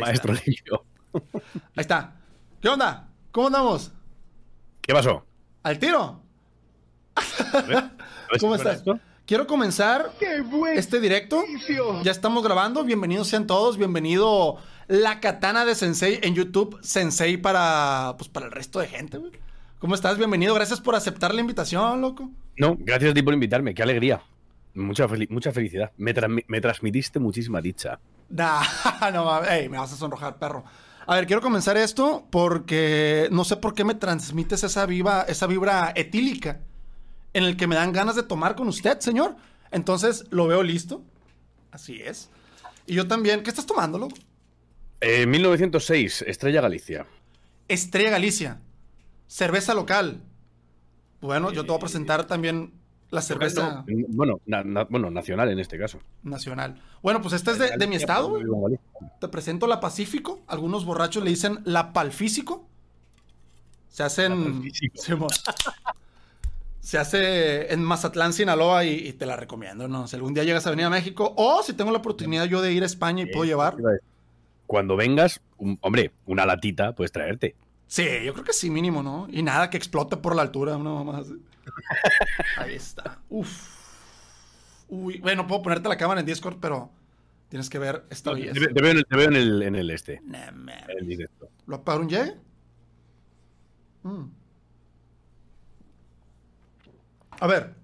Maestro limpio. Ahí está. ¿Qué onda? ¿Cómo andamos? ¿Qué pasó? ¿Al tiro? A ver, a ver si ¿Cómo estás? esto. Quiero comenzar este directo. Ya estamos grabando. Bienvenidos sean todos. Bienvenido la katana de Sensei en YouTube. Sensei para, pues, para el resto de gente. ¿Cómo estás? Bienvenido. Gracias por aceptar la invitación, loco. No, gracias a ti por invitarme. Qué alegría. Mucha, fel- mucha felicidad. Me, transmi- me transmitiste muchísima dicha. Nah, no me vas a sonrojar, perro. A ver, quiero comenzar esto porque no sé por qué me transmites esa viva, esa vibra etílica en el que me dan ganas de tomar con usted, señor. Entonces lo veo listo. Así es. Y yo también. ¿Qué estás tomando, loco? Eh, 1906, Estrella Galicia. Estrella Galicia. Cerveza local. Bueno, yo te voy a presentar también la cerveza No, bueno, na- na- bueno, nacional en este caso. nacional. Bueno, pues esta es de, de mi estado, güey. Te presento la Pacífico. Algunos borrachos le dicen la Palfísico. Se hacen. Palfísico. Simón. Se hace en Mazatlán, Sinaloa, y, y te la recomiendo, ¿no? Si algún día llegas a venir a México, o si tengo la oportunidad yo de ir a España y puedo llevar. Cuando vengas, un- hombre, una latita puedes traerte. Sí, yo creo que sí, mínimo, ¿no? Y nada que explote por la altura, una mamá. Ahí está. Uf. Uy, bueno, puedo ponerte la cámara en Discord, pero tienes que ver esta Te, belleza. te veo, en el, te veo en el, en el este, No en el directo. ¿Lo apago un? Mm. A ver,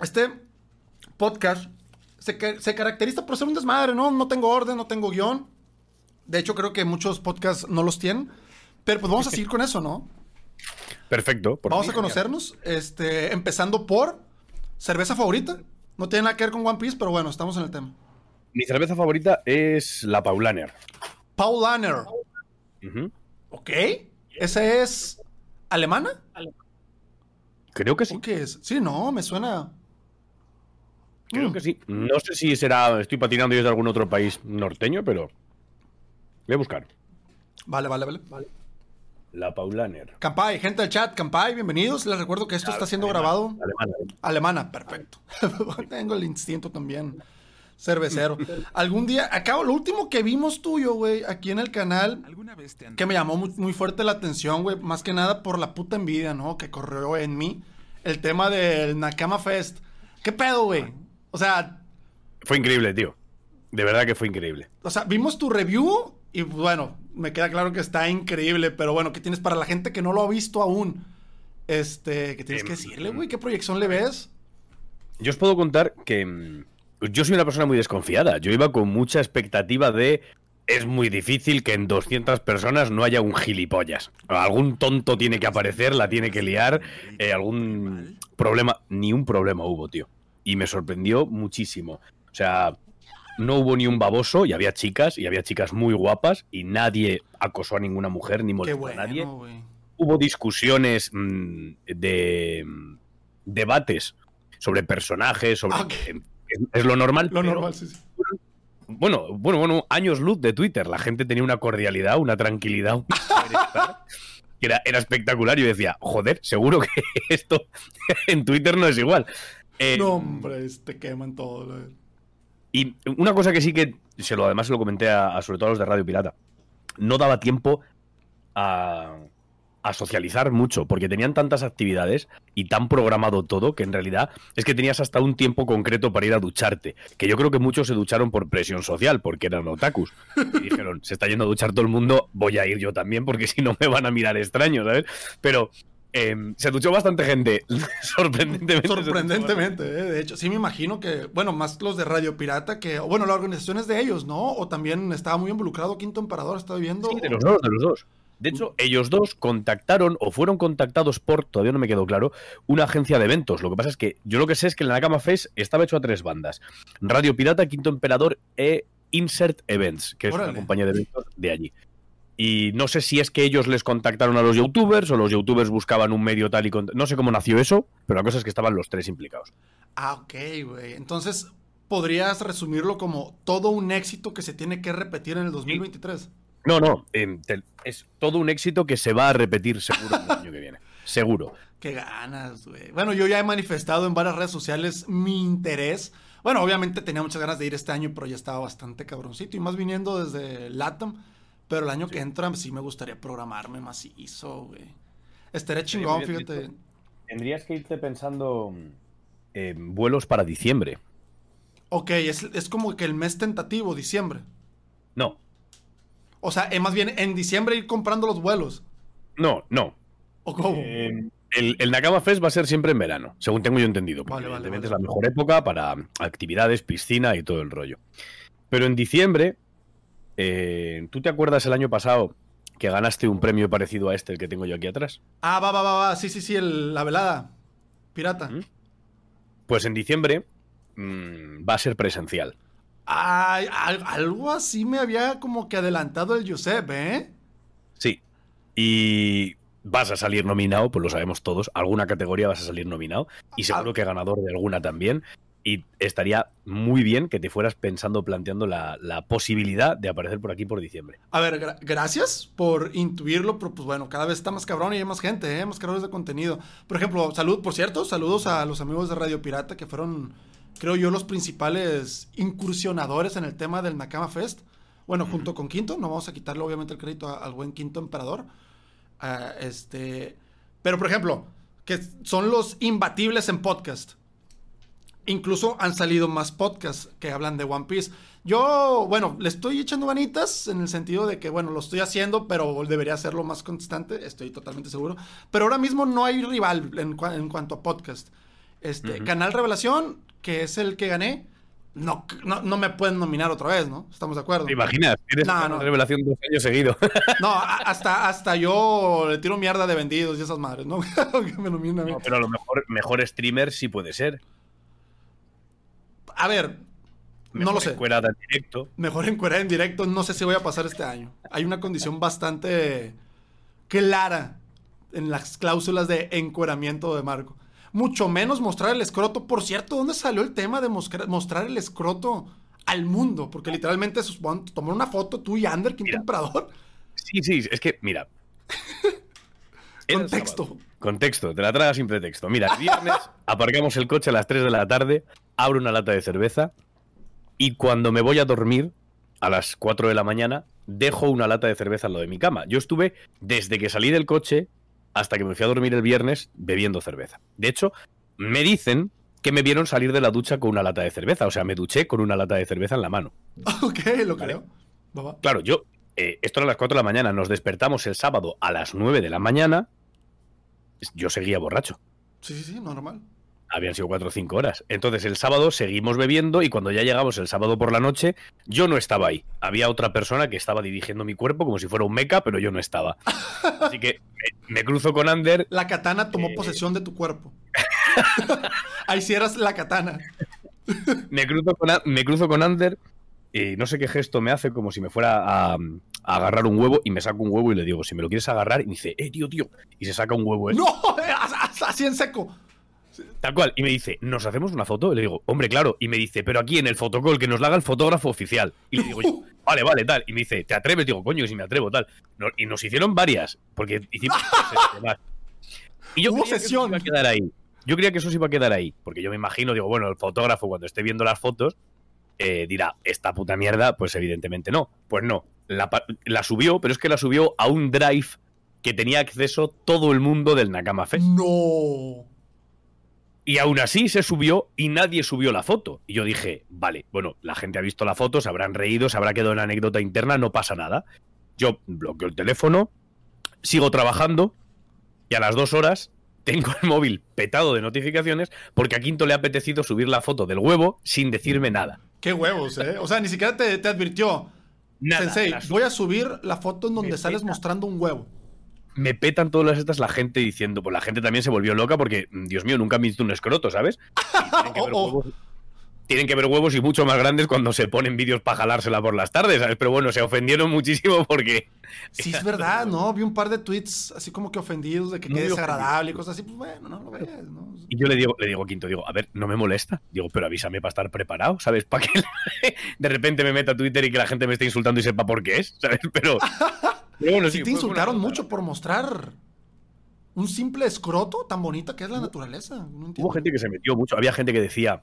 este podcast se, se caracteriza por ser un desmadre, ¿no? No tengo orden, no tengo guion. De hecho, creo que muchos podcasts no los tienen. Pero pues vamos a seguir con eso, ¿no? Perfecto. por Vamos mí, a conocernos, este, empezando por cerveza favorita. No tiene nada que ver con One Piece, pero bueno, estamos en el tema. Mi cerveza favorita es la Paulaner. Paul Lanner. Ujú. ¿Ok? ¿Esa es alemana? Creo que sí. ¿O qué es? Sí, no, me suena. Creo Mm. que sí. No sé si será. Estoy patinando yo de algún otro país norteño, pero. Voy a buscar. Vale, vale, vale. La Paulaner. Campai, gente del chat, Campai, bienvenidos. Les recuerdo que esto está siendo grabado. Alemana. Alemana, perfecto. Tengo el instinto también. Cervecero. Algún día, acabo, lo último que vimos tuyo, güey, aquí en el canal, ¿Alguna vez te han que me llamó muy, muy fuerte la atención, güey, más que nada por la puta envidia, ¿no? Que corrió en mí. El tema del Nakama Fest. ¿Qué pedo, güey? O sea, Fue increíble, tío. De verdad que fue increíble. o sea, vimos tu review y bueno, me queda claro que está increíble, pero bueno, ¿qué tienes para la gente que no lo ha visto aún? Este, ¿qué tienes Em, que decirle, güey? ¿Qué proyección le ves? Yo os puedo contar que. mm, Yo soy una persona muy desconfiada. Yo iba con mucha expectativa de. Es muy difícil que en 200 personas no haya un gilipollas. Algún tonto tiene que aparecer, la tiene que liar, eh, algún problema. Ni un problema hubo, tío. Y me sorprendió muchísimo. O sea, no hubo ni un baboso, y había chicas, y había chicas muy guapas, y nadie acosó a ninguna mujer ni molestó bueno, a nadie. hubo discusiones mm, de mm, debates sobre personajes, sobre es, es lo normal. Lo pero, normal, sí, sí. Bueno, bueno, bueno, años luz de Twitter. La gente tenía una cordialidad, una tranquilidad, un que era, era espectacular. Yo decía, joder, seguro que esto en Twitter no es igual. Eh, No, hombre, te queman todo. Y una cosa que sí que se lo además se lo comenté a, a sobre todo a los de Radio Pirata. No daba tiempo a, a socializar mucho, porque tenían tantas actividades y tan programado todo que en realidad es que tenías hasta un tiempo concreto para ir a ducharte. Que yo creo que muchos se ducharon por presión social, porque eran otakus. Y dijeron, se está yendo a duchar todo el mundo, voy a ir yo también, porque si no me van a mirar extraño, ¿sabes? Pero em, se duchó bastante gente, sorprendentemente. Sorprendentemente, eh, de hecho, sí me imagino que, bueno, más los de Radio Pirata, que, bueno, la organización es de ellos, ¿no? O también estaba muy involucrado Quinto Emperador, estaba viendo. Sí, de los dos, de los dos. De hecho, ellos dos contactaron o fueron contactados por, todavía no me quedó claro, una agencia de eventos. Lo que pasa es que yo lo que sé es que el Nakama Fest estaba hecho a tres bandas. Radio Pirata, Quinto Emperador e Insert Events, que es una compañía de eventos de allí. Y no sé si es que ellos les contactaron a los youtubers o los youtubers buscaban un medio tal y... con- No sé cómo nació eso, pero la cosa es que estaban los tres implicados. Ah, ok, güey. Entonces, podrías resumirlo como todo un éxito que se tiene que repetir en el 2023. No, no, em, te- es todo un éxito que se va a repetir seguro el año que viene. Seguro. Qué ganas, güey. Bueno, yo ya he manifestado en varias redes sociales mi interés. Bueno, obviamente tenía muchas ganas de ir este año, pero ya estaba bastante cabroncito. Y más viniendo desde LATAM, Pero el año que entra sí me gustaría programarme macizo, güey. Estaría chingón, Sí, fíjate. Tendrías que irte pensando en vuelos para diciembre. Ok, es, es como que el mes tentativo, diciembre. No, O sea, eh, más bien en diciembre ir comprando los vuelos. no, no. ¿O cómo? Eh, el, el Nakama Fest va a ser siempre en verano, según tengo yo entendido. Porque Vale, vale, evidentemente vale. es la mejor época para actividades, piscina y todo el rollo. Pero en diciembre, eh, ¿tú te acuerdas el año pasado que ganaste un premio parecido a este el que tengo yo aquí atrás? Ah, va, va, va, va. Sí, sí, sí, el- la velada. Pirata. ¿Mm? Pues en diciembre mm, va a ser presencial. Ay, al- algo así me había como que adelantado el Giuseppe, ¿eh? Sí. Y vas a salir nominado, pues lo sabemos todos. Alguna categoría vas a salir nominado. Y seguro que ganador de alguna también. Y estaría muy bien que te fueras pensando, planteando la, la posibilidad de aparecer por aquí por diciembre. A ver, gra- gracias por intuirlo, pero pues bueno, cada vez está más cabrón y hay más gente, ¿eh? más creadores de contenido. Por ejemplo, salud, por cierto, saludos a los amigos de Radio Pirata que fueron, creo yo, los principales incursionadores en el tema del Nakama Fest. Bueno, junto con Quinto, no vamos a quitarle obviamente el crédito al buen Quinto Emperador. Ah, este, pero por ejemplo, que son los imbatibles en podcast. Incluso han salido más podcasts que hablan de One Piece. Yo, bueno, le estoy echando manitas en el sentido de que, bueno, lo estoy haciendo, pero debería hacerlo más constante, estoy totalmente seguro. Pero ahora mismo no hay rival en, en cuanto a podcast. Este. Canal Revelación, que es el que gané, no, no, no me pueden nominar otra vez, ¿no? Estamos de acuerdo. ¿Te imaginas? Eres No, una revelación dos años seguidos. No, hasta, hasta yo le tiro mierda de vendidos y esas madres, ¿no? que me nominan. No, pero a lo mejor mejor streamer sí puede ser. A ver, no Mejor lo sé. encuerada en directo. Mejor encuerar en directo, no sé si voy a pasar este año. Hay una condición bastante clara en las cláusulas de encueramiento de Marco. Mucho menos mostrar el escroto. Por cierto, ¿dónde salió el tema de mostra- mostrar el escroto al mundo? Porque literalmente tomar una foto tú y Ander, quinto Mira. emperador. Sí, sí, es que, mira. Contexto. sábado. Contexto, te la tragas sin pretexto. Mira, el viernes aparcamos el coche a las 3 de la tarde, abro una lata de cerveza y cuando me voy a dormir, a las 4 de la mañana, dejo una lata de cerveza al lado de mi cama. Yo estuve desde que salí del coche hasta que me fui a dormir el viernes bebiendo cerveza. De hecho, me dicen que me vieron salir de la ducha con una lata de cerveza. O sea, me duché con una lata de cerveza en la mano. ok, lo Vale. creo. Claro, yo, eh, esto era a las 4 de la mañana, nos despertamos el sábado a las 9 de la mañana. Yo seguía borracho. Sí, sí, sí, normal. Habían sido 4 o 5 horas. Entonces el sábado seguimos bebiendo y cuando ya llegamos el sábado por la noche, yo no estaba ahí. Había otra persona que estaba dirigiendo mi cuerpo como si fuera un meca, pero yo no estaba. Así que me, me cruzo con Ander. La katana tomó Eh. posesión de tu cuerpo. Ahí sí eras la katana. Me cruzo con, me cruzo con Ander y no sé qué gesto me hace, como si me fuera a, a agarrar un huevo y me saco un huevo y le digo, si me lo quieres agarrar, y me dice, eh, tío, tío. Y se saca un huevo. él. ¡No! Así en seco. Tal cual. Y me dice, ¿nos hacemos una foto? Y le digo, hombre, claro. Y me dice, pero aquí en el fotocall, que nos la haga el fotógrafo oficial. Y le digo yo, vale, vale, tal. Y me dice, ¿te atreves? Digo, coño, que si me atrevo, tal. No- y nos hicieron varias, porque hicimos y yo creía que eso se iba a quedar ahí. Yo creía que eso se iba a quedar ahí. Porque yo me imagino, digo, bueno, el fotógrafo cuando esté viendo las fotos eh, dirá, esta puta mierda, pues evidentemente no. Pues no. La, subió, pero es que la subió a un drive que tenía acceso todo el mundo del Nakama Fest. No. Y aún así se subió y nadie subió la foto. Y yo dije, vale, bueno, la gente ha visto la foto, se habrán reído, se habrá quedado en anécdota interna, no pasa nada. Yo bloqueo el teléfono, sigo trabajando y a las dos horas tengo el móvil petado de notificaciones porque a Quinto le ha apetecido subir la foto del huevo sin decirme nada. Qué huevos, ¿eh? O sea, ni siquiera te, te advirtió. Nada. Sensei, La su- voy a subir la foto en donde Me sales peta. mostrando un huevo. Me petan todas las estas la gente diciendo, pues la gente también se volvió loca porque, mm, Dios mío, nunca han visto un escroto, ¿sabes? Y tienen, que ver Oh, oh. huevos, tienen que ver huevos y mucho más grandes cuando se ponen vídeos para jalársela por las tardes, ¿sabes? Pero bueno, se ofendieron muchísimo porque... Sí, es verdad, ¿no? Vi un par de tweets así como que ofendidos de que qué desagradable y cosas así. Pues bueno, no lo ves, ¿no? Y yo le digo, le digo a Quinto, digo, a ver, no me molesta. Digo, pero avísame para estar preparado, ¿sabes? Para que de repente me meta a Twitter y que la gente me esté insultando y sepa por qué es, ¿sabes? Pero... pero bueno, Sí sí, te una insultaron mucho por mostrar un simple escroto tan bonita que es la naturaleza. No entiendo. Hubo gente que se metió mucho. Había gente que decía,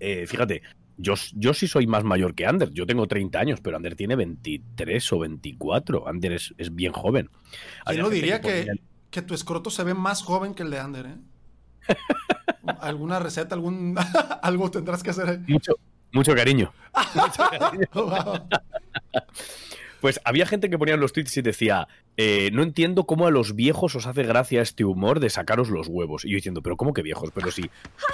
eh, fíjate, yo, yo sí soy más mayor que Ander. Yo tengo 30 años, pero Ander tiene 23 o 24. Ander es, es bien joven. Yo no diría que, que, tu escroto se ve más joven que el de Ander, ¿eh? ¿Alguna receta, algún algo tendrás que hacer? Mucho, mucho cariño. mucho cariño. Pues había gente que ponía en los tweets y decía, eh, no entiendo cómo a los viejos os hace gracia este humor de sacaros los huevos. Y yo diciendo, pero ¿cómo que viejos? Pero si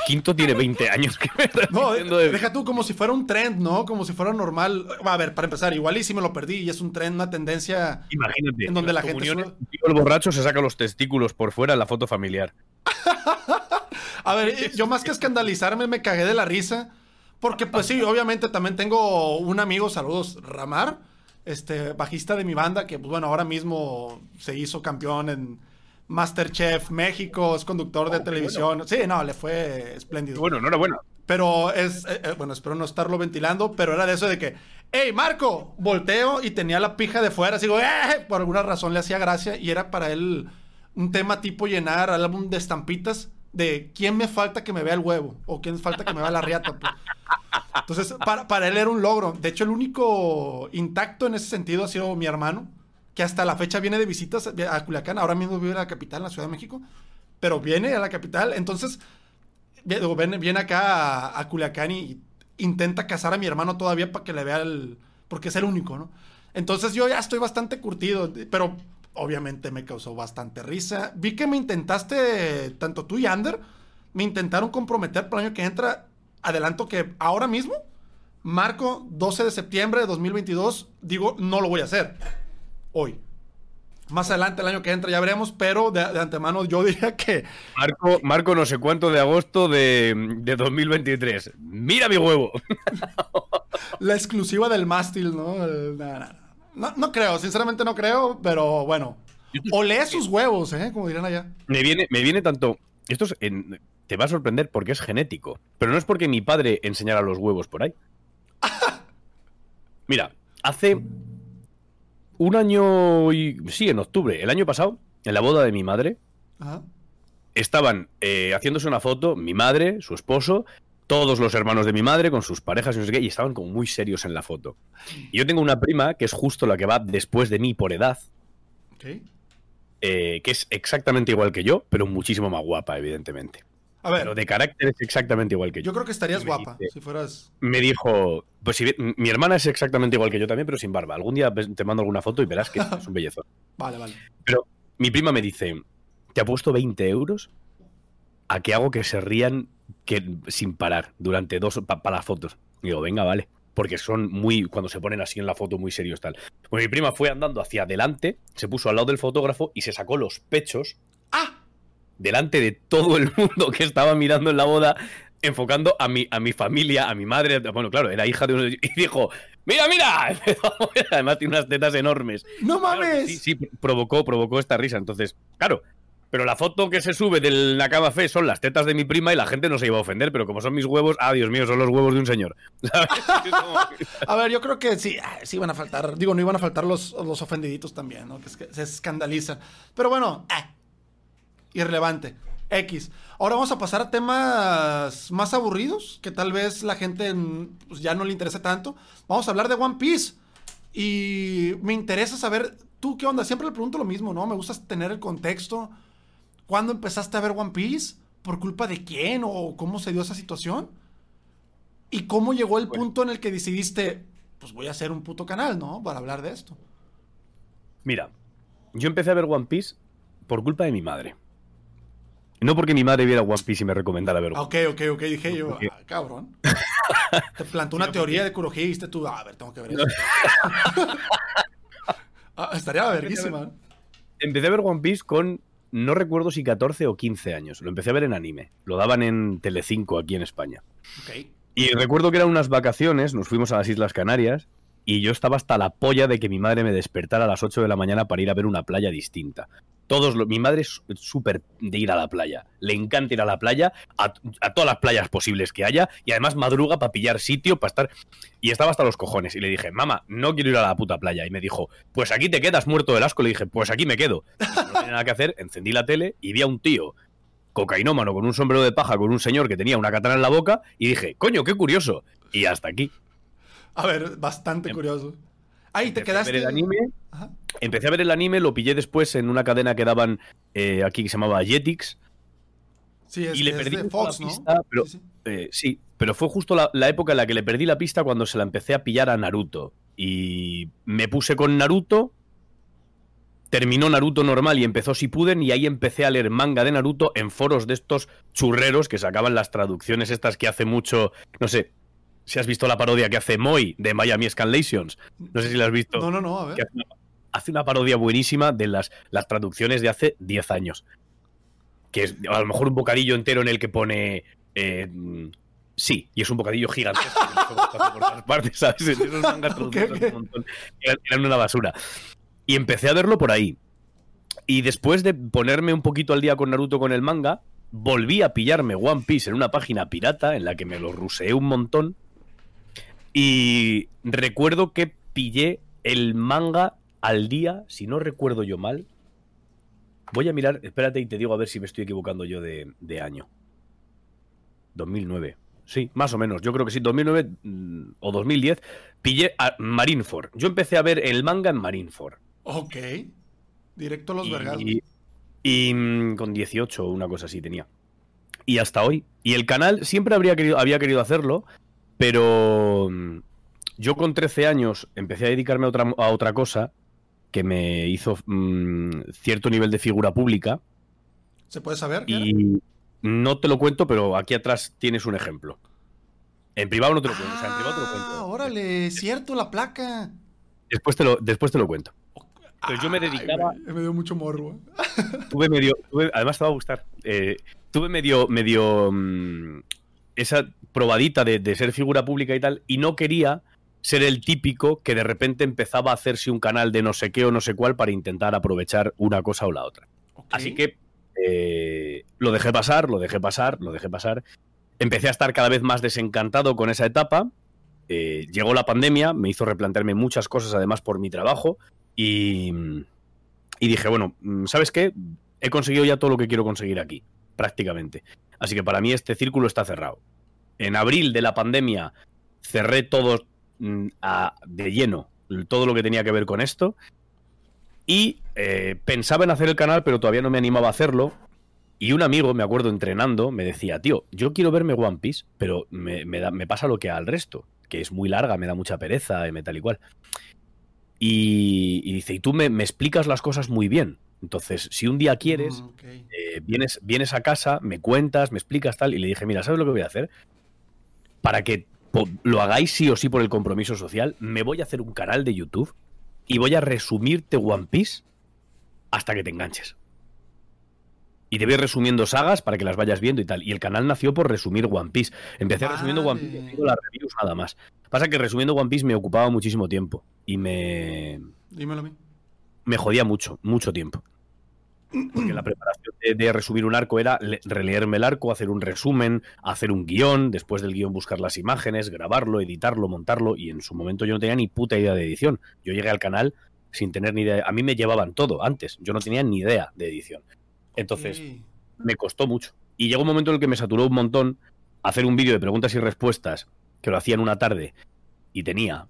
Quinto tiene 20 años. Que no, deja tú como si fuera un trend, ¿no? Como si fuera normal. A ver, para empezar, igual y si me lo perdí y es un trend, una tendencia. Imagínate. En donde la gente. El borracho se saca los testículos por fuera en la foto familiar. a ver, yo más que escandalizarme me cagué de la risa. Porque pues sí, obviamente también tengo un amigo, saludos, Ramar este, bajista de mi banda, que pues, bueno, ahora mismo se hizo campeón en Masterchef México, es conductor de oh, televisión. Sí, no, le fue espléndido. Bueno, no era bueno. Pero es, eh, eh, bueno, espero no estarlo ventilando, pero era de eso de que, hey, Marco, volteo y tenía la pija de fuera, así, eh", por alguna razón le hacía gracia y era para él un tema tipo llenar álbum de estampitas de quién me falta que me vea el huevo o quién falta que me vea la riata. Pues. Entonces, para, para él era un logro. De hecho, el único intacto en ese sentido ha sido mi hermano, que hasta la fecha viene de visitas a Culiacán. Ahora mismo vive en la capital, en la Ciudad de México, pero viene a la capital. Entonces, viene, viene acá a, Culiacán y intenta casar a mi hermano todavía para que le vea el. porque es el único, ¿no? Entonces, yo ya estoy bastante curtido, pero obviamente me causó bastante risa. Vi que me intentaste, tanto tú y Ander, me intentaron comprometer para el año que entra adelanto que ahora mismo, marco 12 de septiembre de 2022, digo, no lo voy a hacer. Hoy. Más adelante, el año que entra, ya veremos, pero de, antemano yo diría que. Marco, Marco, no sé cuánto de agosto de, de 2023. ¡Mira mi huevo! La exclusiva del mástil, ¿no? No, no creo, sinceramente no creo, pero bueno. Olé sus huevos, ¿eh? Como dirán allá. Me viene, me viene tanto. Esto es en, te va a sorprender porque es genético. Pero no es porque mi padre enseñara los huevos por ahí. Mira, hace un año y. Sí, en octubre, el año pasado, en la boda de mi madre, estaban eh, haciéndose una foto, mi madre, su esposo, todos los hermanos de mi madre con sus parejas y no sé qué, y estaban como muy serios en la foto. Y yo tengo una prima que es justo la que va después de mí por edad. Eh, que es exactamente igual que yo, pero muchísimo más guapa, evidentemente. A ver. Pero de carácter es exactamente igual que yo. Yo creo que estarías guapa si fueras. Me dijo. Pues si, mi hermana es exactamente igual que yo también, pero sin barba. Algún día te mando alguna foto y verás que es un bellezón. Vale, vale. Pero mi prima me dice: Te apuesto 20 euros a que hago que se rían que, sin parar durante dos. para las fotos. Y digo, venga, vale. Porque son muy. Cuando se ponen así en la foto, muy serios tal. Pues mi prima fue andando hacia adelante, se puso al lado del fotógrafo y se sacó los pechos. ¡Ah! delante de todo el mundo que estaba mirando en la boda, enfocando a mi, a mi familia, a mi madre. Bueno, claro, era hija de uno. Y dijo: ¡Mira, mira! Además, tiene unas tetas enormes. ¡No mames! sí, sí, provocó, provocó esta risa. Entonces, claro. Pero la foto que se sube de la cama fe son las tetas de mi prima y la gente no se iba a ofender, pero como son mis huevos, ah, Dios mío, son los huevos de un señor. a ver, yo creo que sí, ah, sí iban a faltar, digo, no iban a faltar los, los ofendiditos también, ¿no? Que, es que se escandalizan. Pero bueno, eh, irrelevante. X. Ahora vamos a pasar a temas más aburridos, que tal vez la gente pues, ya no le interese tanto. Vamos a hablar de One Piece. Y me interesa saber, tú qué onda, siempre le pregunto lo mismo, ¿no? Me gusta tener el contexto. ¿Cuándo empezaste a ver One Piece? ¿Por culpa de quién? ¿O cómo se dio esa situación? ¿Y cómo llegó el punto en el que decidiste, pues voy a hacer un puto canal, ¿no? Para hablar de esto. Mira, yo empecé a ver One Piece por culpa de mi madre. No porque mi madre viera One Piece y me recomendara verlo. Ok, ok, ok. Dije yo, ah, cabrón. Te plantó una teoría de ecología y dijiste tú, a ver, tengo que ver eso. ah, estaría verguísima. Empecé a ver One Piece con, no recuerdo si 14 o 15 años. Lo empecé a ver en anime. Lo daban en Telecinco aquí en España. Y recuerdo que eran unas vacaciones, nos fuimos a las Islas Canarias y yo estaba hasta la polla de que mi madre me despertara a las 8 de la mañana para ir a ver una playa distinta. Todos mi madre es súper de ir a la playa. Le encanta ir a la playa, a, todas las playas posibles que haya, y además madruga para pillar sitio, para estar. Y estaba hasta los cojones. Y le dije, mamá, no quiero ir a la puta playa. Y me dijo, pues aquí te quedas muerto del asco. Le dije, pues aquí me quedo. no tenía nada que hacer, encendí la tele y vi a un tío cocainómano con un sombrero de paja con un señor que tenía una katana en la boca y dije, coño, qué curioso. Y hasta aquí. A ver, bastante Em- curioso. Ahí te Empecé a ver quedaste. el anime. Ajá. Empecé a ver el anime, lo pillé después en una cadena que daban eh, aquí que se llamaba Jetix. Sí, es, y le es perdí de Fox, la ¿no? pista, pero- Sí, sí. Eh, sí, pero fue justo la, la época en la que le perdí la pista cuando se la empecé a pillar a Naruto. Y me puse con Naruto. Terminó Naruto normal y empezó Shippuden y ahí empecé a leer manga de Naruto en foros de estos churreros que sacaban las traducciones estas que hace mucho, no sé, si has visto la parodia que hace Moy de Miami Scanlations. No sé si la has visto. No, no, no, a ver. hace una, hace una parodia buenísima de las, las traducciones de hace 10 años. Que es a lo mejor un bocadillo entero en el que pone. eh, sí, y es un bocadillo gigantesco. por todas partes, ¿sabes? Esos mangas traducidos Ok, hace un montón. Eran, eran una basura. Y empecé a verlo por ahí. Y después de ponerme un poquito al día con Naruto con el manga, volví a pillarme One Piece en una página pirata en la que me lo ruseé un montón. Y recuerdo que pillé el manga al día, si no recuerdo yo mal. Voy a mirar, espérate y te digo a ver si me estoy equivocando yo de, de año. 2009. Sí, más o menos. Yo creo que sí, 2009 mm, o 2010. Pillé a Marineford. Yo empecé a ver el manga en Marineford. Ok. Directo a los vergas. Y, y, mm, con 18 o una cosa así tenía. Y hasta hoy. Y el canal siempre habría querido, había querido hacerlo, pero mm, yo con 13 años empecé a dedicarme a otra, a otra cosa que me hizo mm, cierto nivel de figura pública. ¿Se puede saber? Y no te lo cuento, pero aquí atrás tienes un ejemplo. En privado no te lo cuento. o sea, en privado te lo Ah, cuento. órale, cierto, la placa. Después te lo, después te lo cuento. Yo me dedicaba- me dio mucho morbo. tuve medio, tuve- además te va a gustar. eh, tuve medio, medio mm, esa probadita de, de ser figura pública y tal, y no quería ser el típico que de repente empezaba a hacerse un canal de no sé qué o no sé cuál para intentar aprovechar una cosa o la otra. Así que eh, lo dejé pasar, lo dejé pasar, lo dejé pasar. Empecé a estar cada vez más desencantado con esa etapa. Eh, llegó la pandemia, me hizo replantearme muchas cosas además por mi trabajo y, y dije, bueno, ¿sabes qué? He conseguido ya todo lo que quiero conseguir aquí, prácticamente. Así que para mí este círculo está cerrado. En abril de la pandemia cerré todo mm, a- de lleno, todo lo que tenía que ver con esto. Y eh, pensaba en hacer el canal, pero todavía no me animaba a hacerlo. Y un amigo, me acuerdo, entrenando, me decía, tío, yo quiero verme One Piece, pero me, me da- me pasa lo que al resto, que es muy larga, me da mucha pereza, y me tal y cual. Y, y dice, y tú me, me explicas las cosas muy bien. Entonces, si un día quieres, Mm, eh, vienes, vienes a casa, me cuentas, me explicas tal, y le dije, mira, ¿sabes lo que voy a hacer? Para que lo hagáis sí o sí por el compromiso social, me voy a hacer un canal de YouTube y voy a resumirte One Piece hasta que te enganches. Y te voy resumiendo sagas para que las vayas viendo y tal. Y el canal nació por resumir One Piece. Empecé resumiendo One Piece y haciendo las reviews nada más. Pasa que resumiendo One Piece me ocupaba muchísimo tiempo. Y me, Dímelo a mí. me jodía mucho, mucho tiempo. Porque la preparación de, de resumir un arco era le- releerme el arco, hacer un resumen, hacer un guion, después del guion buscar las imágenes, grabarlo, editarlo, montarlo, y en su momento yo no tenía ni puta idea de edición. Yo llegué al canal sin tener ni idea. A mí me llevaban todo antes, yo no tenía ni idea de edición. Entonces, me costó mucho. Y llegó un momento en el que me saturó un montón hacer un vídeo de preguntas y respuestas, que lo hacía en una tarde, y tenía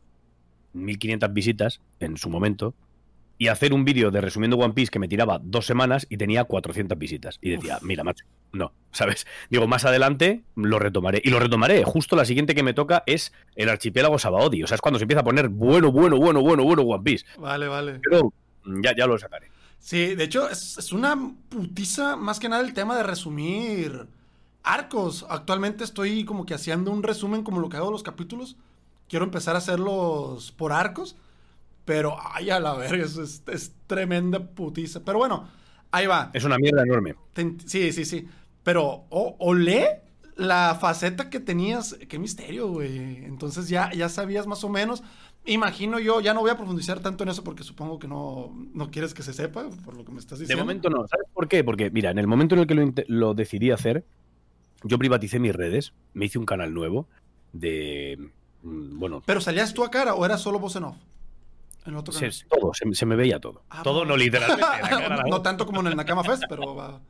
1500 visitas en su momento, y hacer un vídeo de resumiendo One Piece que me tiraba dos semanas y tenía 400 visitas. Y decía, Uf. mira, macho, no, ¿sabes? Digo, más adelante lo retomaré. Y lo retomaré. Justo la siguiente que me toca es el archipiélago Sabaody. O sea, es cuando se empieza a poner bueno, bueno, bueno, bueno, bueno One Piece. Vale, vale. Pero mm, ya, ya lo sacaré. Sí, de hecho, es, es una putiza más que nada el tema de resumir arcos. Actualmente estoy como que haciendo un resumen como lo que hago los capítulos. Quiero empezar a hacerlos por arcos. Pero, ay, a la verga, eso es, es tremenda putiza. Pero bueno, ahí va. Es una mierda enorme. Sí, sí, sí. Pero, o, olé la faceta que tenías. Qué misterio, güey. Entonces ya, ya sabías más o menos. Imagino yo, ya no voy a profundizar tanto en eso porque supongo que no, no quieres que se sepa, por lo que me estás De diciendo. momento no. ¿Sabes por qué? Porque, mira, en el momento en el que lo decidí hacer, yo privaticé mis redes, me hice un canal nuevo de. mm, Bueno, Pero salías tú a cara o era solo voz en off? En el otro se, todo, se, se me veía todo. Ah, todo bueno. no literalmente. la cara, la no, tanto como en el Nakama Fest, pero va.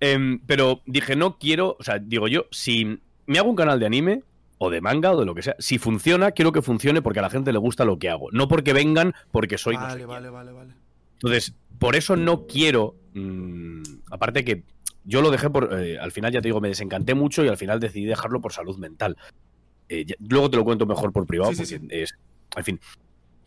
Em, pero dije, no quiero. O sea, digo yo, si me hago un canal de anime, o de manga o de lo que sea. Si funciona, quiero que funcione porque a la gente le gusta lo que hago, no porque vengan porque soy no sé Vale, vale, vale, vale. Entonces, por eso no quiero. mm, aparte que yo lo dejé por. eh, al final, ya te digo, me desencanté mucho y al final decidí dejarlo por salud mental. Eh, ya- luego te lo cuento mejor por privado, Sí, sí, porque es. En fin.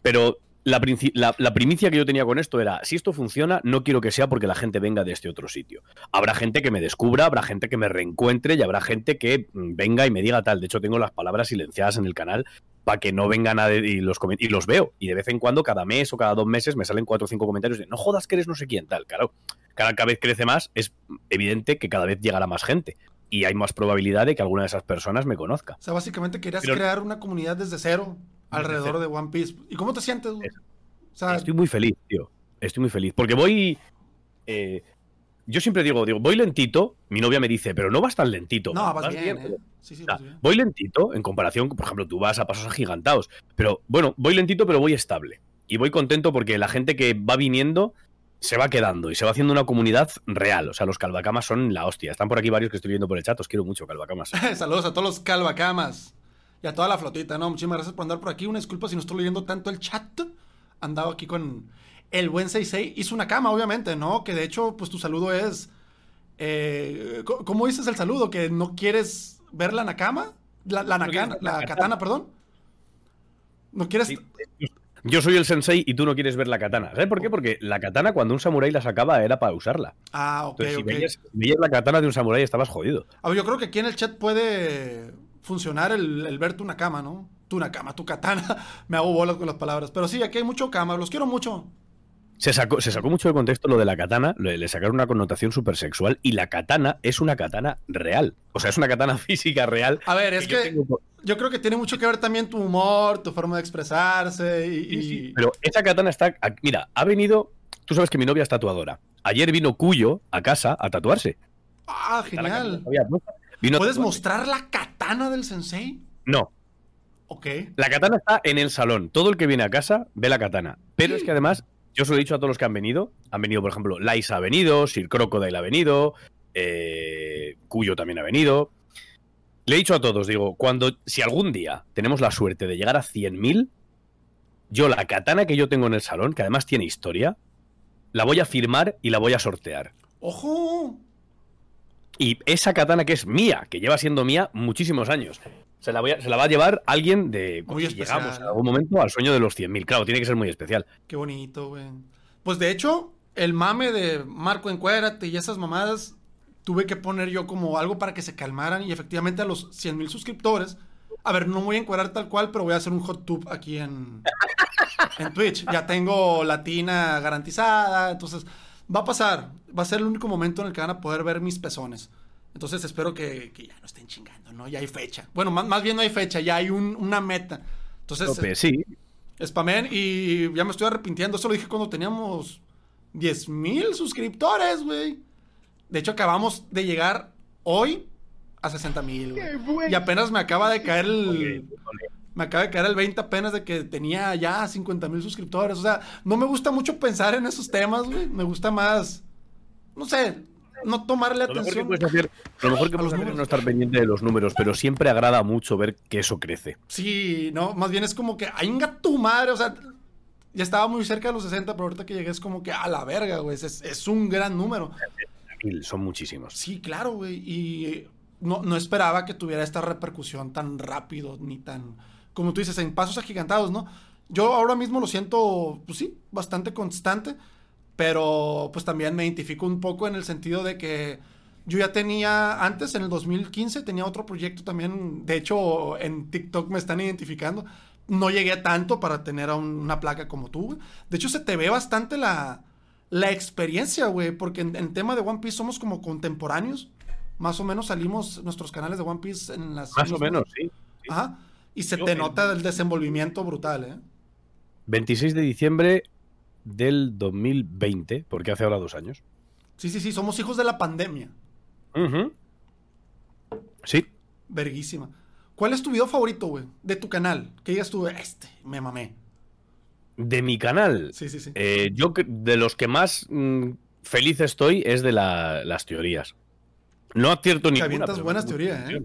Pero la, la- la primicia que yo tenía con esto era: si esto funciona, no quiero que sea porque la gente venga de este otro sitio. Habrá gente que me descubra, habrá gente que me reencuentre y habrá gente que mm, venga y me diga tal. De hecho, tengo las palabras silenciadas en el canal para que no venga nadie y los, y los veo. Y de vez en cuando, cada mes o cada dos meses, me salen cuatro o cinco comentarios de no jodas que eres no sé quién, tal. Claro, cada, cada vez crece más, es evidente que cada vez llegará más gente. Y hay más probabilidad de que alguna de esas personas me conozca. O sea, básicamente querías Pero- crear una comunidad desde cero alrededor de One Piece. ¿Y cómo te sientes? O sea, Estoy muy feliz, tío. Estoy muy feliz. Porque voy. eh, yo siempre digo, digo, voy lentito. Mi novia me dice, pero no vas tan lentito. no, vas bien, ¿eh? Sí, sí, vas bien. voy lentito en comparación, por ejemplo, tú vas a pasos agigantados. Pero bueno, voy lentito, pero voy estable. Y voy contento porque la gente que va viniendo se va quedando y se va haciendo una comunidad real. O sea, los calvacamas son la hostia. Están por aquí varios que estoy viendo por el chat. Os quiero mucho, calvacamas. Saludos a todos los calvacamas y a toda la flotita, ¿no? Muchísimas gracias por andar por aquí. Una disculpa si no estoy leyendo tanto el chat. Andaba aquí con el buen 66. Hizo una cama, obviamente, ¿no? Que de hecho, pues tu saludo es. eh, ¿Cómo dices el saludo? ¿Que no quieres ver la nakama? La, la, nakana- la katana. perdón. ¿No quieres.? Sí. Yo soy el sensei y tú no quieres ver la katana. ¿Sabes por qué? Porque la katana, cuando un samurái la sacaba, era para usarla. Ah, ok, Entonces, si ok. veías, si veías la katana de un samurái, estabas jodido. A ver, yo creo que aquí en el chat puede funcionar el, el ver tu nakama, ¿no? Tu nakama, tu katana. Me hago bolas con las palabras. Pero sí, aquí hay mucho kama. Los quiero mucho. Se sacó, se sacó mucho de contexto lo de la katana, le, le sacaron una connotación súper sexual y la katana es una katana real. O sea, es una katana física real. A ver, es que tengo- yo creo que tiene mucho que ver también tu humor, tu forma de expresarse y... Sí, sí, y- Pero esa katana está. Mira, ha venido. Tú sabes que mi novia es tatuadora. Ayer vino Cuyo a casa a tatuarse. Ah, Está genial. Vino ¿Puedes mostrar la katana del sensei? No, Ok. La katana está en el salón. Todo el que viene a casa ve la katana. Pero es que además, yo se lo he dicho a todos los que han venido. Han venido, por ejemplo, Laisa ha venido, Sir Crocodile ha venido, eh, Cuyo también ha venido. Le he dicho a todos, digo, cuando, si algún día tenemos la suerte de llegar a 100.000, yo la katana que yo tengo en el salón, que además tiene historia, la voy a firmar y la voy a sortear. ¡Ojo! Y esa katana que es mía, que lleva siendo mía muchísimos años, se la, voy a- se la va a llevar alguien de... Muy si llegamos en algún momento al sueño de los 100.000. Claro, tiene que ser muy especial. Qué bonito, güey. Pues de hecho, el mame de Marco Encuérdate y esas mamadas, tuve que poner yo como algo para que se calmaran y efectivamente a los 100 mil suscriptores. A ver, no voy a encuadrar tal cual, pero voy a hacer un hot tube aquí en, en Twitch. Ya tengo latina garantizada, entonces va a pasar. Va a ser el único momento en el que van a poder ver mis pezones. Entonces espero que, que ya no estén chingando, ¿no? Ya hay fecha. Bueno, más, más bien no hay fecha, ya hay un- una meta. Entonces, Tope, sí. Spamen y ya me estoy arrepintiendo. Eso lo dije cuando teníamos 10 mil suscriptores, güey. De hecho, acabamos de llegar hoy a 60 mil, güey. Y apenas me acaba de caer el... Me acaba de caer el 20 apenas de que tenía ya 50 mil suscriptores. O sea, no me gusta mucho pensar en esos temas, güey. Me gusta más... No sé, no tomarle Lo mejor que atención. hacer, lo mejor que puedes hacer es no estar pendiente de los números, pero siempre agrada mucho ver que eso crece. Sí, no, más bien es como que, ¡ay, tu madre! O sea, ya estaba muy cerca de los 60, pero ahorita que llegué es como que, a la verga, güey, es, es un gran número. Son muchísimos. Sí, claro, güey, y no, no esperaba que tuviera esta repercusión tan rápido, ni tan, como tú dices, en pasos agigantados, ¿no? Yo ahora mismo lo siento, pues sí, bastante constante, pero pues también me identifico un poco en el sentido de que yo ya tenía, antes, en el 2015, tenía otro proyecto también, de hecho, en TikTok me están identificando. No llegué tanto para tener a un- una placa como tú, güey. De hecho, se te ve bastante la, la experiencia, güey, porque en, en tema de One Piece somos como contemporáneos. Más o menos salimos nuestros canales de One Piece en las... Más o menos, sí. Ajá. Y se Yo te nota el desenvolvimiento brutal, ¿eh? 26 de diciembre del 2020, porque hace ahora dos años. Sí, sí, sí, somos hijos de la pandemia. Sí. Verguísima. ¿Cuál es tu video favorito, güey? De tu canal. Que digas tú, este, me mamé. De mi canal. Sí, sí, sí. eh, yo de los que más mm, feliz estoy es de la- las teorías. No acierto Te ninguna. buenas teorías, ¿eh?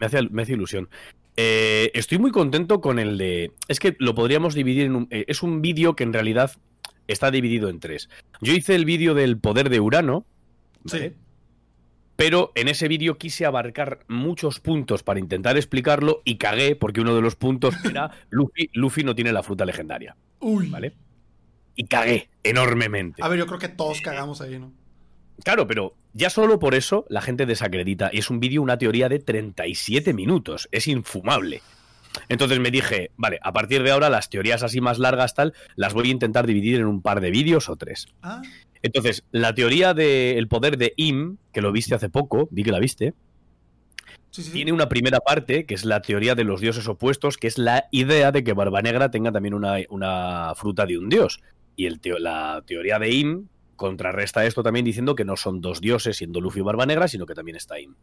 Me hace, me hace ilusión. Eh, estoy muy contento con el de. Es que lo podríamos dividir en un. eh, es un vídeo que en realidad está dividido en tres. Yo hice el vídeo del poder de Urano. ¿vale? Sí. Pero en ese vídeo quise abarcar muchos puntos para intentar explicarlo y cagué porque uno de los puntos era Luffy, Luffy no tiene la fruta legendaria, Uy. ¿vale? Y cagué enormemente. A ver, yo creo que todos cagamos ahí, ¿no? Claro, pero ya solo por eso la gente desacredita. Y es un vídeo, una teoría de 37 minutos. Es infumable. Entonces me dije, vale, a partir de ahora las teorías así más largas tal, las voy a intentar dividir en un par de vídeos o tres. Ah, Entonces, la teoría del poder de Im, que lo viste hace poco, vi que la viste, sí, sí. tiene una primera parte, que es la teoría de los dioses opuestos, que es la idea de que Barba Negra tenga también una, una fruta de un dios. Y el teo- la teoría de Im contrarresta esto también diciendo que no son dos dioses, siendo Luffy y Barba Negra, sino que también está Im.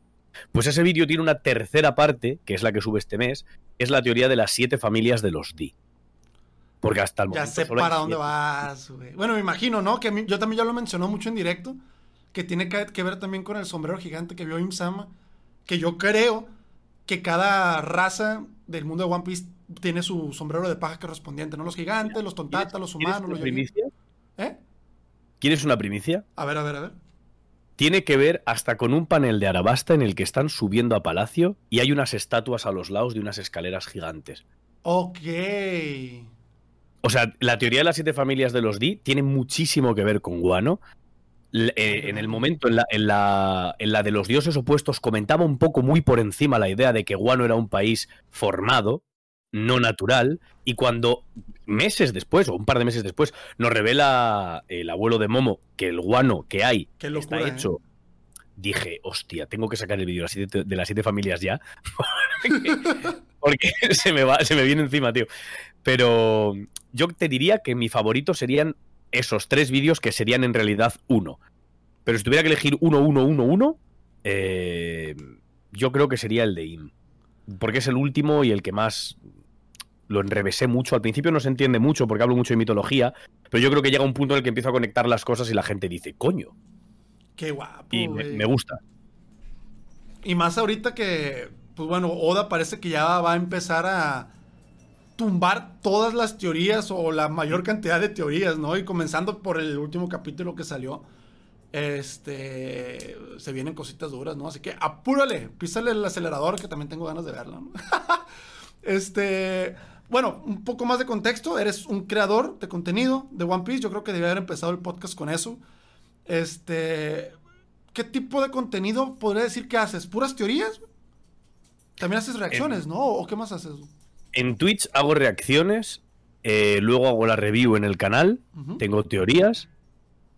Pues ese vídeo tiene una tercera parte, que es la que sube este mes, es la teoría de las siete familias de los Di. Porque hasta el Ya momento sé solo hay para dónde siete. vas, güey. Bueno, me imagino, ¿no? Que mí- yo también ya lo mencionó mucho en directo. Que tiene que, que ver también con el sombrero gigante que vio Imsama. Que yo creo que cada raza del mundo de One Piece tiene su sombrero de paja correspondiente, ¿no? Los gigantes, los tontatas, los ¿Quieres humanos, los primicia? ¿Eh? ¿Quieres una primicia? A ver, a ver, a ver. tiene que ver hasta con un panel de Arabasta en el que están subiendo a Palacio y hay unas estatuas a los lados de unas escaleras gigantes. Ok. O sea, la teoría de las siete familias de los Di tiene muchísimo que ver con Guano. Eh, en el momento, en la, en, la, en la de los dioses opuestos, comentaba un poco muy por encima la idea de que Guano era un país formado, no natural, y cuando meses después, o un par de meses después, nos revela el abuelo de Momo que el guano que hay está ¿eh? hecho, dije, hostia, tengo que sacar el vídeo de las siete, de las siete familias ya, porque, porque se, me va, se me viene encima, tío. Pero yo te diría que mi favorito serían esos tres vídeos que serían en realidad uno. Pero si tuviera que elegir uno, uno, uno, uno, eh, yo creo que sería el de Im. Porque es el último y el que más lo enrevesé mucho. Al principio no se entiende mucho porque hablo mucho de mitología, pero yo creo que llega un punto en el que empiezo a conectar las cosas y la gente dice, coño. Qué guapo. Y me, gusta. Y más ahorita que, pues bueno, Oda parece que ya va a empezar a tumbar todas las teorías o la mayor cantidad de teorías, ¿no? Y comenzando por el último capítulo que salió, este, se vienen cositas duras, ¿no? Así que apúrale, písale el acelerador que también tengo ganas de verla, ¿no? este, bueno, un poco más de contexto, eres un creador de contenido de One Piece, yo creo que debía haber empezado el podcast con eso. Este, ¿qué tipo de contenido podría decir que haces? ¿Puras teorías? También haces reacciones, ¿no? ¿O qué más haces? En Twitch hago reacciones, eh, luego hago la review en el canal, tengo teorías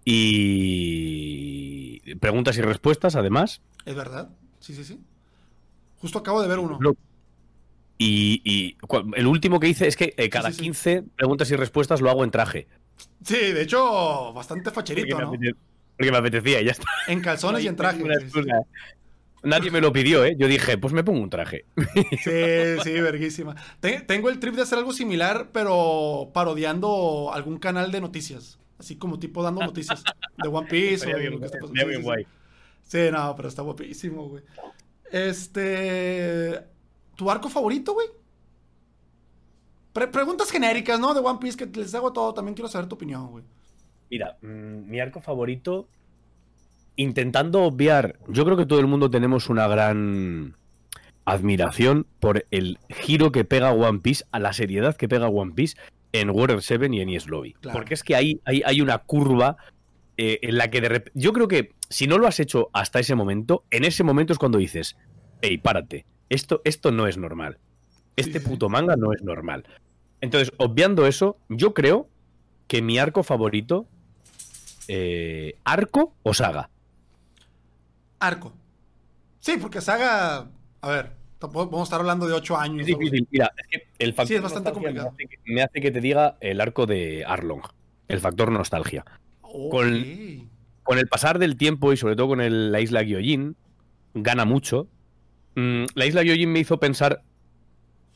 y preguntas y respuestas además. ¿Es verdad? Sí, sí, sí. Justo acabo de ver uno. Lo- Y, el último que hice es que eh, cada sí, sí. 15 preguntas y respuestas lo hago en traje. Sí, de hecho, bastante Porque facherito, me, ¿no? porque me apetecía y ya está. En calzones y en traje. Nadie me lo pidió, ¿eh? Yo dije, pues me pongo un traje. Sí, sí, verguísima. Te- tengo el trip de hacer algo similar, pero parodiando algún canal de noticias. Así como tipo dando noticias de One Piece. O bien, lo que está pasando. bien sí, guay. sí. Sí, no, pero está guapísimo, güey. Este. ¿Tu arco favorito, güey? Pre- preguntas genéricas, ¿no? De One Piece que les hago todo. También quiero saber tu opinión, güey. Mira, mm, mi arco favorito, intentando obviar, yo creo que todo el mundo tenemos una gran admiración por el giro que pega One Piece, a la seriedad que pega One Piece en Water 7 y en Yes Lobby. Claro. Porque es que hay, hay, hay una curva eh, en la que de repente... Yo creo que si no lo has hecho hasta ese momento, en ese momento es cuando dices, hey, párate, esto, esto no es normal. Este puto manga no es normal. Entonces, obviando eso, yo creo que mi arco favorito eh, ¿Arco o saga? Arco. Sí, porque Saga. A ver, tampoco vamos a estar hablando de 8 años. Es difícil. Mira, es que el factor Sí, es bastante nostalgia complicado. Me hace, que, me hace que te diga el arco de Arlong. El factor nostalgia. Con- Con el pasar del tiempo y sobre todo con el- la isla Gyojin, gana mucho. Mm, la isla Gyojin me hizo pensar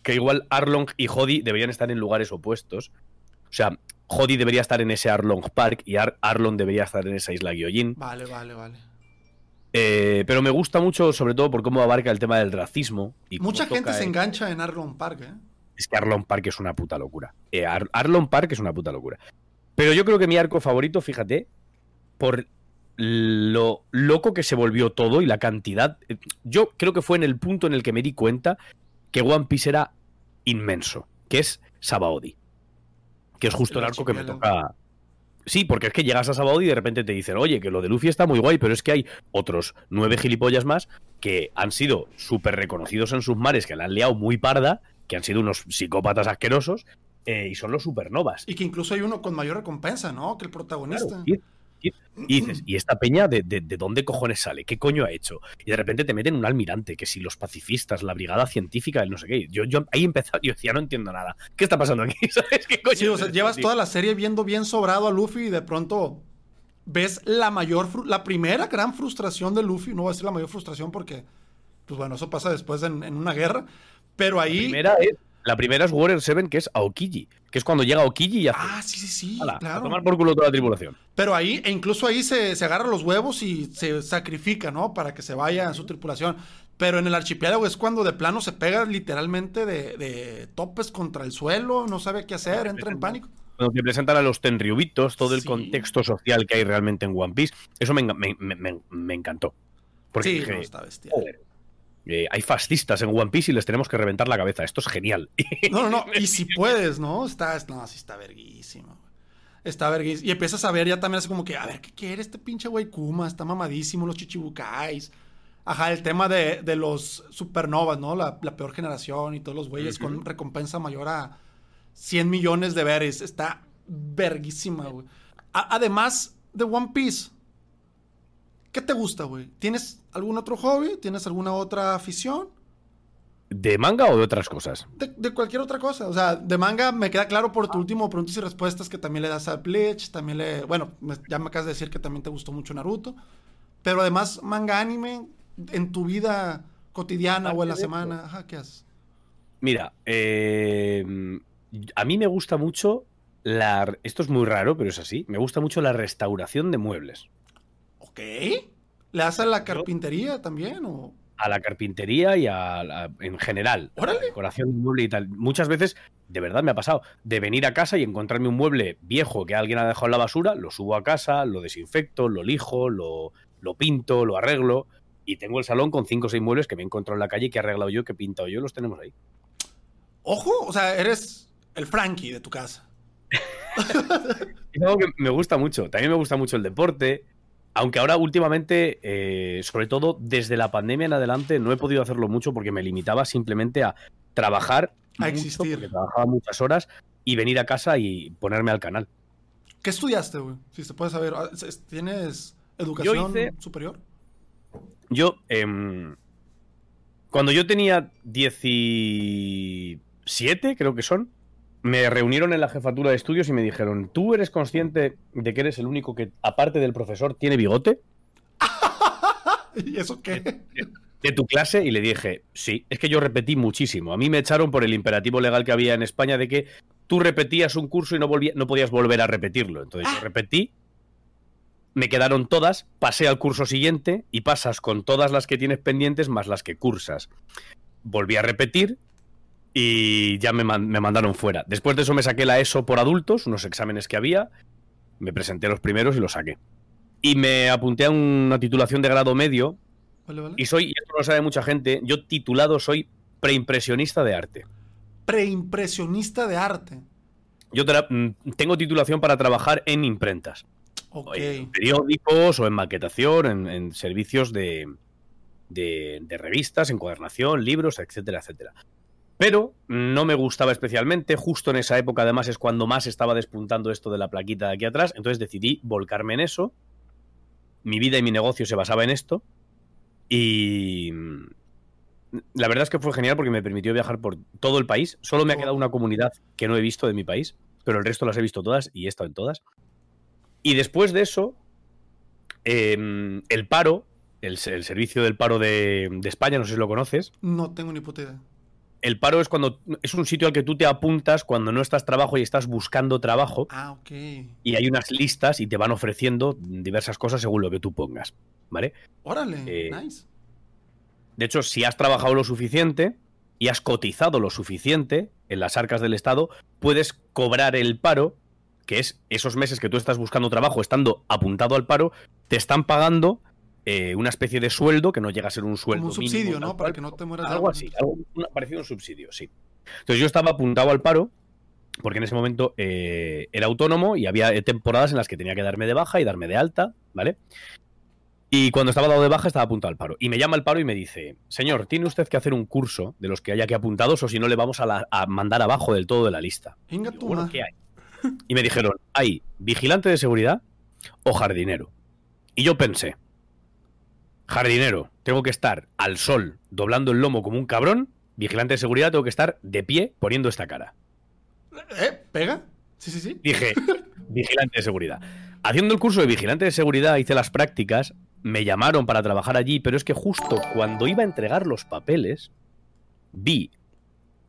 que igual Arlong y Jody deberían estar en lugares opuestos. O sea, Jody debería estar en ese Arlong Park y Ar- Arlong debería estar en esa isla Gyojin. Vale, vale, vale. Eh, pero me gusta mucho, sobre todo, por cómo abarca el tema del racismo. Y Mucha gente se el- engancha en Arlon Park, ¿eh? Es que Arlon Park es una puta locura. Eh, Ar- Arlon Park es una puta locura. Pero yo creo que mi arco favorito, fíjate, por lo loco que se volvió todo y la cantidad. eh, Yo creo que fue en el punto en el que me di cuenta que One Piece era inmenso, que es Sabaody. Que es justo El arco que me toca. Sí, porque es que llegas a Sabaody y de repente te dicen, oye, que lo de Luffy está muy guay, pero es que hay otros nueve gilipollas más que han sido súper reconocidos en sus mares, que la han liado muy parda, que han sido unos psicópatas asquerosos, eh, y son los supernovas. Y que incluso hay uno con mayor recompensa, ¿no? Que el protagonista. Y- dices, ¿y esta peña de, de- de dónde cojones sale? ¿Qué coño ha hecho? Y de repente te meten un almirante, que si los pacifistas, la brigada científica, el no sé qué. Yo, yo ahí empezaba, yo decía, no entiendo nada. ¿Qué está pasando aquí? ¿Sabes qué coño? Sí, o es sea, esto, llevas tío? toda la serie viendo bien sobrado a Luffy y de pronto ves la mayor, la primera gran frustración de Luffy. No voy a decir la mayor frustración porque, pues bueno, eso pasa después en, en una guerra. Pero ahí. La primera es, la primera es Warrior 7, que es Aokiji, que es cuando llega Aokiji y hace. Ah, sí, sí, sí, "Hala, A tomar por culo toda la tripulación. Pero ahí, e incluso ahí se, se agarra los huevos y se sacrifica, ¿no? Para que se vaya en su tripulación. Pero en el archipiélago es cuando de plano se pega literalmente de, de topes contra el suelo, no sabe qué hacer, entra en pánico. Cuando te presentan a los tenryubitos, todo el Sí. contexto social que hay realmente en One Piece, eso me, me- me- encantó. Porque sí, dije, no, está bestial. "Joder, eh, hay fascistas en One Piece y les tenemos que reventar la cabeza. Esto es genial. No, no, no. Y si puedes, ¿no? Está, no, sí está verguísimo. Está verguísimo. Y empiezas a ver ya también así como que, a ver, ¿qué quiere este pinche güey Kuma? Está mamadísimo, los chichibukais. Ajá, el tema de, de los supernovas, ¿no? La, la peor generación y todos los güeyes con recompensa mayor a 100 millones de veres. Está verguísima, güey. Además de One Piece, ¿qué te gusta, güey? ¿Tienes algún otro hobby? ¿Tienes alguna otra afición? ¿De manga o de otras cosas? De, de cualquier otra cosa. O sea, de manga me queda claro por tu último preguntas y respuestas que también le das a Bleach, también le... Bueno, me- ya me acabas de decir que también te gustó mucho Naruto. Pero además, manga anime, en tu vida cotidiana o en la semana, ajá, ¿qué haces? Mira, eh, a mí me gusta mucho la... Esto es muy raro, pero es así. Me gusta mucho la restauración de muebles. Ok. ¿Le das a la carpintería también o...? A la carpintería y a la- en general. La Órale. decoración de mueble y tal. Muchas veces, de verdad me ha pasado, de venir a casa y encontrarme un mueble viejo que alguien ha dejado en la basura, lo subo a casa, lo desinfecto, lo lijo, lo, lo pinto, lo arreglo. Y tengo el salón con cinco o seis muebles que me he encontrado en la calle, que he arreglado yo, que he pintado yo, los tenemos ahí. Ojo, o sea, eres el Frankie de tu casa. Es algo que me gusta mucho. También me gusta mucho el deporte. Aunque ahora últimamente, eh, sobre todo desde la pandemia en adelante, no he podido hacerlo mucho porque me limitaba simplemente a trabajar, A mucho, existir. porque trabajaba muchas horas y venir a casa y ponerme al canal. ¿Qué estudiaste, güey? Si se puede saber. Ah, ¿es- ¿Tienes educación hice- superior? Yo, em, cuando yo tenía 17, creo que son, me reunieron en la jefatura de estudios y me dijeron, ¿tú eres consciente de que eres el único que, aparte del profesor, tiene bigote? ¿Y eso qué? de tu clase y le dije, sí, es que yo repetí muchísimo. A mí me echaron por el imperativo legal que había en España de que tú repetías un curso y no, volvía- no podías volver a repetirlo. Entonces yo repetí, me quedaron todas, pasé al curso siguiente y pasas con todas las que tienes pendientes más las que cursas. Volví a repetir y ya me, man- me mandaron fuera. Después de eso me saqué la ESO por adultos, unos exámenes que había, me presenté los primeros y los saqué. Y me apunté a una titulación de grado medio Vale, vale. y soy, y esto lo sabe mucha gente, yo titulado soy preimpresionista de arte. Preimpresionista de arte. Yo mm, tengo titulación para trabajar en imprentas, Ok. o en periódicos o en maquetación, en, en servicios de, de, de revistas, encuadernación, libros, etcétera, etcétera. Pero no me gustaba especialmente, justo en esa época además es cuando más estaba despuntando esto de la plaquita de aquí atrás, entonces decidí volcarme en eso. Mi vida y mi negocio se basaba en esto. Y mm, la verdad es que fue genial porque me permitió viajar por todo el país. Solo me ha quedado una comunidad que no he visto de mi país, pero el resto las he visto todas y he estado en todas. Y después de eso, em, el paro, el, se- el servicio del paro de, de España, no sé si lo conoces, No tengo ni puta idea. El paro es cuando es un sitio al que tú te apuntas cuando no estás trabajo y estás buscando trabajo. Ah, ok. Y hay unas listas y te van ofreciendo diversas cosas según lo que tú pongas, ¿vale? Órale, Eh, nice. De hecho, si has trabajado lo suficiente y has cotizado lo suficiente en las arcas del Estado, puedes cobrar el paro, que es esos meses que tú estás buscando trabajo, estando apuntado al paro, te están pagando eh, una especie de sueldo que no llega a ser un sueldo. Como un subsidio, mínimo, ¿no? Para que no te mueras de Algo así, algo parecido a un subsidio, sí. Entonces yo estaba apuntado al paro, porque en ese momento eh, era autónomo y había temporadas en las que tenía que darme de baja y darme de alta, ¿vale? Y cuando estaba dado de baja estaba apuntado al paro. Y me llama el paro y me dice, señor, tiene usted que hacer un curso de los que haya aquí apuntados o si no le vamos a, la- a mandar abajo del todo de la lista. Y yo, bueno. ¿qué hay? Y me dijeron, hay vigilante de seguridad o jardinero. Y yo pensé, jardinero, tengo que estar al sol doblando el lomo como un cabrón, vigilante de seguridad, tengo que estar de pie poniendo esta cara. ¿Eh? ¿Pega? Sí, sí, sí. Dije, vigilante de seguridad. Haciendo el curso de vigilante de seguridad hice las prácticas, me llamaron para trabajar allí, pero es que justo cuando iba a entregar los papeles, vi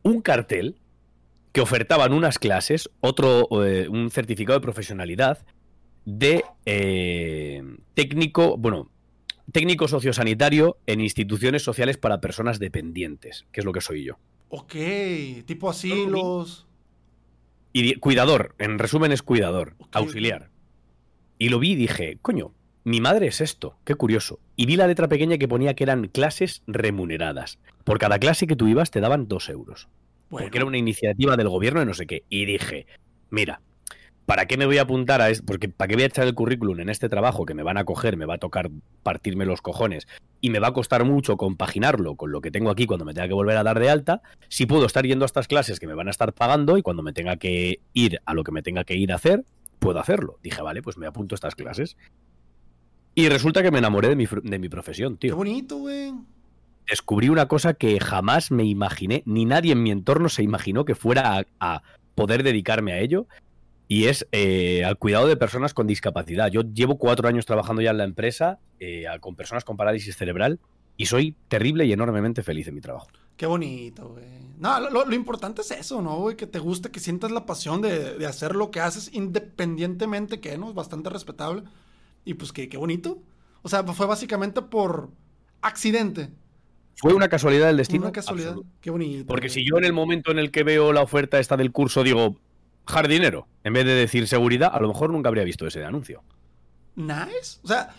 un cartel que ofertaban unas clases, otro, eh, un certificado de profesionalidad de eh, técnico, bueno, técnico sociosanitario en instituciones sociales para personas dependientes, que es lo que soy yo. Ok, tipo asilos. Y cuidador, en resumen es cuidador, auxiliar. Y lo vi y dije, coño, mi madre es esto, qué curioso. Y vi la letra pequeña que ponía que eran clases remuneradas. Por cada clase que tú ibas te daban dos euros. Bueno, Porque era una iniciativa del gobierno de no sé qué. Y dije, mira, ¿para qué me voy a apuntar a esto? Porque ¿para qué voy a echar el currículum en este trabajo que me van a coger, me va a tocar partirme los cojones y me va a costar mucho compaginarlo con lo que tengo aquí cuando me tenga que volver a dar de alta? Si puedo estar yendo a estas clases que me van a estar pagando y cuando me tenga que ir a lo que me tenga que ir a hacer, puedo hacerlo. Dije, vale, pues me apunto a estas clases. Y resulta que me enamoré de mi, de mi profesión, qué tío. bonito, güey. Descubrí una cosa que jamás me imaginé, ni nadie en mi entorno se imaginó que fuera a, a poder dedicarme a ello. Y es eh, al cuidado de personas con discapacidad. Yo llevo cuatro años trabajando ya en la empresa eh, con personas con parálisis cerebral y soy terrible y enormemente feliz en mi trabajo. Qué bonito, güey. No, lo, importante es eso, ¿no, güey? Que te guste, que sientas la pasión de, de hacer lo que haces independientemente que, ¿no? Es bastante respetable. Y pues que qué bonito. O sea, fue básicamente por accidente. ¿Fue una casualidad del destino? Una casualidad. Qué bonito. Porque güey. si yo en el momento en el que veo la oferta esta del curso digo jardinero, en vez de decir seguridad, a lo mejor nunca habría visto ese anuncio. Nice. O sea,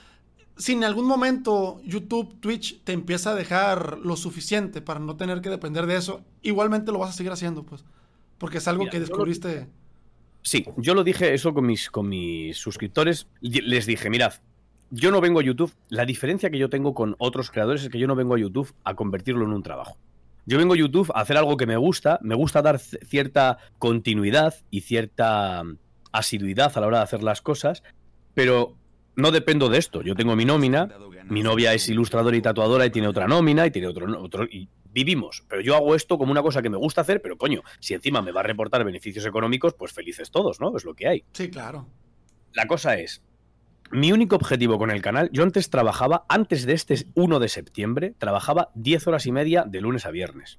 si en algún momento YouTube, Twitch te empieza a dejar lo suficiente para no tener que depender de eso, igualmente lo vas a seguir haciendo, pues. Porque es algo Mira, que lo- descubriste. Sí, yo lo dije eso con mis, con mis suscriptores. Les dije, mirad, yo no vengo a YouTube. La diferencia que yo tengo con otros creadores es que yo no vengo a YouTube a convertirlo en un trabajo. Yo vengo a YouTube a hacer algo que me gusta. Me gusta dar cierta continuidad y cierta mm, asiduidad a la hora de hacer las cosas. Pero no dependo de esto. Yo tengo mi nómina. Mi novia es ilustradora y tatuadora y tiene otra nómina y tiene otro, otro y vivimos. Pero yo hago esto como una cosa que me gusta hacer, pero coño, si encima me va a reportar beneficios económicos, pues felices todos, ¿no? Es lo que hay. Sí, claro. La cosa es, mi único objetivo con el canal, yo antes trabajaba, antes de este 1 de septiembre, trabajaba 10 horas y media de lunes a viernes.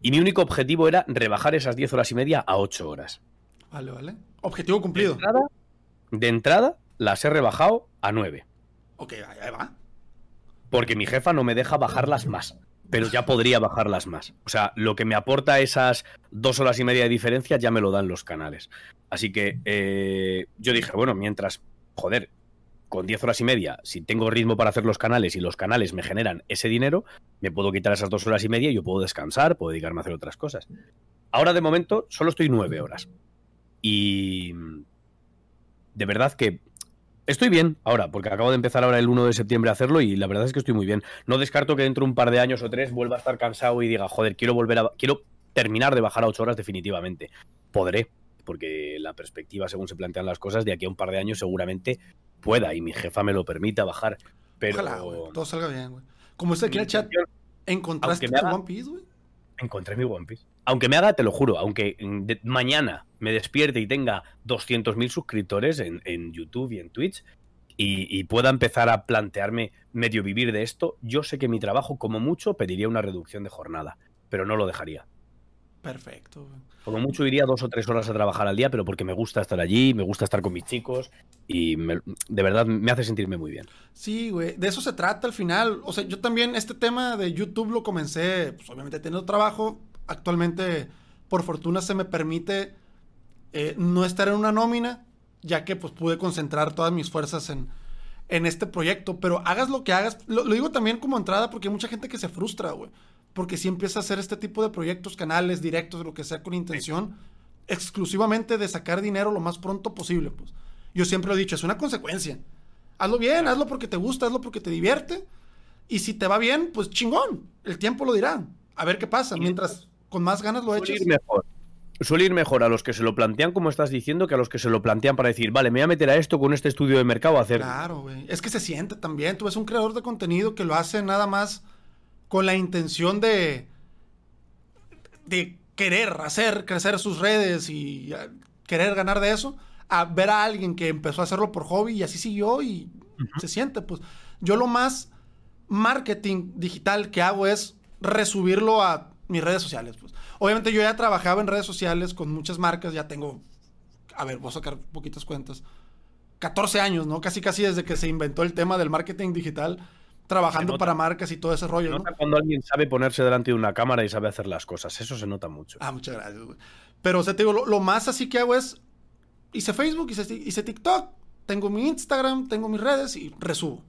Y mi único objetivo era rebajar esas 10 horas y media a 8 horas. Vale, vale. Objetivo De cumplido. entrada, de entrada las he rebajado a 9. Ok, ahí va. porque mi jefa no me deja bajarlas más. Pero ya podría bajarlas más. O sea, lo que me aporta esas dos horas y media de diferencia ya me lo dan los canales. Así que eh, yo dije, bueno, mientras, joder, con 10 horas y media, si tengo ritmo para hacer los canales y los canales me generan ese dinero, me puedo quitar esas dos horas y media y yo puedo descansar, puedo dedicarme a hacer otras cosas. Ahora de momento solo estoy nueve horas. Y de verdad que Estoy bien ahora, porque acabo de empezar ahora el 1 de septiembre a hacerlo y la verdad es que estoy muy bien. No descarto que dentro de un par de años o tres vuelva a estar cansado y diga, joder, quiero volver a. Quiero terminar de bajar a 8 horas definitivamente. Podré, porque la perspectiva, según se plantean las cosas, de aquí a un par de años seguramente pueda y mi jefa me lo permita bajar. Pero Ojalá, güey. Todo salga bien, güey. Como en el chat, ¿encontraste tu haga- One Piece, güey? encontré mi One Piece. Aunque me haga, te lo juro, aunque mm, de- mañana me despierte y tenga 200.000 suscriptores en, en YouTube y en Twitch y, y pueda empezar a plantearme medio vivir de esto, yo sé que mi trabajo, como mucho, pediría una reducción de jornada. pero no lo dejaría. Perfecto. Como mucho iría dos o tres horas a trabajar al día, pero porque me gusta estar allí, me gusta estar con mis chicos y me- de verdad me hace sentirme muy bien. Sí, güey, de eso se trata al final. O sea, yo también este tema de YouTube lo comencé, pues obviamente teniendo trabajo. Actualmente, por fortuna, se me permite eh, no estar en una nómina, ya que pues pude concentrar todas mis fuerzas en, en este proyecto. Pero hagas lo que hagas, lo, lo digo también como entrada porque hay mucha gente que se frustra, güey. Porque si empieza a hacer este tipo de proyectos, canales, directos, lo que sea, con intención exclusivamente de sacar dinero lo más pronto posible, pues. Yo siempre lo he dicho, es una consecuencia. Hazlo bien, hazlo porque te gusta, hazlo porque te divierte. Y si te va bien, pues chingón. El tiempo lo dirá. A ver qué pasa. Mientras con más ganas lo eches. mejor. Suele ir mejor a los que se lo plantean, como estás diciendo, que a los que se lo plantean para decir, vale, me voy a meter a esto con este estudio de mercado a hacer. Claro, güey. Es que se siente también. Tú ves un creador de contenido que lo hace nada más con la intención de. de querer hacer crecer sus redes y eh, querer ganar de eso. A ver a alguien que empezó a hacerlo por hobby y así siguió y se siente. Pues yo lo más marketing digital que hago es resubirlo a mis redes sociales. Pues. Obviamente yo ya trabajaba en redes sociales con muchas marcas, ya tengo, a ver, voy a sacar poquitas cuentas. 14 años, ¿no? Casi casi desde que se inventó el tema del marketing digital, trabajando para marcas y todo ese rollo, Se ¿no? nota cuando alguien sabe ponerse delante de una cámara y sabe hacer las cosas. Eso se nota mucho. Ah, muchas gracias, güey. Pero, o sea, te digo, lo, lo más así que hago es, hice Facebook, hice, hice TikTok, tengo mi Instagram, tengo mis redes y resubo.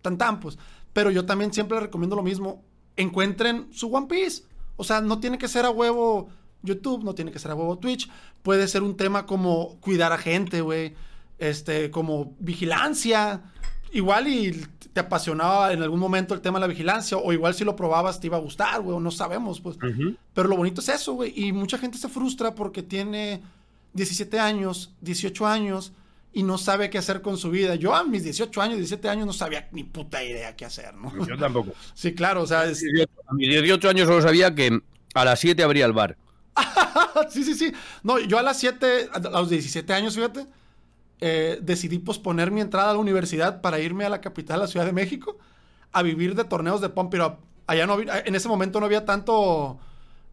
Tan tan, pues. Pero yo también siempre les recomiendo lo mismo. Encuentren su One Piece. O sea, no tiene que ser a huevo YouTube, no tiene que ser a huevo Twitch. Puede ser un tema como cuidar a gente, güey. Este, como vigilancia. Igual y te apasionaba en algún momento el tema de la vigilancia. O igual si lo probabas te iba a gustar, güey. o No sabemos, pues. Pero lo bonito es eso, güey. Y mucha gente se frustra porque tiene 17 años, 18 años y no sabe qué hacer con su vida. Yo a mis 18 años, 17 años no sabía ni puta idea qué hacer, ¿no? Yo tampoco. Sí, claro, o sea, es- A mis 18 años solo sabía que a las 7 abría el bar. sí, sí, sí. No, yo a las 7, a los 17 años, fíjate, eh, decidí posponer mi entrada a la universidad para irme a la capital, a la Ciudad de México, a vivir de torneos de Pump It Up. Allá no, había- en ese momento no había tanto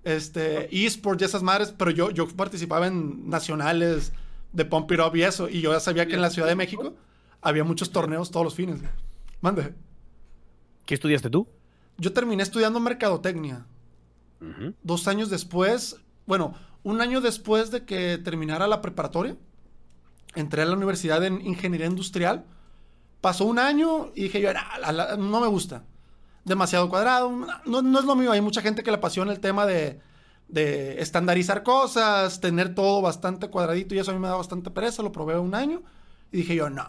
este, esports y esas madres, pero yo, yo participaba en nacionales de Pump It Up y eso, y yo ya sabía que en la Ciudad de México había muchos torneos todos los fines. Mande. ¿Qué estudiaste tú? Yo terminé estudiando mercadotecnia. Dos años después, bueno, un año después de que terminara la preparatoria, entré a la universidad en ingeniería industrial. Pasó un año y dije yo, "Nah, la- la- no me gusta. Demasiado cuadrado. No, no es lo mío. Hay mucha gente que le apasiona el tema de, de estandarizar cosas, tener todo bastante cuadradito y eso a mí me da bastante pereza. Lo probé un año y dije yo, no.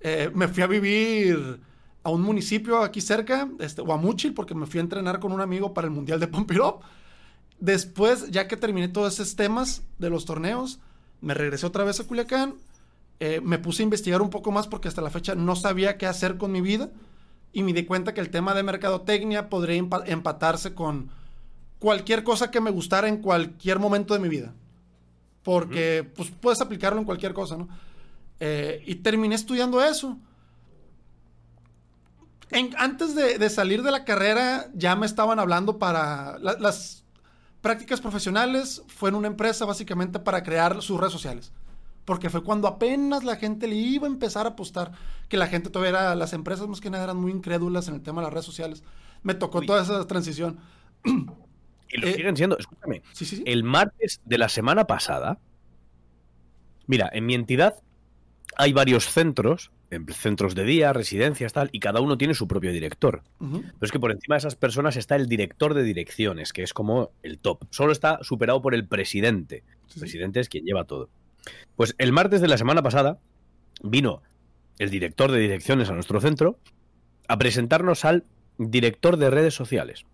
Eh, me fui a vivir a un municipio aquí cerca, este, Guamúchil, porque me fui a entrenar con un amigo para el Mundial de Up. Después, ya que terminé todos esos temas de los torneos, me regresé otra vez a Culiacán. Eh, me puse a investigar un poco más porque hasta la fecha no sabía qué hacer con mi vida. Y me di cuenta que el tema de mercadotecnia podría empa- empatarse con cualquier cosa que me gustara en cualquier momento de mi vida. Porque pues, puedes aplicarlo en cualquier cosa, ¿no? Eh, y terminé estudiando eso. En- antes de, de salir de la carrera, ya me estaban hablando para la- las prácticas profesionales. Fue en una empresa básicamente para crear sus redes sociales. Porque fue cuando apenas la gente le iba a empezar a apostar. Que la gente todavía era, las empresas más que nada eran muy incrédulas en el tema de las redes sociales. Me tocó Uy. toda esa transición. Y lo Eh, siguen siendo. Escúchame. Sí, sí, sí. El martes de la semana pasada. Mira, en mi entidad hay varios centros, en centros de día, residencias, tal, y cada uno tiene su propio director. Pero es que por encima de esas personas está el director de direcciones, que es como el top. Solo está superado por el presidente. El presidente es quien lleva todo. Pues el martes de la semana pasada vino el director de direcciones a nuestro centro a presentarnos al director de redes sociales.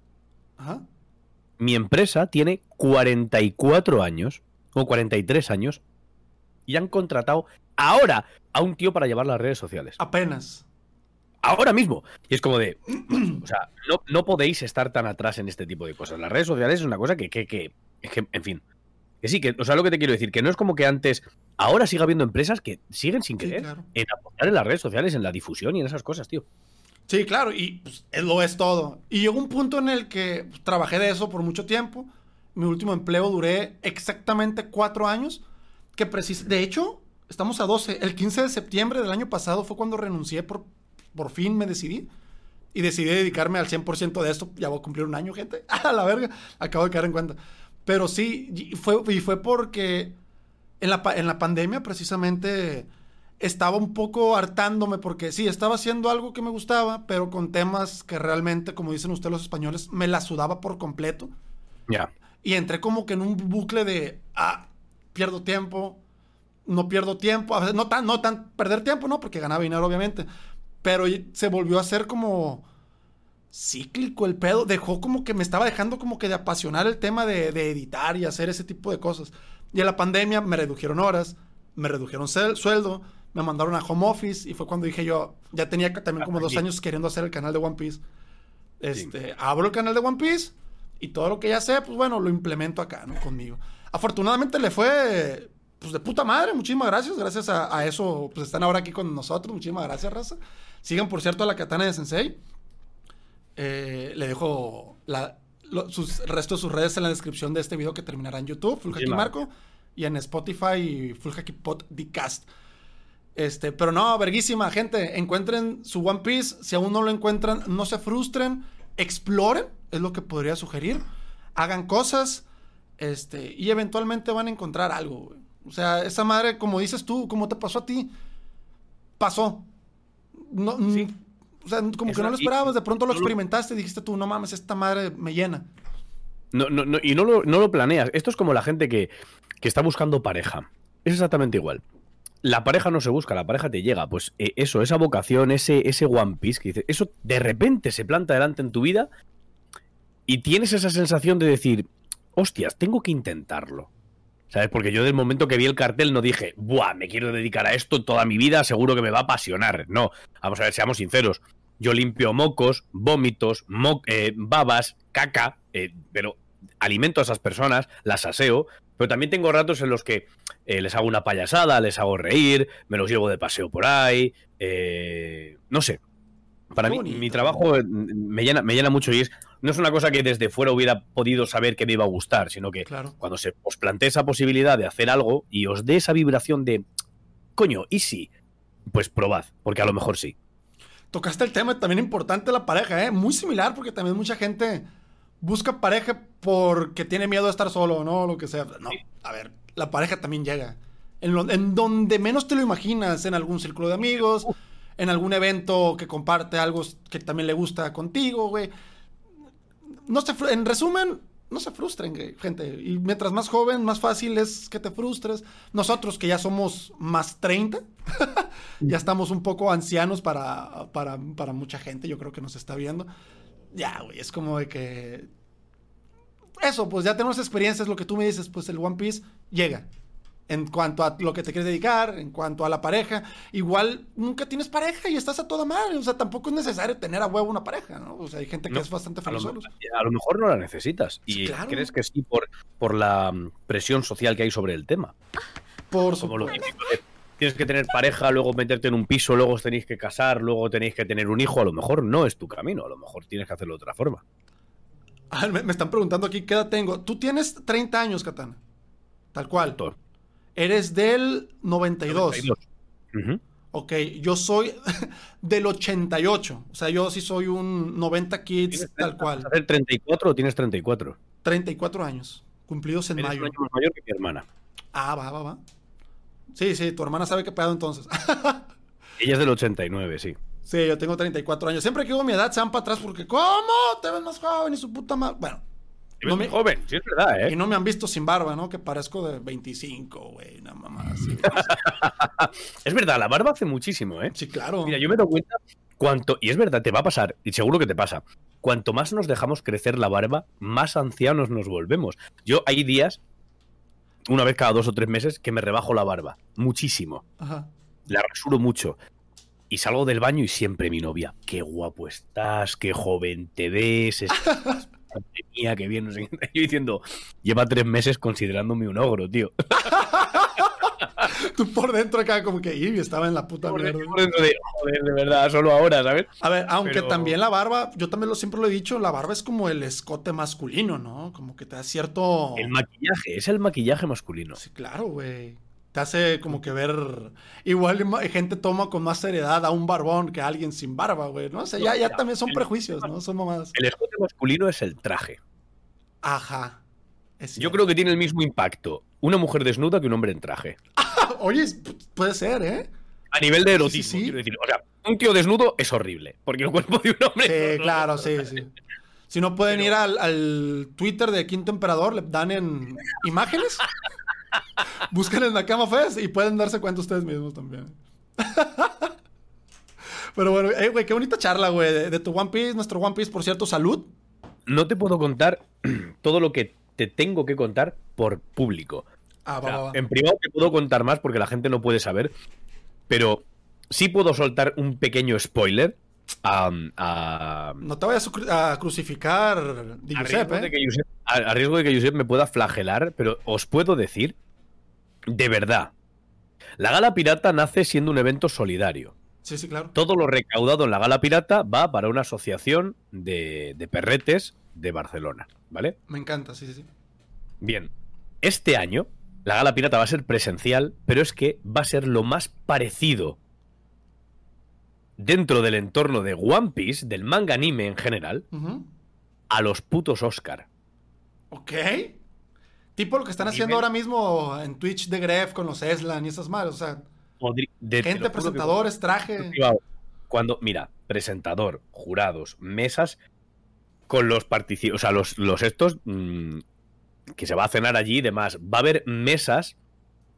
Mi empresa tiene 44 años o 43 años y han contratado ahora a un tío para llevar las redes sociales. Apenas. Ahora mismo. Y es como de. O sea, no, no podéis estar tan atrás en este tipo de cosas. Las redes sociales es una cosa que, que, que, en fin. Que sí, que, o sea, lo que te quiero decir, que no es como que antes. Ahora sigue habiendo empresas que siguen sin Sí, querer claro. en apostar en las redes sociales, en la difusión y en esas cosas, tío. Sí, claro, y pues, lo es todo. Y llegó un punto en el que pues, trabajé de eso por mucho tiempo. Mi último empleo duré exactamente cuatro años. Que precis de hecho, estamos a 12. El 15 de septiembre del año pasado fue cuando renuncié, por, por fin me decidí. Y decidí dedicarme al 100% de esto. Ya voy a cumplir un año, gente. A la verga. Acabo de caer en cuenta. Pero sí, y fue, y fue porque en la, en la pandemia precisamente estaba un poco hartándome porque sí, estaba haciendo algo que me gustaba, pero con temas que realmente, como dicen ustedes los españoles, me la sudaba por completo. Ya. Y entré como que en un bucle de, ah, pierdo tiempo, no pierdo tiempo, a veces no tan, no tan perder tiempo, ¿no? Porque ganaba dinero, obviamente. Pero se volvió a ser como cíclico el pedo. Dejó como que me estaba dejando como que de apasionar el tema de, de editar y hacer ese tipo de cosas. Y en la pandemia me redujeron horas, me redujeron sueldo, me mandaron a home office y fue cuando dije yo, ya tenía también como dos años queriendo hacer el canal de One Piece. Este, abro el canal de One Piece y todo lo que ya sé, pues bueno, lo implemento acá, ¿no? Conmigo. Afortunadamente le fue, pues de puta madre, muchísimas gracias. Gracias a, eso, pues están ahora aquí con nosotros. Muchísimas gracias, raza. Sigan, por cierto, a la katana de Sensei. Eh, le dejo la, sus restos de sus redes en la descripción de este video que terminará en YouTube, Full Marco, y en Spotify, Full Hacky Pod Cast. Este, pero no, verguísima, gente. Encuentren su One Piece. Si aún no lo encuentran, no se frustren. Exploren, es lo que podría sugerir. Hagan cosas. Este, y eventualmente van a encontrar algo, O sea, esa madre, como dices tú, como te pasó a ti, pasó. No, O sea, como que no lo esperabas, de pronto lo experimentaste y dijiste tú, no mames, esta madre me llena. No, no, no, y no lo, no lo planeas. Esto es como la gente que, que está buscando pareja. Es exactamente igual la pareja no se busca, la pareja te llega. Pues eh, eso, esa vocación, ese, ese One Piece que dices, eso de repente se planta delante en tu vida y tienes esa sensación de decir, hostias, tengo que intentarlo. ¿Sabes? Porque yo del momento que vi el cartel no dije, buah, me quiero dedicar a esto toda mi vida, seguro que me va a apasionar. No, vamos a ver, seamos sinceros. Yo limpio mocos, vómitos, eh, babas, caca, eh, pero alimento a esas personas, las aseo, pero también tengo ratos en los que eh, les hago una payasada, les hago reír, me los llevo de paseo por ahí. Eh, no sé. Para mí, mi trabajo eh, me llena, me llena mucho y es, no es una cosa que desde fuera hubiera podido saber que me iba a gustar, sino que cuando se os plantea esa posibilidad de hacer algo y os dé esa vibración de, coño, ¿y si? Pues probad, porque a lo mejor sí. Tocaste el tema también importante la pareja, ¿eh? Muy similar, porque también mucha gente busca pareja porque tiene miedo de estar solo, ¿no? Lo que sea. No, a ver, la pareja también llega. En, donde menos te lo imaginas, en algún círculo de amigos, en algún evento que comparte algo que también le gusta contigo, güey. No se, en resumen, no se frustren, gente. Y mientras más joven, más fácil es que te frustres. Nosotros que ya somos más 30, ya estamos un poco ancianos para, para, para mucha gente, yo creo que nos está viendo ya, güey, es como de que... Eso, pues ya tenemos experiencias, lo que tú me dices, pues el One Piece llega. En cuanto a lo que te quieres dedicar, en cuanto a la pareja, igual nunca tienes pareja y estás a toda madre. O sea, tampoco es necesario tener a huevo una pareja, ¿no? O sea, hay gente que es bastante feliz a lo, A lo mejor no la necesitas. y crees que sí por, por la mm, presión social que hay sobre el tema. Por supuesto. Tienes que tener pareja, luego meterte en un piso, luego os tenéis que casar, luego tenéis que tener un hijo, a lo mejor no es tu camino, a lo mejor tienes que hacerlo de otra forma. me, están preguntando aquí qué edad tengo. Tú tienes 30 años, Katana. Tal cual. Eres del 92. 92. Ok, yo soy del 88. O sea, yo sí soy un 90 kids tal cual. ¿Tienes 34 o tienes 34? 34 años, cumplidos en mayo. Un año más mayor que mi hermana. Ah, va, va, va. Sí, sí, tu hermana sabe qué pedo entonces. Ella es del 89, sí. Sí, yo tengo 34 años. Siempre que digo mi edad se van para atrás porque, ¿cómo? Te ves más joven y su puta madre. Bueno. No me... joven, sí es verdad, ¿eh? Y no me han visto sin barba, ¿no? Que parezco de 25, güey, una mamá así. es verdad, la barba hace muchísimo, ¿eh? Sí, claro. Mira, yo me doy cuenta cuánto, y es verdad, te va a pasar, y seguro que te pasa, cuanto más nos dejamos crecer la barba, más ancianos nos volvemos. Yo hay días una vez cada dos o tres meses que me rebajo la barba. Muchísimo. Ajá. La rasuro mucho. Y salgo del baño y siempre mi novia. Qué guapo estás, qué joven te ves. Estás mía, qué bien. Yo diciendo, lleva tres meses considerándome un ogro, tío. Tú por dentro acá como que Ivy estaba en la puta Por mierda. por dentro de, joder, de verdad, solo ahora, ¿sabes? A ver, aunque Pero- también la barba, yo también lo siempre lo he dicho, la barba es como el escote masculino, ¿no? Como que te da cierto... El maquillaje, es el maquillaje masculino. Sí, claro, güey. Te hace como que ver. Igual gente toma con más seriedad a un barbón que a alguien sin barba, güey. No sé, ya, ya Ya, también son el- prejuicios, ¿no? Son mamadas. El escote masculino es el traje. Ajá. Yo creo que tiene el mismo impacto una mujer desnuda que un hombre en traje. Oye, puede ser, ¿eh? A nivel de erotismo, sí, sí. quiero decir. O sea, un tío desnudo es horrible, porque el cuerpo de un hombre. Sí, claro, sí, sí. Si no pueden Pero- ir al, al Twitter de Quinto Emperador, le dan en imágenes. Buscan en la cama Fest y pueden darse cuenta ustedes mismos también. Pero bueno, eh, güey, qué bonita charla, güey, de, de tu One Piece, nuestro One Piece, por cierto, salud. No te puedo contar todo lo que te tengo que contar por público. Ah, O va, sea, va, va. En privado te puedo contar más porque la gente no puede saber, pero sí puedo soltar un pequeño spoiler a, a- No te vayas a cru- a crucificar, a Giuseppe, riesgo de que Josep, a- riesgo de que me pueda flagelar, pero os puedo decir, de verdad, la Gala Pirata nace siendo un evento solidario. Sí, sí, claro. Todo lo recaudado en la Gala Pirata va para una asociación de, de perretes de Barcelona, ¿vale? Me encanta, sí, sí, sí. Bien, este año la Gala Pirata va a ser presencial, pero es que va a ser lo más parecido dentro del entorno de One Piece, del manga anime en general, a los putos Oscar. Ok. Tipo lo que están haciendo Nivel- ahora mismo en Twitch de Gref con los Eslan y esas madres. O sea, Podri- de- gente, presentadores, traje. Cuando, mira, presentador, jurados, mesas, con los participantes, o sea, los, los estos, mm, que se va a cenar allí y demás. Va a haber mesas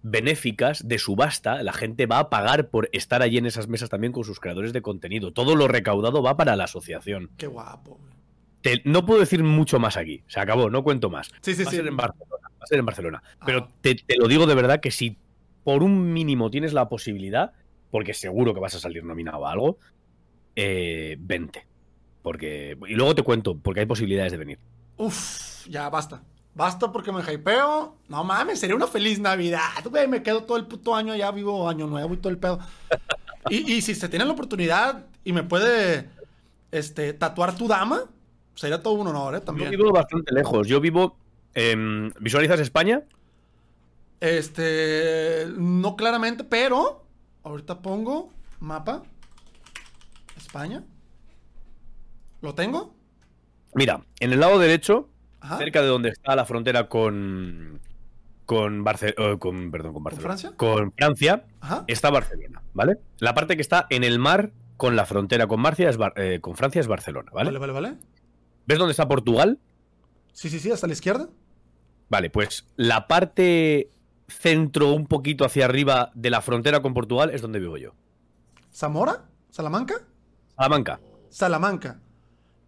benéficas de subasta. La gente va a pagar por estar allí en esas mesas también con sus creadores de contenido. Todo lo recaudado va para la asociación. Qué guapo. Te- no puedo decir mucho más aquí. Se acabó, no cuento más. Sí, sí, va sí. a ser en Barcelona. A ser en Barcelona. Pero Ah. te, te lo digo de verdad que si por un mínimo tienes la posibilidad, porque seguro que vas a salir nominado a algo, eh, vente. Porque. Y luego te cuento, porque hay posibilidades de venir. Uf, ya basta. Basta porque me hypeo. No mames, sería una feliz Navidad, güey. Me quedo todo el puto año allá, vivo año nuevo y todo el pedo. Y, y si se tiene la oportunidad y me puede este, tatuar tu dama, sería todo un honor, ¿eh? Yo También. vivo bastante lejos. Yo vivo. Em, ¿Visualizas España? Este, no claramente, pero ahorita pongo mapa. España. ¿Lo tengo? Mira, en el lado derecho, Ajá. cerca de donde está la frontera con. Con, Barce- eh, con perdón, con Barcelona. Francia? Con Francia, Ajá. está Barcelona, ¿vale? La parte que está en el mar con la frontera con, Marcia es Bar- eh, con Francia es Barcelona, ¿vale? Vale, vale, vale. ¿Ves dónde está Portugal? Sí, sí, sí, hasta la izquierda. Vale, pues la parte centro un poquito hacia arriba de la frontera con Portugal es donde vivo yo. ¿Zamora? ¿Salamanca? Salamanca. Salamanca.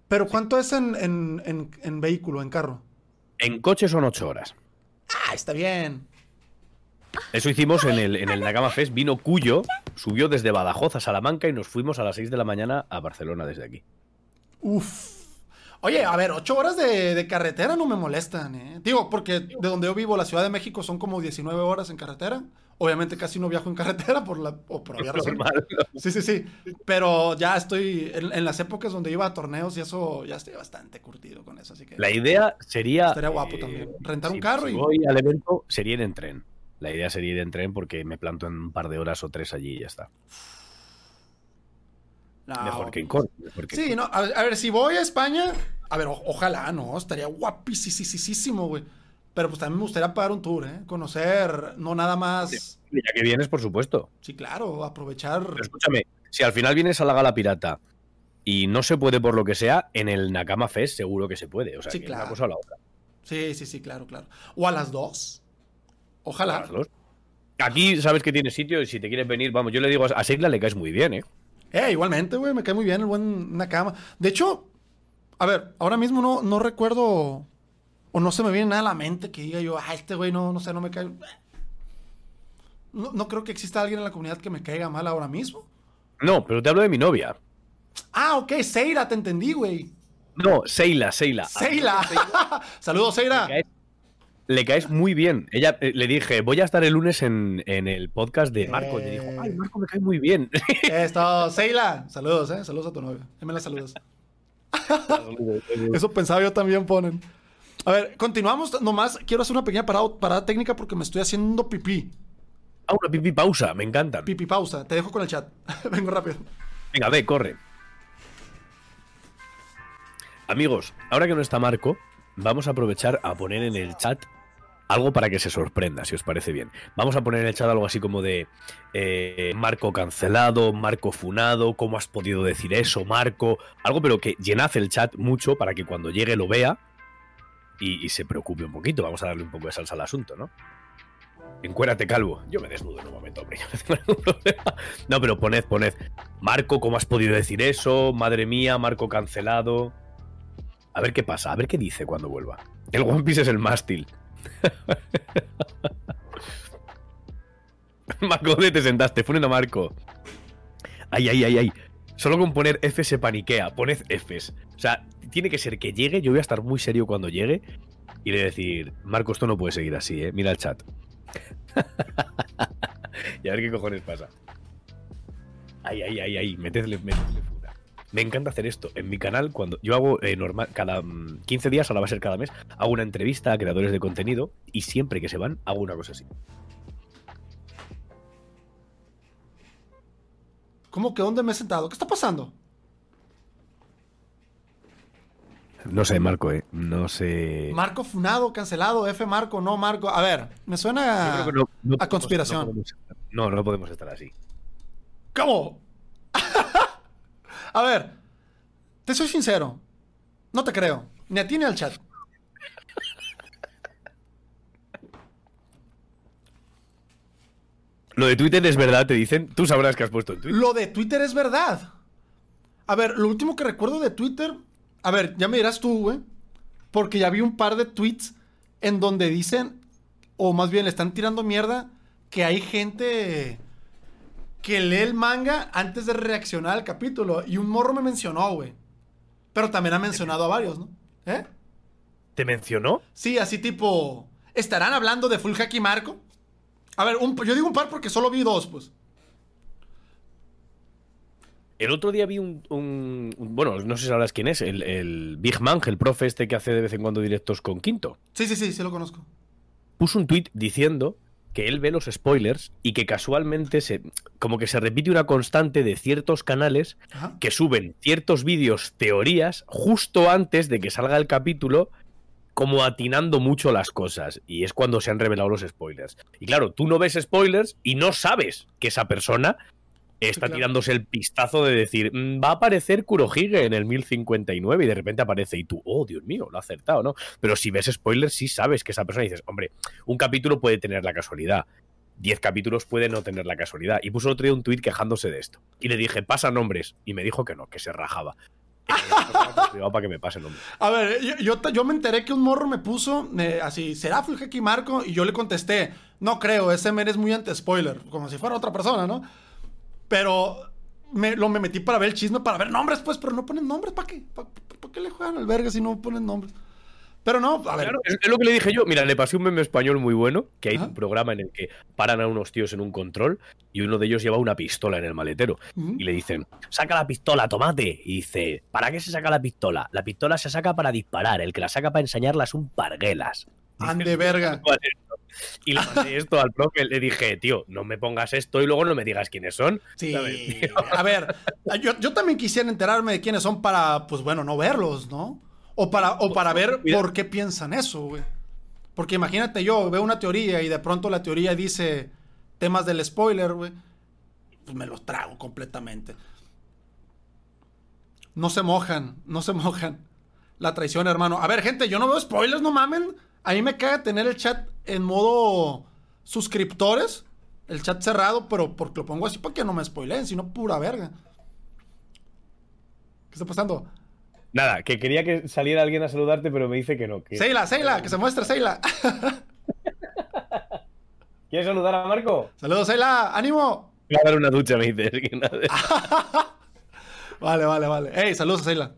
¿Pero cuánto es en, en- en- en vehículo, en carro? En coche son ocho horas. Ah, está bien. Eso hicimos en el, en el Nakama Fest. Vino Cuyo, subió desde Badajoz a Salamanca y nos fuimos a las 6 de la mañana a Barcelona desde aquí. Uf. Oye, a ver, ocho horas de, de carretera no me molestan, ¿eh? Digo, porque de donde yo vivo, la Ciudad de México, son como 19 horas en carretera. Obviamente casi no viajo en carretera por la o por razones. Normal. Sí, sí, sí. Pero ya estoy en, en las épocas donde iba a torneos y eso, ya estoy bastante curtido con eso, así que La idea sería. estaría guapo eh, también. Rentar un si- carro si y... voy al evento, sería ir en tren. La idea sería ir en tren porque me planto en un par de horas o tres allí y ya está. No, mejor que en en Sí, no, a, ver- a ver, si voy a España, a ver, o- ojalá, ¿no? Estaría guapísimo, güey. Pero pues también me gustaría pagar un tour, ¿eh? Conocer, no nada más... Ya que vienes, por supuesto. Sí, claro, aprovechar... Pero escúchame, si al final vienes a la gala pirata y no se puede por lo que sea, en el Nakama Fest seguro que se puede. O sea, Sí, que claro. una cosa o la otra. Sí, sí, sí, claro, claro. O a las dos. Ojalá. Las dos. Aquí sabes que tienes sitio y si te quieres venir, vamos, yo le digo a Seigla le caes muy bien, ¿eh? Eh, igualmente, güey, me cae muy bien el buen Nakama. De hecho, a ver, ahora mismo no, no recuerdo o no se me viene nada a la mente que diga yo, ah, este güey no, no sé, no me cae. No, no creo que exista alguien en la comunidad que me caiga mal ahora mismo. No, pero te hablo de mi novia. Ah, ok, Seira, te entendí, güey. No, Seila, Seila. Seila. Saludos, Seira. Le caes muy bien. Ella eh, le dije, voy a estar el lunes en, en el podcast de Marco. Y me dijo, ay, Marco me cae muy bien. Esto, Seila. Saludos, eh. Saludos a tu novio. Dime las saludos. Eso pensaba yo también ponen. A ver, continuamos. Nomás quiero hacer una pequeña parada, parada técnica porque me estoy haciendo pipí. Ah, una pipí pausa, me encantan. Pipí pausa. Te dejo con el chat. Vengo rápido. Venga, ve, corre. Amigos, ahora que no está Marco, vamos a aprovechar a poner en el chat algo para que se sorprenda, si os parece bien. Vamos a poner en el chat algo así como de eh, Marco cancelado, Marco funado, ¿cómo has podido decir eso, Marco? Algo, pero que llenad el chat mucho para que cuando llegue lo vea y, se preocupe un poquito. Vamos a darle un poco de salsa al asunto, ¿no? Encuérate, calvo. Yo me desnudo en un momento, hombre. no. No, pero poned, poned. Marco, ¿cómo has podido decir eso? Madre mía, Marco cancelado. A ver qué pasa, a ver qué dice cuando vuelva. El One Piece es el mástil. Marco, ¿dónde te sentaste? Funen a Marco. Ay, ay, ay, ay. Solo con poner F se paniquea. Poned Fs. O sea, tiene que ser que llegue. Yo voy a estar muy serio cuando llegue. Y le decir, Marco, esto no puede seguir así, ¿eh? Mira el chat. y a ver qué cojones pasa. Ay, ay, ay, ay. Metedle, metedle. Me encanta hacer esto. En mi canal, cuando yo hago eh, normal, cada mm, 15 días, ahora va a ser cada mes, hago una entrevista a creadores de contenido y siempre que se van, hago una cosa así. ¿Cómo que dónde me he sentado? ¿Qué está pasando? No sé, Marco, eh. No sé. Marco funado, cancelado, F Marco, no Marco. A ver, me suena no- no a podemos- conspiración. No, podemos no, no podemos estar así. ¿Cómo? a ver, te soy sincero. No te creo. Ni a ti ni al chat. Lo de Twitter es verdad, te dicen. Tú sabrás que has puesto en Twitter. Lo de Twitter es verdad. A ver, lo último que recuerdo de Twitter. A ver, ya me dirás tú, güey. Porque ya vi un par de tweets en donde dicen, o más bien le están tirando mierda, que hay gente que lee el manga antes de reaccionar al capítulo. Y un morro me mencionó, güey. Pero también ha mencionado a varios, ¿no? ¿Eh? ¿Te mencionó? Sí, así tipo. ¿Estarán hablando de Full Haki Marco? A ver, un- yo digo un par porque solo vi dos, pues. El otro día vi un, un- un- Bueno, no sé si sabrás quién es. El, el Big Man, el profe este que hace de vez en cuando directos con Quinto. Sí, sí, sí, sí lo conozco. Puso un tuit diciendo que él ve los spoilers y que casualmente se. Como que se repite una constante de ciertos canales Ajá. que suben ciertos vídeos, teorías, justo antes de que salga el capítulo, como atinando mucho las cosas. Y es cuando se han revelado los spoilers. Y claro, tú no ves spoilers y no sabes que esa persona está claro. tirándose el pistazo de decir, "Mm, va a aparecer Kurohige en el 1059 y de repente aparece y tú, oh, Dios mío, lo ha acertado, ¿no? Pero si ves spoilers, sí sabes que esa persona dices, hombre, un capítulo puede tener la casualidad. 10 capítulos puede no tener la casualidad. Y puso otro día un tuit quejándose de esto. Y le dije, pasa nombres. Y me dijo que no, que se rajaba. Privado para que me pase nombres. A ver, yo, yo, me enteré que un morro me puso eh, así, ¿será Full Haki Marco? Y yo le contesté, no creo, ese men es muy anti-spoiler, como si fuera otra persona, ¿no? Pero me, lo me metí para ver el chisme, para ver nombres, pues, pero no ponen nombres, ¿para qué? ¿Para, qué le juegan al verga si no ponen nombres? Pero no, a ver, Claro, es, lo que le dije yo. Mira, le pasé un meme español muy bueno, que hay Ajá. un programa en el que paran a unos tíos en un control y uno de ellos lleva una pistola en el maletero. Y le dicen, saca la pistola, tomate. Y dice, ¿para qué se saca la pistola? La pistola se saca para disparar, el que la saca para enseñarla es un parguelas. ande verga. Y le mandé esto al profe, le dije, tío, no me pongas esto y luego no me digas quiénes son. Sí, ¿sabes? a ver, yo, yo también quisiera enterarme de quiénes son para, pues bueno, no verlos, ¿no? O para, o para ver Cuidado. por qué piensan eso, güey. Porque imagínate yo, veo una teoría y de pronto la teoría dice temas del spoiler, güey. Pues me los trago completamente. No se mojan, no se mojan. La traición, hermano. A ver, gente, yo no veo spoilers, no mamen. A mí me caga tener el chat en modo suscriptores. El chat cerrado, pero porque lo pongo así para que no me spoileen, sino pura verga. ¿Qué está pasando? Nada, que quería que saliera alguien a saludarte, pero me dice que no. Que... Seila, Seila, que se muestre Seila. ¿Quieres saludar a Marco? Saludos, Seila, ánimo. Voy a dar una ducha, me nada. Vale, vale, vale. Hey, saludos a Seila.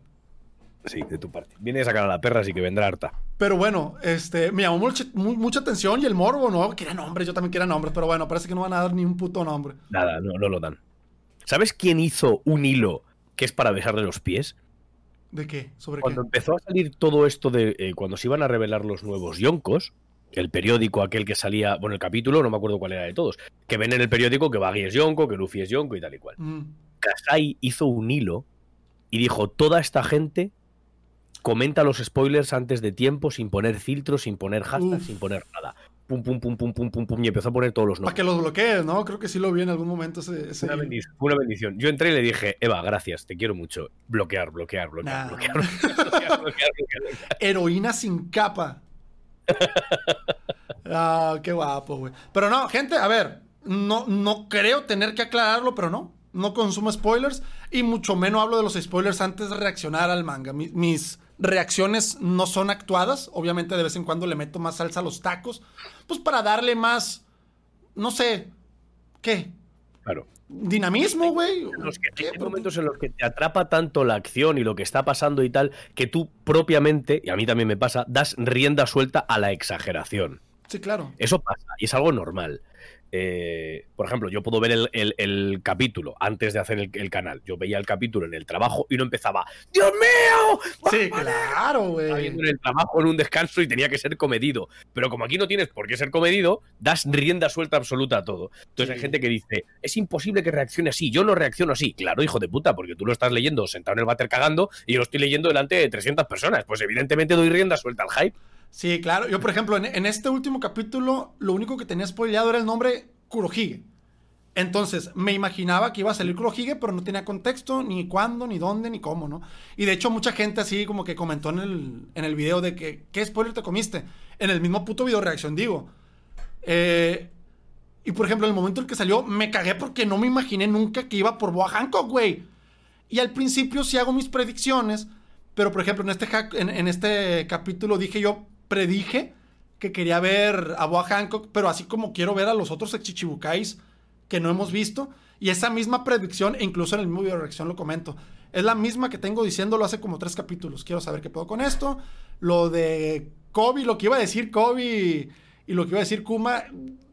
Sí, de tu parte. Viene a sacar a la perra, así que vendrá harta. Pero bueno, este, me llamó mucha, mu- mucha atención y el morbo, ¿no? Quería nombres, yo también quería nombres, pero bueno, parece que no van a dar ni un puto nombre. Nada, no, no lo dan. ¿Sabes quién hizo un hilo que es para besarle los pies? ¿De qué? ¿Sobre Cuando qué? empezó a salir todo esto de eh, cuando se iban a revelar los nuevos yonkos, el periódico aquel que salía, bueno, el capítulo, no me acuerdo cuál era de todos, que ven en el periódico que Baggy es yonko, que Luffy es yonko y tal y cual. Mm. Kasai hizo un hilo y dijo, toda esta gente comenta los spoilers antes de tiempo, sin poner filtros, sin poner hashtags, sin poner nada. Pum, pum, pum, pum, pum, pum, pum, y empezó a poner todos los Para nombres. que los bloquees, ¿no? Creo que sí lo vi en algún momento ese... ese- Una bendición, fue una bendición. Yo entré y le dije, Eva, gracias, te quiero mucho. Bloquear, bloquear, bloquear, Nah. bloquear, bloquear, bloquear, bloquear, bloquear. Heroína sin capa. ah, qué guapo, güey. Pero no, gente, a ver, no, no creo tener que aclararlo, pero no. No consumo spoilers y mucho menos hablo de los spoilers antes de reaccionar al manga. Mi- mis reacciones no son actuadas. Obviamente de vez en cuando le meto más salsa a los tacos. Pues para darle más, no sé, ¿qué? Claro. Dinamismo, güey. Hay momentos en los que te atrapa tanto la acción y lo que está pasando y tal, que tú propiamente, y a mí también me pasa, das rienda suelta a la exageración. Sí, claro. Eso pasa y es algo normal. Eh, por ejemplo, yo puedo ver el, el- el capítulo antes de hacer el, el canal. Yo veía el capítulo en el trabajo y no empezaba, ¡Dios mío! Sí, claro, güey. en el trabajo en un descanso y tenía que ser comedido. Pero como aquí no tienes por qué ser comedido, das rienda suelta absoluta a todo. Entonces Sí. hay gente que dice, es imposible que reaccione así, yo no reacciono así. Claro, hijo de puta, porque tú lo estás leyendo sentado en el váter cagando y yo lo estoy leyendo delante de 300 personas. Pues evidentemente doy rienda suelta al hype. Sí, claro. Yo, por ejemplo, en, este último capítulo, lo único que tenía spoileado era el nombre Kurohige. Entonces, me imaginaba que iba a salir Kurohige, pero no tenía contexto, ni cuándo, ni dónde, ni cómo, ¿no? Y de hecho, mucha gente así como que comentó en el, en el video de que, ¿qué spoiler te comiste? En el mismo puto video reacción, digo. Eh, y por ejemplo, en el momento en que salió, me cagué porque no me imaginé nunca que iba por Boa Hancock, güey. Y al principio sí hago mis predicciones, pero por ejemplo, en este, en este capítulo dije yo, predije que quería ver a Boa Hancock, pero así como quiero ver a los otros Chichibukais que no hemos visto. Y esa misma predicción, e incluso en el mismo video de reacción lo comento, es la misma que tengo diciéndolo hace como tres capítulos. Quiero saber qué puedo con esto. Lo de Kobe, lo que iba a decir Kobe y lo que iba a decir Kuma,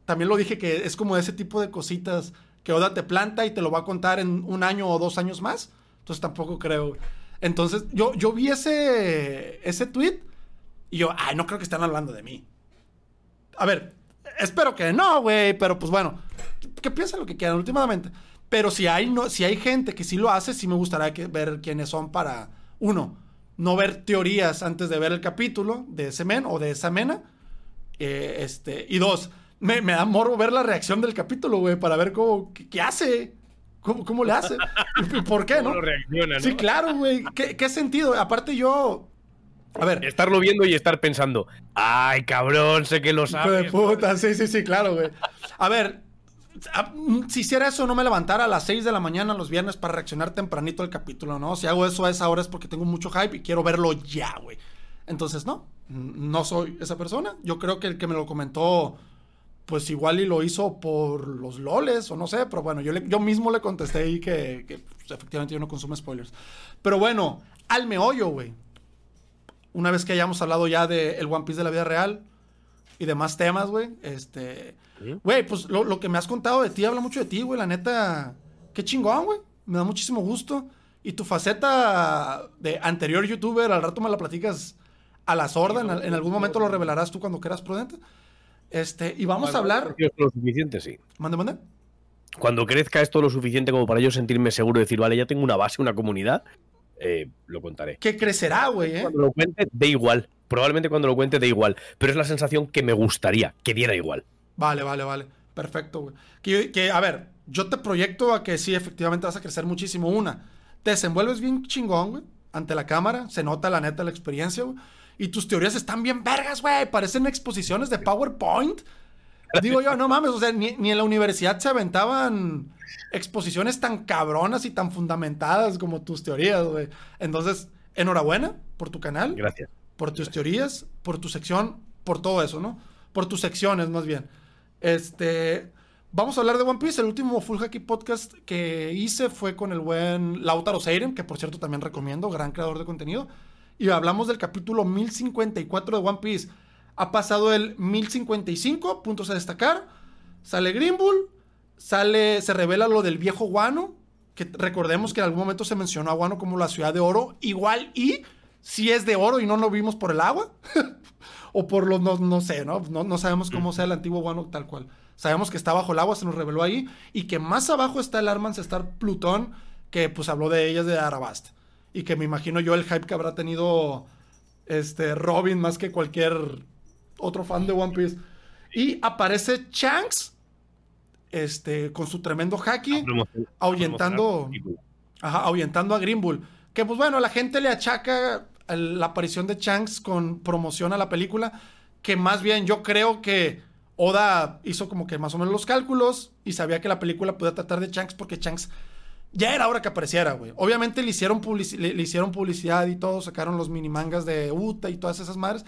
también lo dije que es como ese tipo de cositas que Oda te planta y te lo va a contar en un año o dos años más. Entonces tampoco creo. Entonces yo, yo vi ese, ese tweet y yo, ay, no creo que están hablando de mí. A ver, espero que no, güey, pero pues bueno, que piensen lo que quieran últimamente. Pero si hay, no, si hay gente que sí lo hace, sí me gustaría que- ver quiénes son para, uno, no ver teorías antes de ver el capítulo de ese men o de esa mena. Eh, este, y dos, me, me da morbo ver la reacción del capítulo, güey, para ver cómo, qué, qué hace, cómo, cómo le hace y, por qué, ¿no? ¿Cómo reacciona, no? Sí, claro, güey. ¿Qué, ¿Qué sentido? Aparte yo... A ver, Estarlo viendo y estar pensando, ay, cabrón, sé que lo Hijo de sabes. puta, sí, sí, sí, claro, güey. A ver, mm, si hiciera eso, no me levantara a las 6 de la mañana los viernes para reaccionar tempranito al capítulo, ¿no? Si hago eso a esa hora es porque tengo mucho hype y quiero verlo ya, güey. Entonces, no, no soy esa persona. Yo creo que el que me lo comentó, pues igual y lo hizo por los loles o no sé, pero bueno, yo, le- yo mismo le contesté ahí que, que, pues, efectivamente yo no consumo spoilers. Pero bueno, al meollo, güey. Una vez que hayamos hablado ya de el One Piece de la vida real y demás temas, güey, este... Güey, pues lo, lo que me has contado de ti habla mucho de ti, güey, la neta. Qué chingón, güey. Me da muchísimo gusto. Y tu faceta de anterior youtuber, al rato me la platicas a la sorda, en, al- en algún momento lo revelarás tú cuando quieras prudente. Este, y vamos a hablar... Lo suficiente, sí. Mande, mande. Cuando crezca esto lo suficiente como para yo sentirme seguro de decir, vale, ya tengo una base, una comunidad, eh, lo contaré. Que crecerá, güey, ¿eh? Cuando lo cuente, da igual. Probablemente cuando lo cuente, da igual. Pero es la sensación que me gustaría, que diera igual. Vale, vale, vale. Perfecto, güey. Que, que, a ver, yo te proyecto a que sí, efectivamente vas a crecer muchísimo. Una, te desenvuelves bien chingón, güey, ante la cámara. Se nota la neta la experiencia, güey. Y tus teorías están bien vergas, güey. Parecen exposiciones de PowerPoint. Digo yo, no mames, o sea, ni, ni en la universidad se aventaban exposiciones tan cabronas y tan fundamentadas como tus teorías, güey. Entonces, enhorabuena por tu canal Gracias. por tus teorías, por tu sección, por todo eso, ¿no? Por tus secciones, más bien. Este. Vamos a hablar de One Piece. El último Full Hacky Podcast que hice fue con el buen Lautaro Seiren, que por cierto también recomiendo, gran creador de contenido. y hablamos del capítulo 1054 de One Piece. Ha pasado el 1055, puntos a destacar. Sale Green Bull, sale, se revela lo del viejo Guano, que recordemos que en algún momento se mencionó a Guano como la ciudad de oro, igual y si es de oro y no lo vimos por el agua, o por los, no, no sé, ¿no? ¿no? No sabemos cómo sea el antiguo Guano tal cual. Sabemos que está bajo el agua, se nos reveló ahí, y que más abajo está el Armans Star Plutón, que pues habló de ellas de Arabasta. Y que me imagino yo el hype que habrá tenido este Robin más que cualquier otro fan de One Piece. Y aparece Shanks, este, con su tremendo haki, ahuyentando, ajá, ahuyentando a Green Bull. Que pues bueno, la gente le achaca la aparición de Shanks con promoción a la película, que más bien yo creo que Oda hizo como que más o menos los cálculos y sabía que la película podía tratar de Shanks porque Shanks ya era hora que apareciera, güey. Obviamente le hicieron, le, le, hicieron publicidad y todo, sacaron los mini mangas de Uta y todas esas madres.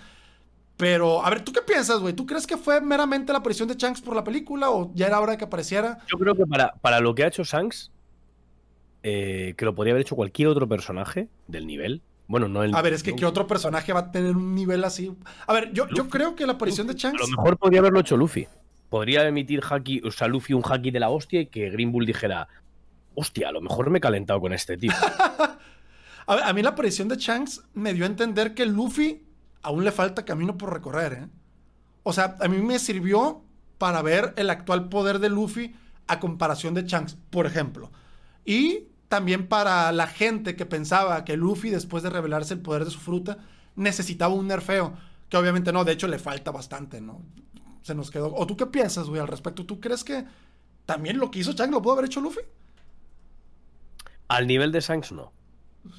Pero, a ver, ¿tú qué piensas, güey? ¿Tú crees que fue meramente la aparición de Shanks por la película o ya era hora de que apareciera? Yo creo que para, para lo que ha hecho Shanks, eh, que lo podría haber hecho cualquier otro personaje del nivel. Bueno, no el. A ver, es que ¿qué otro personaje va a tener un nivel así? A ver, yo, yo creo que la aparición de Shanks. A lo mejor podría haberlo hecho Luffy. Podría emitir haki, o sea, Luffy un haki de la hostia y que Green Bull dijera: Hostia, a lo mejor me he calentado con este tío. a, ver, a mí la aparición de Shanks me dio a entender que Luffy aún le falta camino por recorrer, ¿eh? O sea, a mí me sirvió para ver el actual poder de Luffy a comparación de Shanks, por ejemplo. Y también para la gente que pensaba que Luffy, después de revelarse el poder de su fruta, necesitaba un nerfeo. Que obviamente no, de hecho le falta bastante, ¿no? Se nos quedó. ¿O tú qué piensas, güey, al respecto? ¿Tú crees que también lo que hizo Shanks lo pudo haber hecho Luffy? Al nivel de Shanks, no.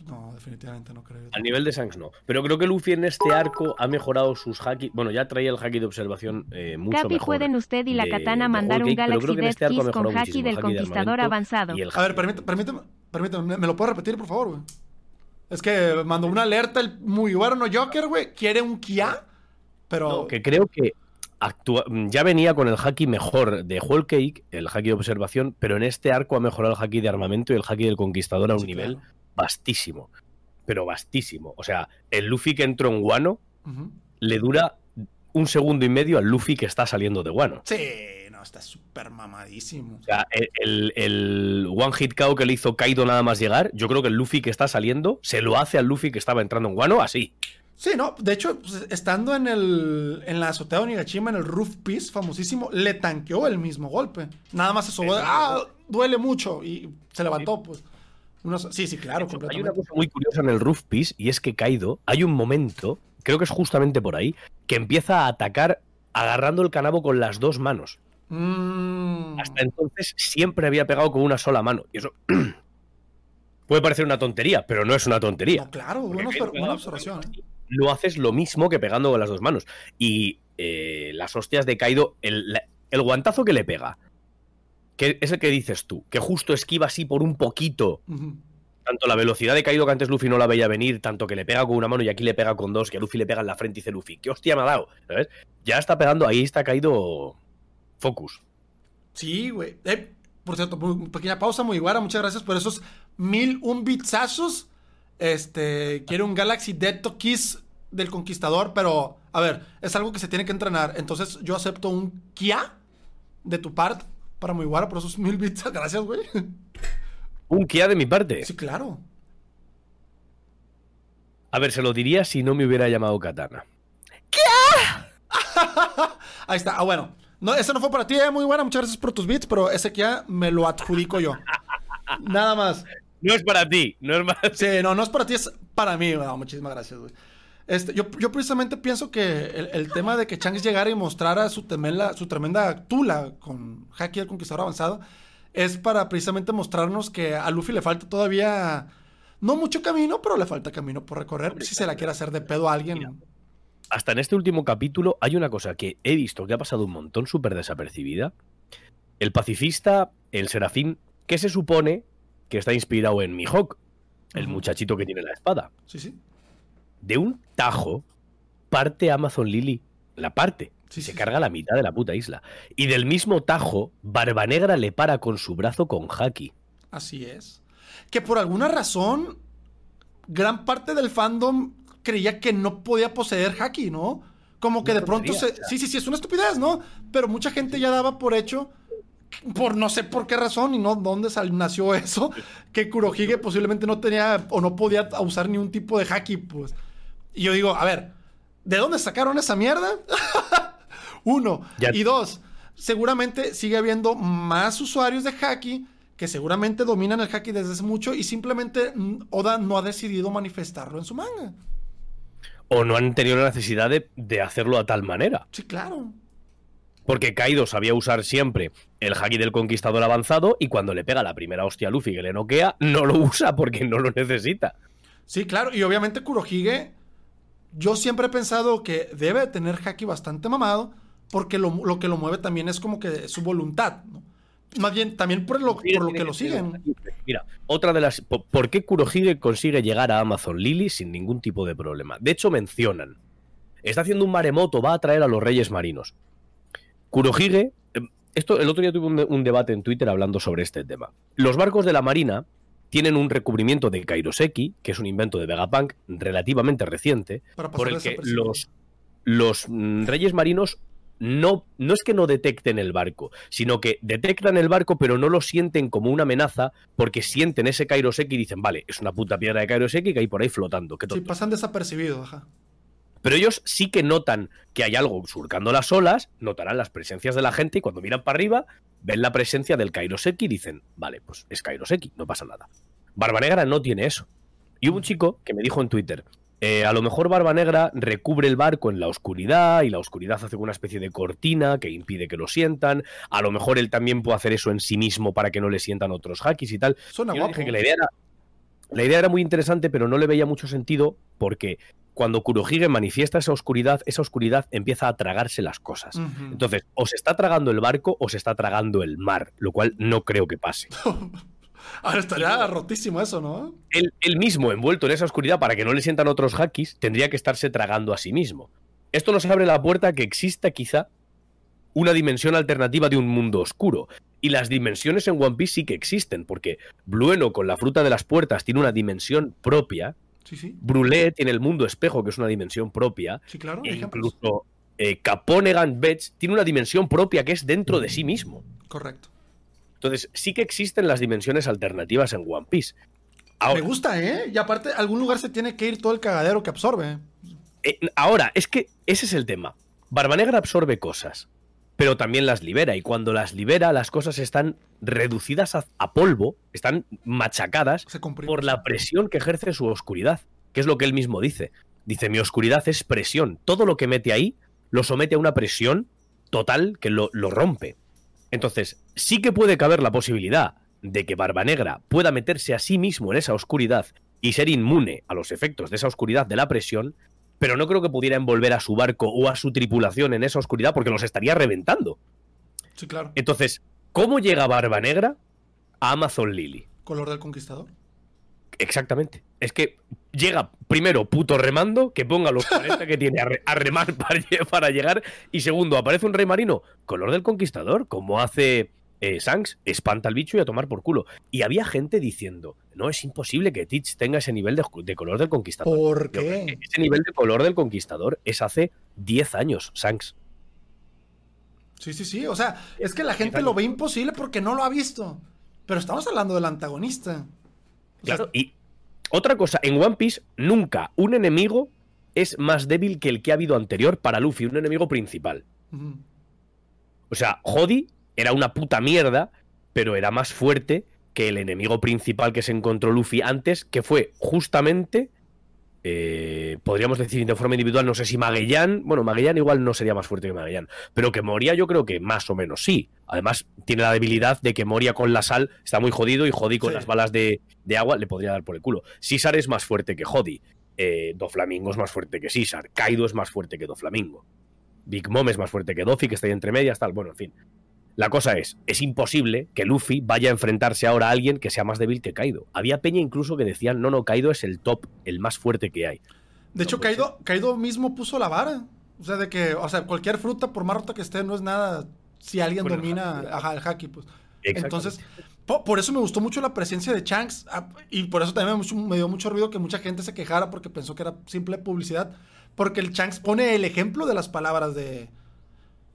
No, definitivamente no creo. Al nivel de Shanks no. Pero creo que Luffy en este arco ha mejorado sus haki. Bueno, ya traía el haki de observación eh, mucho Capi, mejor. pueden usted y la de- katana mandar un Galaxy creo que en Death este Kiss con haki del de conquistador avanzado. y el A ver, permíteme, permíteme, ¿me lo puedo repetir, por favor, güey? Es que mandó una alerta el muy bueno Joker, güey. Quiere un Kia, pero. No, que creo que actúa- ya venía con el haki mejor de Whole Cake, el haki de observación, pero en este arco ha mejorado el haki de armamento y el haki del conquistador a un Sí, nivel claro. Vastísimo. Pero vastísimo. O sea, el Luffy que entró en Ujú. le dura un segundo y medio al Luffy que está saliendo de Wano. Sí, no, está súper mamadísimo. O sea, el, el- el One Hit KO que le hizo Kaido nada más llegar, yo creo que el Luffy que está saliendo se lo hace al Luffy que estaba entrando en Wano así. Sí, no, de hecho, pues, estando en el en la azotea de Onigashima, en el roof piece famosísimo, le tanqueó el mismo golpe. Nada más se ah, duele mucho y se levantó, pues. Unos- sí, sí, claro, Hay una cosa muy curiosa en el Roof Piece y es que Kaido, hay un momento, creo que es justamente por ahí, que empieza a atacar agarrando el canabo con las dos manos. Mm, Hasta entonces siempre había pegado con una sola mano. Y eso puede parecer una tontería, pero no es una tontería. no, claro, buena, buena observación. ¿eh? No haces lo mismo que pegando con las dos manos. Y eh, las hostias de Kaido, el, el guantazo que le pega, que es el que dices tú, que justo esquiva así por un poquito tanto la velocidad de Kaido que antes Luffy no la veía venir, tanto que le pega con una mano y aquí le pega con dos, que a Luffy le pega en la frente y dice Luffy, ¿qué hostia me ha dado? ¿Sabes? Ya está pegando, ahí está caído Focus. Sí, güey. Eh, por cierto, pequeña pausa, muy guara. Muchas gracias por esos mil un bitsazos. Este, quiero un Galaxy Dead to Kiss del Conquistador, pero a ver, es algo que se tiene que entrenar. Entonces, yo acepto un Kia de tu parte para muy guara por esos mil bits. Gracias, güey. Un Kia de mi parte. Sí, claro. A ver, se lo diría si no me hubiera llamado Katana. Ahí está. Ah, bueno. No, ese no fue para ti, eh, muy buena. Muchas gracias por tus bits, pero ese Kia me lo adjudico yo. Nada más. No es para ti, no es para Sí, no, no es para ti, es para mí. No, muchísimas gracias, güey. Este, yo, yo precisamente pienso que el, el tema de que Shanks llegara y mostrara su tremenda, su tremenda tula con Haki el Conquistador Avanzado es para precisamente mostrarnos que a Luffy le falta todavía no mucho camino, pero le falta camino por recorrer. Si se la quiere hacer de pedo a alguien. Hasta en este último capítulo hay una cosa que he visto que ha pasado un montón súper desapercibida. El pacifista, el serafín, que se supone que está inspirado en Mihawk, el muchachito que tiene la espada. Sí, sí. De un tajo parte Amazon Lily, la parte, Sí, se sí, carga la mitad de la puta isla. Y del mismo tajo, Barba Negra le para con su brazo con Haki. Así es. Que por alguna razón, gran parte del fandom creía que no podía poseer haki, ¿no? Como que de pronto se... Sí, sí, sí, es una estupidez, ¿no? Pero mucha gente ya daba por hecho, por no sé por qué razón y no dónde nació eso, que Kurohige posiblemente no tenía o no podía usar ni un tipo de haki, pues. Y yo digo, a ver, ¿de dónde sacaron esa mierda? Uno. Y dos, seguramente sigue habiendo más usuarios de haki que seguramente dominan el haki desde hace mucho y simplemente mm, Oda no ha decidido manifestarlo en su manga. O no han tenido la necesidad de, hacerlo a tal manera. Sí, claro. Porque Kaido sabía usar siempre el haki del conquistador avanzado y cuando le pega la primera hostia a Luffy que le noquea, no lo usa porque no lo necesita. Sí, claro. Y obviamente Kurohige, yo siempre he pensado que debe tener haki bastante mamado porque lo, que lo mueve también es como que su voluntad, ¿no? Más bien, también por lo, por lo que, lo siguen. Mira, otra de las. ¿Por, qué Kurohige consigue llegar a Amazon Lily sin ningún tipo de problema? De hecho, mencionan. Está haciendo un maremoto, va a traer a los Reyes Marinos. Kurohige. Em, esto, el otro día tuve un, debate en Twitter hablando sobre este tema. Los barcos de la Marina tienen un recubrimiento de Kairoseki, que es un invento de Vegapunk relativamente reciente, por el que los, los mm, Reyes Marinos no, no es que no detecten el barco, sino que detectan el barco, pero no lo sienten como una amenaza porque sienten ese Kairoseki y dicen, vale, es una puta piedra de Kairoseki que hay por ahí flotando. Sí, pasan desapercibidos, ajá. Pero ellos sí que notan que hay algo surcando las olas, notarán las presencias de la gente y cuando miran para arriba ven la presencia del Kairoseki y dicen, vale, pues es Kairoseki, no pasa nada. Barba Negra no tiene eso. Y hubo un chico que me dijo en Twitter, eh, a lo mejor Barba Negra recubre el barco en la oscuridad y la oscuridad hace una especie de cortina que impide que lo sientan. A lo mejor él también puede hacer eso en sí mismo para que no le sientan otros hackis y tal. Suena dije que la idea, era, la idea era muy interesante, pero no le veía mucho sentido porque cuando Kurohige manifiesta esa oscuridad, esa oscuridad empieza a tragarse las cosas. Entonces, o se está tragando el barco o se está tragando el mar, lo cual no creo que pase. Ahora estaría rotísimo eso, ¿no? Él, mismo, envuelto en esa oscuridad para que no le sientan otros hackis, tendría que estarse tragando a sí mismo. Esto nos abre la puerta a que exista quizá una dimensión alternativa de un mundo oscuro. Y las dimensiones en One Piece sí que existen, porque Blueno con la fruta de las puertas tiene una dimensión propia. Sí, sí. Brulé tiene el mundo espejo, que es una dimensión propia. Sí, claro. E incluso eh, Caponegan Betts tiene una dimensión propia que es dentro de sí mismo. Correcto. Entonces, sí que existen las dimensiones alternativas en One Piece. Me gusta, ¿eh? Y aparte, algún lugar se tiene que ir todo el cagadero que absorbe. Eh, ahora, es que ese es el tema. Barba Negra absorbe cosas, pero también las libera. Y cuando las libera, las cosas están reducidas a, polvo, están machacadas por la presión que ejerce su oscuridad, que es lo que él mismo dice. Dice, mi oscuridad es presión. Todo lo que mete ahí lo somete a una presión total que lo rompe. Entonces, sí que puede caber la posibilidad de que Barba Negra pueda meterse a sí mismo en esa oscuridad y ser inmune a los efectos de esa oscuridad de la presión, pero no creo que pudiera envolver a su barco o a su tripulación en esa oscuridad porque los estaría reventando. Sí, claro. Entonces, ¿cómo llega Barba Negra a Amazon Lily? ¿Color del conquistador? Exactamente. Es que llega primero puto remando, que ponga los 40 que tiene a, remar para, llegar. Y segundo, aparece un rey marino, color del conquistador, como hace eh, Sanks, espanta al bicho y a tomar por culo. Y había gente diciendo, no, es imposible que Teach tenga ese nivel de, color del conquistador. ¿Por qué? ese nivel de color del conquistador es hace 10 años, Sanks. Sí, sí, sí. O sea, es que la gente lo ve imposible porque no lo ha visto. Pero estamos hablando del antagonista. Claro, y otra cosa, en One Piece nunca un enemigo es más débil que el que ha habido anterior para Luffy, un enemigo principal. O sea, Jody era una puta mierda, pero era más fuerte que el enemigo principal que se encontró Luffy antes, que fue justamente eh, podríamos decir de forma individual, no sé si Magellan, bueno, Magellan igual no sería más fuerte que Magellan, pero que Moria yo creo que más o menos sí. Además, tiene la debilidad de que Moria con la sal está muy jodido y Jodi con las balas de, agua le podría dar por el culo. César es más fuerte que Jodi. Eh, Doflamingo es más fuerte que César. Kaido es más fuerte que Doflamingo. Big Mom es más fuerte que Dofi, que está ahí entre medias, tal. Bueno, en fin. La cosa es, es imposible que Luffy vaya a enfrentarse ahora a alguien que sea más débil que Kaido. Había peña incluso que decían, no, no, Kaido es el top, el más fuerte que hay. De hecho, Kaido, Kaido, mismo puso la vara. O sea, de que, o sea, cualquier fruta, por más rota que esté, no es nada si alguien domina el haki, pues. Entonces, po- por eso me gustó mucho la presencia de Shanks. ah, Y por eso también me, mucho- me dio mucho ruido que mucha gente se quejara porque pensó que era simple publicidad. Porque el Shanks pone el ejemplo de las palabras de,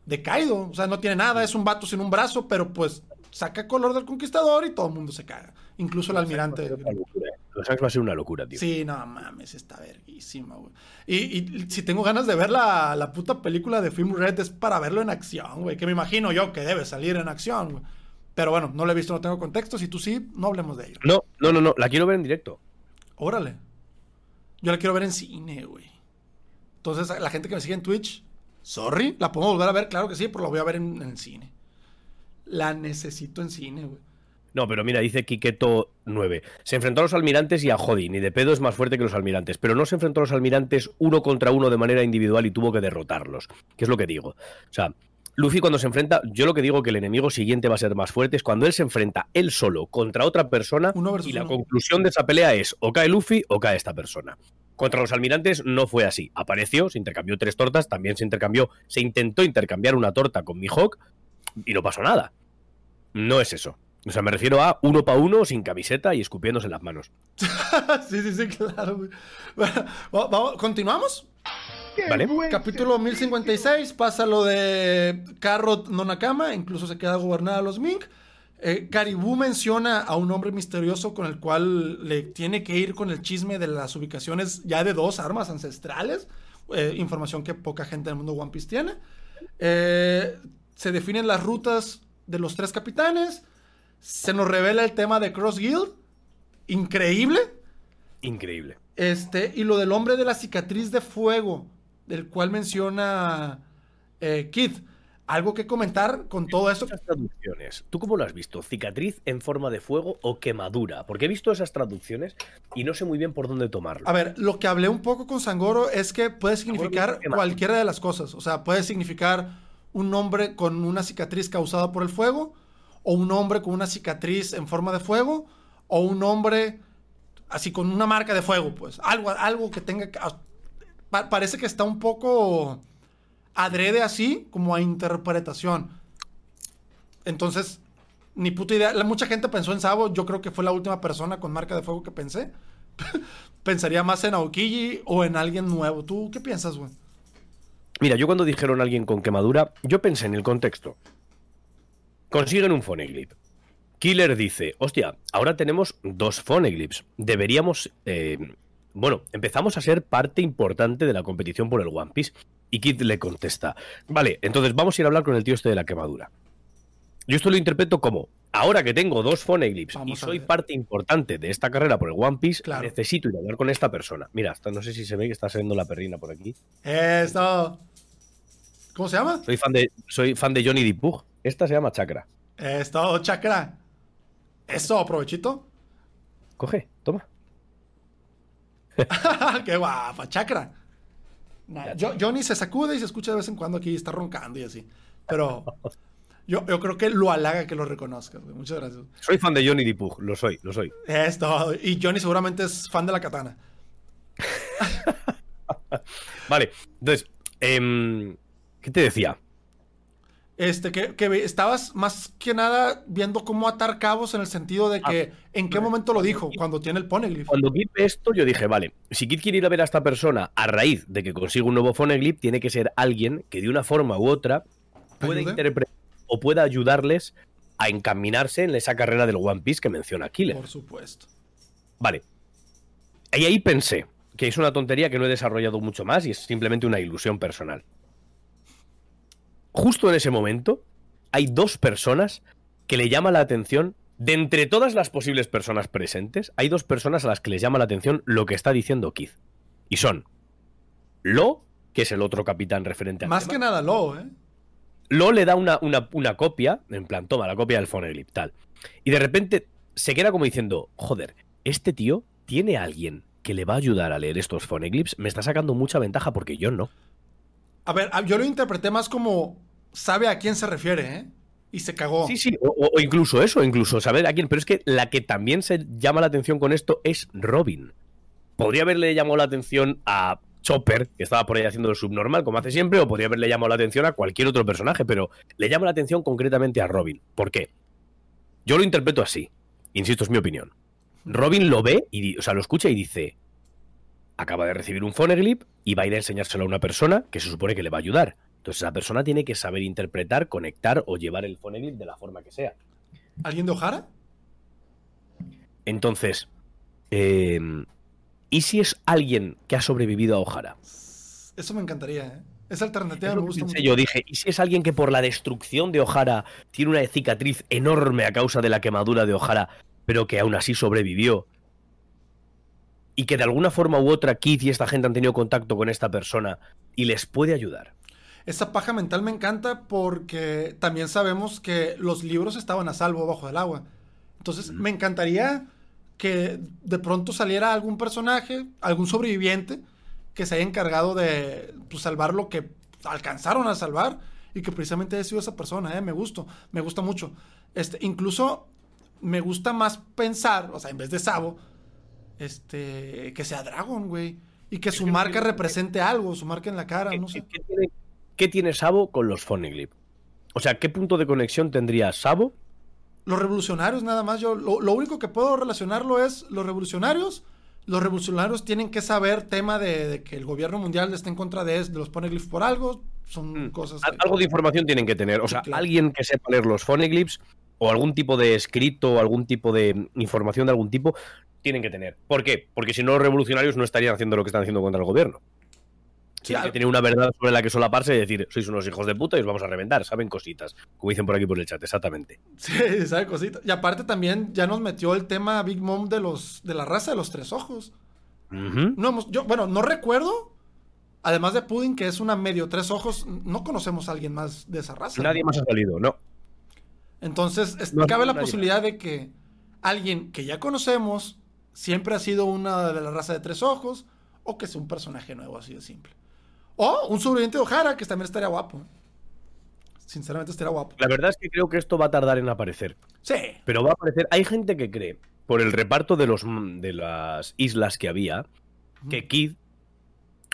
de Kaido. O sea, no tiene nada, es un vato sin un brazo, pero pues saca color del conquistador y todo el mundo se caga. Incluso el almirante. Los Shanks va a ser una locura, tío. Sí, no mames, está verguísima, güey. Y, y si tengo ganas de ver la, la puta película de Film Red es para verlo en acción, güey. Que me imagino yo que debe salir en acción, güey. Pero bueno, no lo he visto, no tengo contexto. Si tú sí, no hablemos de ello. No, no, no, no, la quiero ver en directo. Órale. Yo la quiero ver en cine, güey. Entonces, la gente que me sigue en Twitch, sorry, la podemos volver a ver, claro que sí, pero la voy a ver en, en cine. La necesito en cine, güey. No, pero mira, dice Kiketo 9. Se enfrentó a los almirantes y a Jodi. Ni de pedo es más fuerte que los almirantes. Pero no se enfrentó a los almirantes uno contra uno de manera individual y tuvo que derrotarlos. Que es lo que digo. O sea, Luffy cuando se enfrenta, yo lo que digo que el enemigo siguiente va a ser más fuerte es cuando él se enfrenta él solo contra otra persona y la uno. conclusión de esa pelea es o cae Luffy o cae esta persona. Contra los almirantes no fue así. Apareció, se intercambió tres tortas, también se intercambió, se intentó intercambiar una torta con Mihawk y no pasó nada. No es eso. O sea, me refiero a uno para uno, sin camiseta y escupiéndose en las manos. sí, sí, sí, claro. Bueno, ¿Continuamos? ¿Vale? Capítulo 1056 pasa lo de Carrot no Nakama, incluso se queda gobernada a los Mink. Eh, Caribou menciona a un hombre misterioso con el cual le tiene que ir con el chisme de las ubicaciones ya de dos armas ancestrales, eh, información que poca gente del mundo One Piece tiene. Eh, se definen las rutas de los tres capitanes, se nos revela el tema de Cross Guild, increíble. Increíble. Este, y lo del hombre de la cicatriz de fuego, del cual menciona eh, Kid. ¿Algo que comentar con todo esto? Esas traducciones, ¿tú cómo lo has visto? ¿Cicatriz en forma de fuego o quemadura? Porque he visto esas traducciones y no sé muy bien por dónde tomarlo. A ver, lo que hablé un poco con Sangoro es que puede significar cualquiera de las cosas. O sea, puede significar un hombre con una cicatriz causada por el fuego, o un hombre con una cicatriz en forma de fuego, o un hombre así con una marca de fuego, pues. Algo, algo que tenga... parece que está un poco adrede así, como a interpretación. Entonces, ni puta idea. La, mucha gente pensó en Sabo. Yo creo que fue la última persona con marca de fuego que pensé. Pensaría más en Aokiji o en alguien nuevo. ¿Tú qué piensas, güey? Mira, yo cuando dijeron alguien con quemadura, yo pensé en el contexto. Consiguen un Phoneglyph. Killer dice, hostia, ahora tenemos dos Phoneglyphs. Deberíamos... eh, bueno, empezamos a ser parte importante de la competición por el One Piece. Y Kid le contesta, vale, entonces vamos a ir a hablar con el tío este de la quemadura. Yo esto lo interpreto como, ahora que tengo dos Phoneglyphs y soy parte importante de esta carrera por el One Piece, Claro. necesito ir a hablar con esta persona. Mira, hasta no sé si se ve que está saliendo la perrina por aquí. Esto. ¿Cómo se llama? Soy fan de, soy fan de Johnny Dipug. Esta se llama Chakra. Esto, chakra. Eso, aprovechito. Coge, toma. qué guapa, chakra. Nah, Johnny se sacude y se escucha de vez en cuando aquí, está roncando y así. Pero yo, yo creo que lo halaga que lo reconozcas, güey. Muchas gracias. Soy fan de Johnny Dipug, lo soy, lo soy. Esto. Y Johnny seguramente es fan de la katana. Vale, entonces, em, ¿qué te decía? Este, que, que estabas más que nada viendo cómo atar cabos en el sentido de que en qué momento lo dijo, cuando tiene el poneglyph. Cuando ve esto, yo dije, vale, si Kid quiere ir a ver a esta persona a raíz de que consiga un nuevo Phoneglyph, tiene que ser alguien que de una forma u otra pueda interpretar o pueda ayudarles a encaminarse en esa carrera del One Piece que menciona Killer. Por supuesto. Vale. Y ahí pensé que es una tontería que no he desarrollado mucho más y es simplemente una ilusión personal. Justo en ese momento hay dos personas que le llama la atención, de entre todas las posibles personas presentes, hay dos personas a las que les llama la atención lo que está diciendo Keith. Y son Lo, que es el otro capitán referente al Más tema. que nada lo, ¿eh? Lo le da una, una- una copia, en plan, toma la copia del Phoneglyph, tal. Y de repente se queda como diciendo, joder, este tío tiene a alguien que le va a ayudar a leer estos Phoneglyphs, me está sacando mucha ventaja porque yo no. A ver, a- yo lo interpreté más como sabe a quién se refiere, ¿eh? Y se cagó. Sí, sí, o, incluso eso, incluso saber a quién. Pero es que la que también se llama la atención con esto es Robin. Podría haberle llamado la atención a Chopper, que estaba por ahí haciendo el subnormal, como hace siempre, o podría haberle llamado la atención a cualquier otro personaje, pero le llama la atención concretamente a Robin. ¿Por qué? Yo lo interpreto así. Insisto, es mi opinión. Robin lo ve, y, o sea, lo escucha y dice, acaba de recibir un Phoneglyph y va a ir a enseñárselo a una persona que se supone que le va a ayudar. Entonces esa persona tiene que saber interpretar, conectar o llevar el Phoneglyph de la forma que sea. ¿Alguien de Ojara? Entonces, eh, ¿y si es alguien que ha sobrevivido a Ojara? Eso me encantaría, ¿eh? Esa alternativa Es me gusta mucho. Yo dije, ¿y si es alguien que por la destrucción de Ojara tiene una cicatriz enorme a causa de la quemadura de Ojara, pero que aún así sobrevivió? Y que de alguna forma u otra Keith y esta gente han tenido contacto con esta persona y les puede ayudar. Esa paja mental me encanta porque también sabemos que los libros estaban a salvo bajo el agua. Entonces, me encantaría que de pronto saliera algún personaje, algún sobreviviente, que se haya encargado de pues, salvar lo que alcanzaron a salvar y que precisamente haya sido esa persona, ¿eh? Me gusta, me gusta mucho. Este, incluso me gusta más pensar, o sea, en vez de Sabo, este, que sea Dragon, güey. Y que su marca represente algo, su marca en la cara, ¿Qué, no sé. qué- qué tiene, qué tiene Sabo con los Phoneglyph? O sea, ¿qué punto de conexión tendría Sabo? Los revolucionarios, nada más. Yo lo, lo único que puedo relacionarlo es los revolucionarios. Los revolucionarios tienen que saber tema de, de que el gobierno mundial está en contra de, de los poneglyphs por algo. Son Mm, cosas. Que- Algo de información tienen que tener. O Sí, sea, claro. alguien que sepa leer los phoneglyphs o algún tipo de escrito o algún tipo de información de algún tipo tienen que tener. ¿Por qué? Porque si no, los revolucionarios no estarían haciendo lo que están haciendo contra el gobierno. Sí, que tener una verdad sobre la que solaparse y decir, sois unos hijos de puta y os vamos a reventar. Saben cositas. Como dicen por aquí por el chat, exactamente. Sí, sabe cosita. Y aparte también ya nos metió el tema Big Mom de los de la raza de los tres ojos. No hemos, yo, bueno, no recuerdo. Además de Pudding, que es una medio tres ojos, no conocemos a alguien más de esa raza. Nadie ¿no? más ha salido, no. Entonces, es- No, cabe la posibilidad de que alguien que ya conocemos siempre ha sido una de la raza de tres ojos, o que sea un personaje nuevo, así de simple. O un sobreviviente de Ojara, que también estaría guapo. Sinceramente estaría guapo. La verdad es que creo que esto va a tardar en aparecer. Sí. Pero va a aparecer. Hay gente que cree, por el reparto de, los, de las islas que había, que Kid.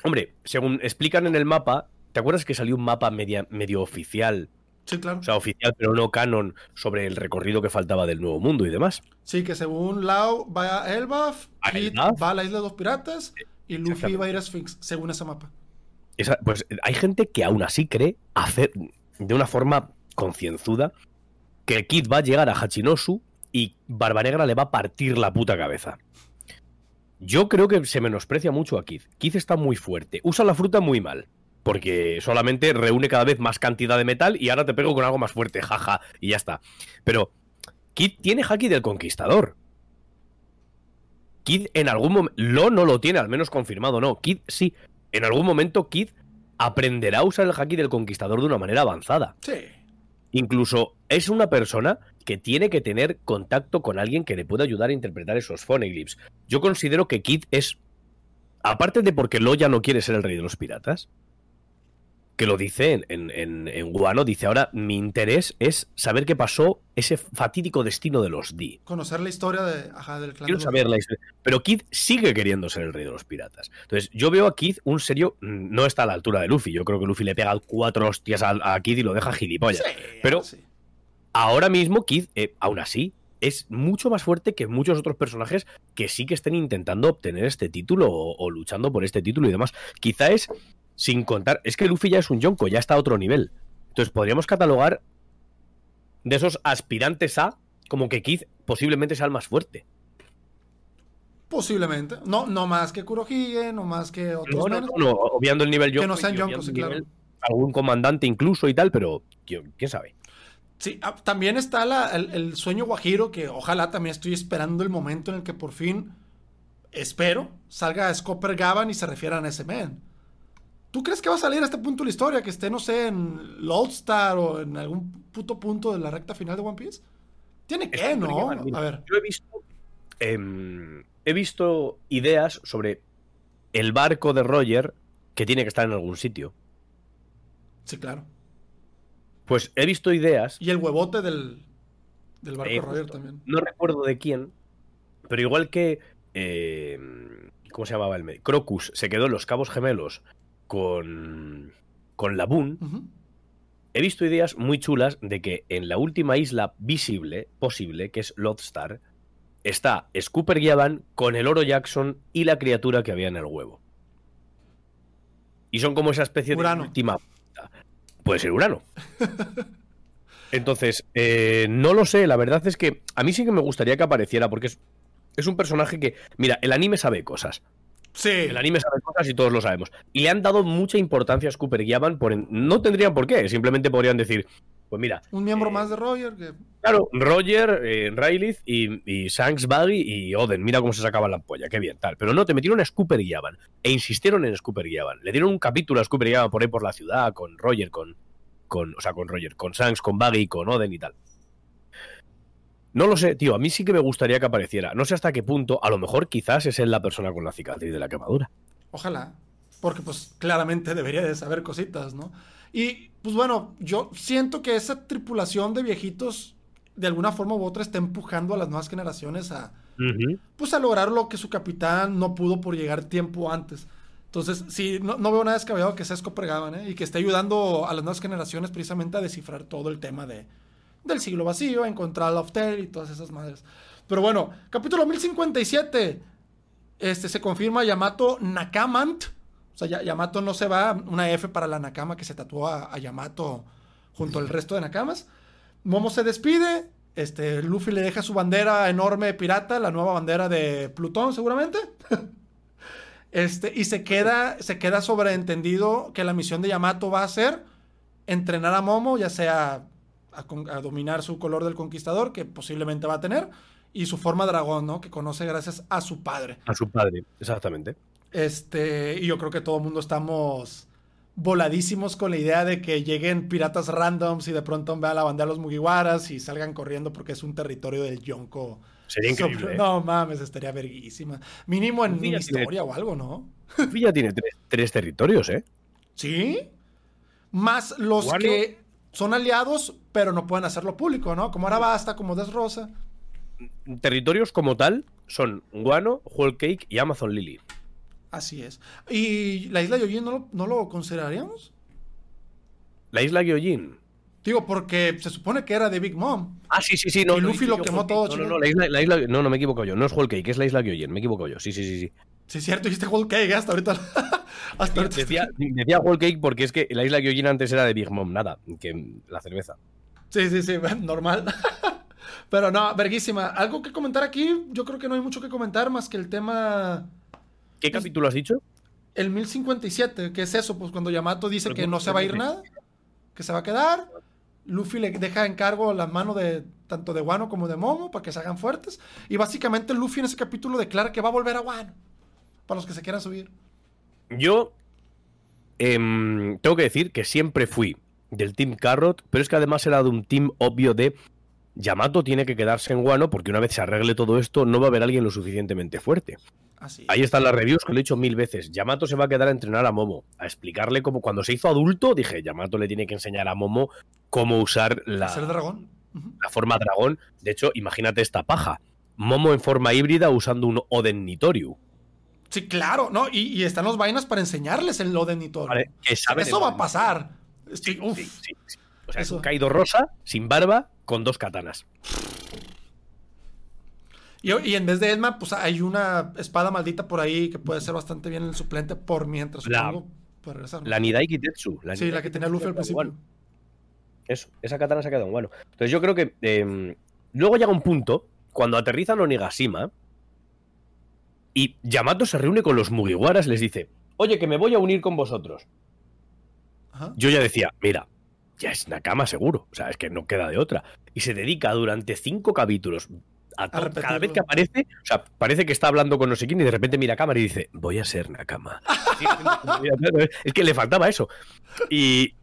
Hombre, según explican en el mapa, ¿te acuerdas que salió un mapa media- medio oficial? Sí, claro. O sea, oficial, pero no canon, sobre el recorrido que faltaba del Nuevo Mundo y demás. Sí, que según Lau va a Elbaf, Kid va a la isla de los piratas y Luffy va a ir a Sphinx, según ese mapa. Pues hay gente que aún así cree de una forma concienzuda que Kid va a llegar a Hachinosu y Barba Negra le va a partir la puta cabeza. Yo creo que se menosprecia mucho a Kid. Kid está muy fuerte. Usa la fruta muy mal. Porque solamente reúne cada vez más cantidad de metal y ahora te pego con algo más fuerte, jaja, y ya está. Pero Kid tiene haki del conquistador. Kid en algún momento. Lo no lo tiene, al menos confirmado, no. Kid sí. En algún momento Kid aprenderá a usar el haki del conquistador de una manera avanzada. Sí. Incluso es una persona que tiene que tener contacto con alguien que le pueda ayudar a interpretar esos phoneglyphs. Yo considero que Kid es. Aparte de porque Lo ya no quiere ser el rey de los piratas, que lo dice en, en, en, en Guano, dice ahora mi interés es saber qué pasó ese fatídico destino de los Di. Conocer la historia de, ajá, del clan. Quiero de saber la historia. Pero Kid sigue queriendo ser el rey de los piratas. Entonces, yo veo a Kid un serio. mm, No está a la altura de Luffy. Yo creo que Luffy le pega cuatro hostias a, a Kid y lo deja gilipollas. Sí, Pero- sí. Ahora mismo, Kid, eh, aún así, es mucho más fuerte que muchos otros personajes que sí que estén intentando obtener este título o, o luchando por este título y demás. Quizá es, sin contar, es que Luffy ya es un Yonko, ya está a otro nivel. Entonces podríamos catalogar de esos aspirantes a como que Kid posiblemente sea el más fuerte. Posiblemente. No, no más que Kurohige, no más que otros No, no, no, no, obviando el nivel Yonko. no sean Yonkos, sí, claro. nivel Algún comandante incluso y tal, pero ¿quién, quién sabe? Sí, ah, también está la- el, el sueño guajiro, que ojalá también estoy esperando el momento en el que por fin, espero, salga Scopper Gavan y se refieran a ese man. ¿Tú crees que va a salir a este punto de la historia? Que esté, no sé, en Lodestar o en algún puto punto de la recta final de One Piece. Tiene que, ¿no? A ver. Yo he visto. em, he visto ideas sobre el barco de Roger que tiene que estar en algún sitio. Sí, claro. Pues he visto ideas. Y el huevote del, del barco eh, Roger también. No recuerdo de quién. Pero igual que. em, ¿Cómo se llamaba el? Crocus se quedó en los Cabos Gemelos con. Con Laboon. He visto ideas muy chulas de que en la última isla visible, posible, que es Lodestar, está Scooper Yavan con el oro Jackson y la criatura que había en el huevo. Y son como esa especie Urano. de última. Puede ser Urano. Entonces, eh, no lo sé, la verdad es que a mí sí que me gustaría que apareciera, porque es, es un personaje que, mira, el anime sabe cosas. Sí. El anime sabe cosas y todos lo sabemos. Y le han dado mucha importancia a Scooper Yavan, por en- no tendrían por qué, simplemente podrían decir, pues mira, Un miembro eh, más de Roger que... Claro, Roger, eh, Rayleigh y, y Shanks, Buggy y Oden. Mira cómo se sacaban la polla, qué bien, tal. Pero no, te metieron a Scooper y Yavan. E insistieron en Scooper y Yavan. Le dieron un capítulo a Scooper y Yavan por ahí por la ciudad, con Roger, con. con o sea, con Roger, con Shanks, con Buggy, con Oden y tal. No lo sé, tío. A mí sí que me gustaría que apareciera. No sé hasta qué punto. A lo mejor quizás es él la persona con la cicatriz de la quemadura. Ojalá. Porque pues claramente debería de saber cositas, ¿no? Y pues bueno, yo siento que esa tripulación de viejitos de alguna forma u otra está empujando a las nuevas generaciones a pues a lograr lo que su capitán no pudo por llegar tiempo antes. Entonces, sí, no, no veo nada descabellado que sea Scooper Gavan, ¿eh? Y que esté ayudando a las nuevas generaciones precisamente a descifrar todo el tema de, del siglo vacío, encontrar Tale y todas esas madres. Pero bueno, capítulo 1057. Este, se confirma Yamato Nakamant. O sea, Ya- Yamato no se va. Una F para la Nakama que se tatuó a, a Yamato junto al resto de Nakamas. Momo se despide. Este, Luffy le deja su bandera enorme pirata, la nueva bandera de Plutón, seguramente. Este, y se queda, se queda sobreentendido que la misión de Yamato va a ser entrenar a Momo, ya sea a, con- a dominar su color del conquistador, que posiblemente va a tener, y su forma dragón, ¿no? Que conoce gracias a su padre. A su padre, exactamente. Este, y yo creo que todo el mundo estamos voladísimos con la idea de que lleguen piratas randoms y de pronto vean la bandera de los Mugiwaras y salgan corriendo porque es un territorio del Yonko. Sería increíble. ¿eh? No mames, estaría verguísima. Mínimo en mini tiene- historia o algo, ¿no? Luffy ya tiene tres, tres territorios, ¿eh? ¿Sí? Más los Guano. que son aliados, pero no pueden hacerlo público, ¿no? Como Arabasta, como Desrosa. Territorios como tal son Guano, Whole Cake y Amazon Lily. Así es. ¿Y la isla de Yojin no lo, no lo consideraríamos? La isla Gyojin. Digo, porque se supone que era de Big Mom. Ah, sí, sí, sí. No, Y no, Luffy he lo quemó todo. No, no, no, la isla, la isla- no, no me equivoco yo. No es Whole Cake, es la isla Gyojin. Me equivoco yo. Sí, sí, sí, sí. Sí, es cierto, dijiste Whole Cake hasta ahorita. hasta ahorita. Decía, decía Whole Cake porque es que la isla Gyojin antes era de Big Mom, nada, que la cerveza. Sí, sí, sí, normal. Pero no, verguísima. ¿Algo que comentar aquí? Yo creo que no hay mucho que comentar más que el tema... ¿Qué capítulo has dicho? El 1057, que es eso, pues cuando Yamato dice Pero que ¿cómo no se va a ir nada, que se va a quedar. Luffy le deja en cargo la mano de tanto de Wano como de Momo para que se hagan fuertes. Y básicamente Luffy en ese capítulo declara que va a volver a Wano. Para los que se quieran subir. Yo em, tengo que decir que siempre fui del Team Carrot, pero es que además era de un team obvio de Yamato tiene que quedarse en Guano porque una vez se arregle todo esto no va a haber alguien lo suficientemente fuerte. Así. Ahí están las reviews que lo he dicho mil veces. Yamato se va a quedar a entrenar a Momo, a explicarle cómo cuando se hizo adulto dije, Yamato le tiene que enseñar a Momo cómo usar la, Ser dragón. La forma dragón. De hecho, imagínate esta paja. Momo en forma híbrida usando un Oden Nitoryu. Sí, claro, ¿no? Y, y están los vainas para enseñarles el Loden y todo. ¿vale? Eso va a pasar. Sí, uf. sí, sí, sí. O sea, es Eso. un Kaido rosa, sin barba, con dos katanas. Y, y en vez de Edma, pues hay una espada maldita por ahí que puede ser bastante bien el suplente por mientras. La- para regresar, ¿no? La Nidai Kitetsu. La sí, Nidai la que tenía Luffy al principio. Eso, esa katana se ha quedado en Wano. Entonces yo creo que eh, luego llega un punto, cuando aterrizan Onigashima, y Yamato se reúne con los Mugiwaras, les dice, oye, que me voy a unir con vosotros. Ajá. Yo ya decía, mira, ya es Nakama seguro, o sea, es que no queda de otra. Y se dedica durante cinco capítulos a cada vez que aparece, o sea, parece que está hablando con no sé quién y de repente mira a cámara y dice, voy a ser Nakama. es que le faltaba eso. Y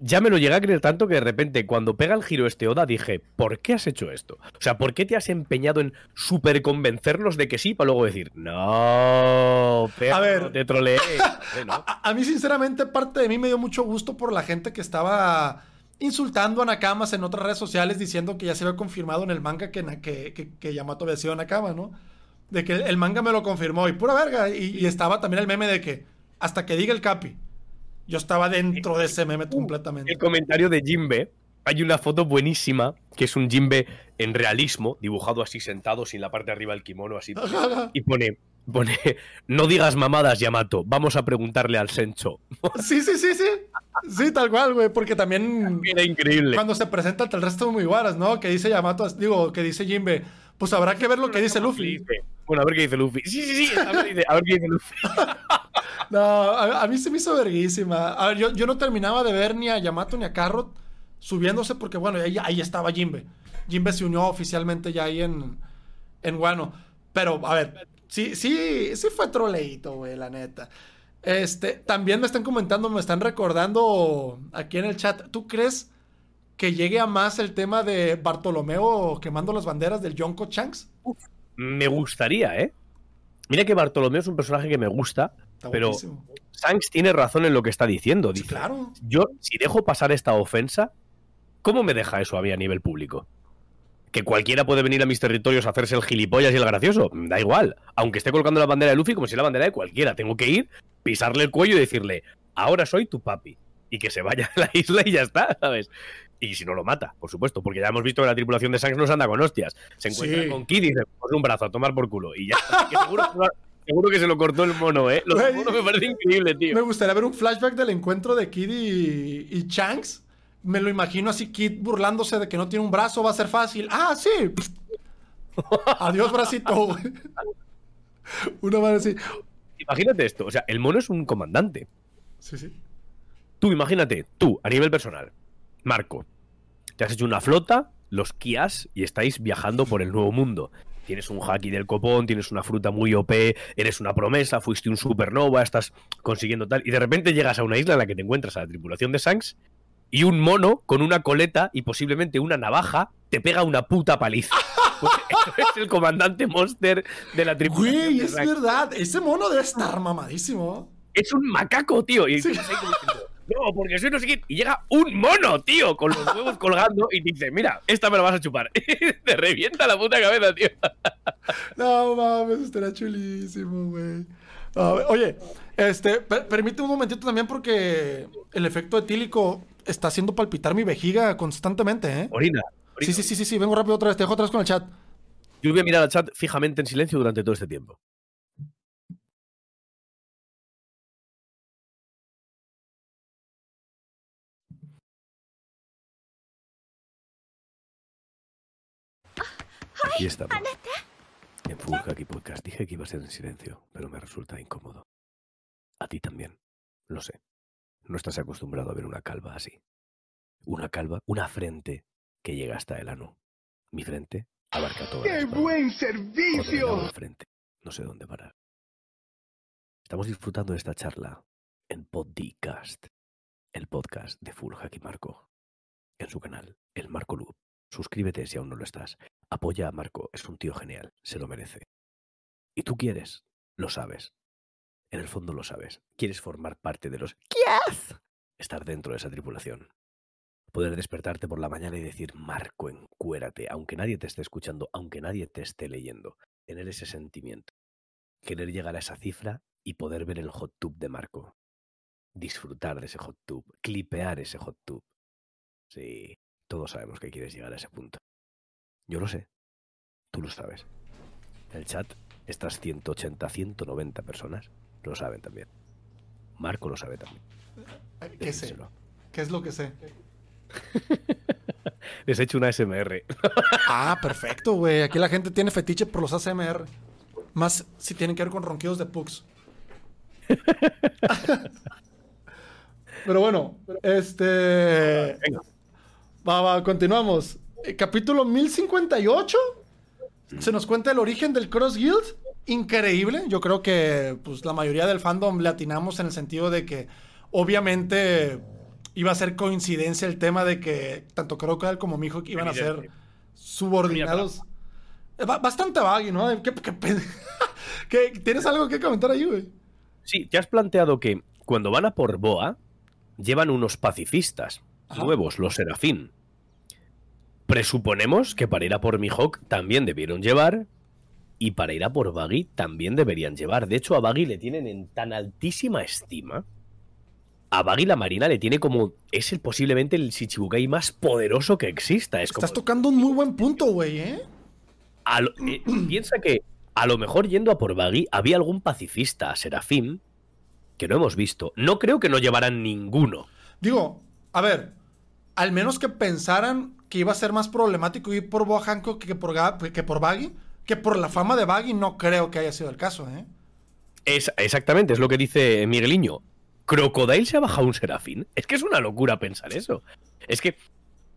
ya me lo llegué a creer tanto que de repente cuando pega el giro este Oda dije, ¿por qué has hecho esto? O sea, ¿por qué te has empeñado en super convencernos de que sí para luego decir, no, perro, A ver. te troleé? A, a mí, sinceramente, parte de mí me dio mucho gusto por la gente que estaba insultando a Nakamas en otras redes sociales diciendo que ya se había confirmado en el manga que, que, que, que Yamato había sido Nakama, ¿no? De que el manga me lo confirmó y pura verga. Y, y estaba también el meme de que hasta que diga el Capi Yo estaba dentro de ese meme completamente. El comentario de Jimbe. Hay una foto buenísima, que es un Jimbe en realismo, dibujado así sentado, sin la parte de arriba del kimono, así. Y pone, pone, no digas mamadas, Yamato, vamos a preguntarle al Sencho. Sí, sí, sí, sí. Sí, tal cual, güey, porque también... Era increíble. Cuando se presenta el resto de muy guaras, ¿no? Que dice Yamato, digo, que dice Jimbe, pues habrá que ver lo que dice Luffy. Bueno, a ver qué dice Luffy. Sí, sí, sí, a ver, a ver qué dice Luffy. no, a, mí se me hizo verguísima. A ver, yo, yo no terminaba de ver ni a Yamato ni a Carrot subiéndose porque, bueno, ahí, ahí estaba Jimbe. Jimbe se unió oficialmente ya ahí en, en Guano. Pero, a ver, sí, sí, sí fue troleito, güey, la neta. Este, también me están comentando, me están recordando aquí en el chat. ¿Tú crees que llegue a más el tema de Bartolomeo quemando las banderas del Yonko Chanks? me gustaría, ¿eh? Mira que Bartolomeo es un personaje que me gusta, pero Shanks tiene razón en lo que está diciendo. Dice, claro. Yo, si dejo pasar esta ofensa, ¿cómo me deja eso a mí a nivel público? Que cualquiera puede venir a mis territorios a hacerse el gilipollas y el gracioso. Da igual. Aunque esté colocando la bandera de Luffy como si la bandera de cualquiera. Tengo que ir, pisarle el cuello y decirle, ahora soy tu papi. Y que se vaya a la isla y ya está, ¿sabes? Y si no lo mata, por supuesto, porque ya hemos visto que la tripulación de Shanks no se anda con hostias. Se encuentra con Kid y dice, pues un brazo a tomar por culo. Y ya seguro, que se lo cortó el mono, ¿eh? Lo mono me parece increíble, tío. Me gustaría ver un flashback del encuentro de Kid y, y Shanks me lo imagino así, Kid burlándose de que no tiene un brazo, va a ser fácil. Ah, sí. Adiós, bracito. Una mano así. Imagínate esto, o sea, el mono es un comandante. Sí, sí. Tú imagínate, tú, a nivel personal, Marco, te has hecho una flota, los Kias, y estáis viajando por el nuevo mundo. Tienes un haki del copón, tienes una fruta muy OP, eres una promesa, fuiste un supernova, estás consiguiendo tal, y de repente llegas a una isla en la que te encuentras a la tripulación de Shanks y un mono con una coleta y posiblemente una navaja te pega una puta paliza. Pues es el comandante monster de la tripulación. Güey, es verdad. Ese mono debe estar mamadísimo. Es un macaco, tío. Y no, porque soy no sé qué. Y llega un mono, tío, con los huevos colgando y dice, mira, esta me la vas a chupar. te revienta la puta cabeza, tío. no mames, estará chulísimo, güey. oye, este, permite un momentito también porque el efecto etílico está haciendo palpitar mi vejiga constantemente, ¿eh? Orina. Sí, sí, sí, sí, sí, vengo rápido otra vez, te dejo vez con el chat. Yo voy a mirar al chat fijamente en silencio durante todo este tiempo. Aquí estamos. En Full Hacky Podcast dije que iba a ser en silencio, pero me resulta incómodo. A ti también. Lo sé. No estás acostumbrado a ver una calva así. Una calva, una frente que llega hasta el ano. Mi frente abarca todo. ¡Qué buen servicio! frente. No sé dónde parar. Estamos disfrutando de esta charla en Podcast, el podcast de Full Hacky Marco. En su canal, el Marco Loop. Suscríbete si aún no lo estás. Apoya a Marco, es un tío genial, se lo merece. Y tú quieres, lo sabes. En el fondo lo sabes. Quieres formar parte de los ¿Qué Estar dentro de esa tripulación. Poder despertarte por la mañana y decir, Marco, encuérate, aunque nadie te esté escuchando, aunque nadie te esté leyendo. Tener ese sentimiento. Querer llegar a esa cifra y poder ver el hot tube de Marco. Disfrutar de ese hot tube, clipear ese hot tube. Sí, todos sabemos que quieres llegar a ese punto. Yo lo sé. Tú lo sabes. El chat, estas 180, 190 personas, lo saben también. Marco lo sabe también. ¿Qué sé? ¿Qué es lo que sé? Les he hecho una ASMR. ah, perfecto, güey. Aquí la gente tiene fetiche por los ASMR. Más si tienen que ver con ronquidos de pugs. Pero bueno, este. Venga. Va, va, continuamos. Eh, capítulo 1058. Se nos cuenta el origen del Cross Guild. Increíble. Yo creo que pues, la mayoría del fandom le atinamos en el sentido de que, obviamente, iba a ser coincidencia el tema de que tanto Crocodile como Mihawk iban a ser subordinados. Eh, bastante vague, ¿no? tienes algo que comentar ahí, güey? Sí, te has planteado que cuando van a por Boa, llevan unos pacifistas nuevos, los Serafín. Presuponemos que para ir a por Mihawk también debieron llevar. Y para ir a por Baggy también deberían llevar. De hecho, a Baggy le tienen en tan altísima estima a Baggy la Marina le tiene como. Es el, posiblemente el Shichibukai más poderoso que exista. Es Estás tocando un muy buen punto, güey, ¿eh? eh piensa que a lo mejor yendo a por Baggy había algún pacifista, Serafín, que no hemos visto. No creo que no llevaran ninguno. Digo, a ver, al menos que pensaran que iba a ser más problemático ir por Boa que por, que por Baggy, que por la fama de Baggy, no creo que haya sido el caso, ¿eh? Es, exactamente, es lo que dice Migueliño. ¿Crocodile se ha bajado un serafín? Es que es una locura pensar eso. Es que,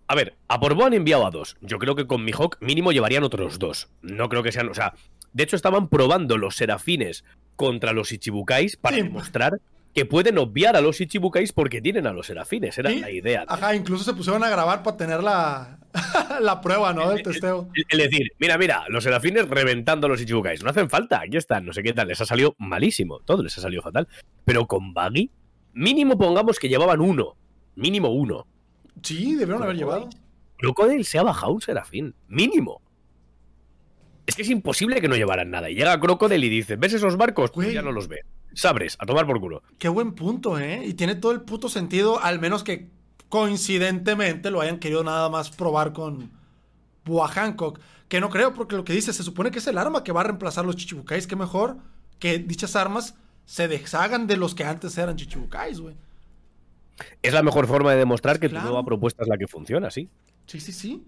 a ver, a Porbo han enviado a dos. Yo creo que con Mihawk mínimo llevarían otros dos. No creo que sean, o sea, de hecho estaban probando los serafines contra los Ichibukais para demostrar que pueden obviar a los Ichibukais porque tienen a los serafines. Era la idea. Ajá, incluso se pusieron a grabar para tener la, la prueba, ¿no? Del testeo. Es decir, mira, mira, los serafines reventando a los Ichibukais. No hacen falta, aquí están, no sé qué tal. Les ha salido malísimo, todo les ha salido fatal. Pero con Baggy, mínimo pongamos que llevaban uno. Mínimo uno. Sí, debieron haber llevado. Crocodile se ha bajado un serafín. Mínimo. Es que es imposible que no llevaran nada. Y llega Crocodile y dice, ¿ves esos barcos? Pues ya no los ve. Sabres, a tomar por culo. Qué buen punto, ¿eh? Y tiene todo el puto sentido, al menos que coincidentemente lo hayan querido nada más probar con Boa Hancock. Que no creo, porque lo que dice, se supone que es el arma que va a reemplazar los chichibukais. Que mejor que dichas armas se deshagan de los que antes eran chichibukais, güey. Es la mejor forma de demostrar que tu nueva propuesta es la que funciona, sí. Sí, sí, sí.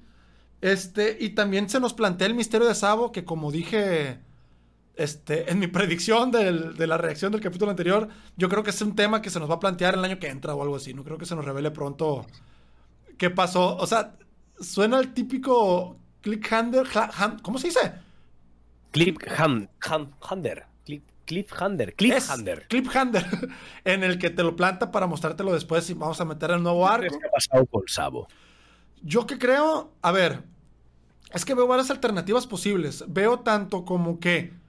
Este, y también se nos plantea el misterio de Sabo, que como dije este, en mi predicción de la reacción del capítulo anterior, yo creo que es un tema que se nos va a plantear el año que entra o algo así. No creo que se nos revele pronto qué pasó. O sea, suena el típico cliffhanger. ¿Cómo se dice? Cliffhanger. Cliffhanger. Cliffhanger. Cliffhanger. en el que te lo planta para mostrártelo después y vamos a meter el nuevo arco. ¿Qué ha pasado con Sabo? Yo que creo, a ver, es que veo varias alternativas posibles. Veo tanto como que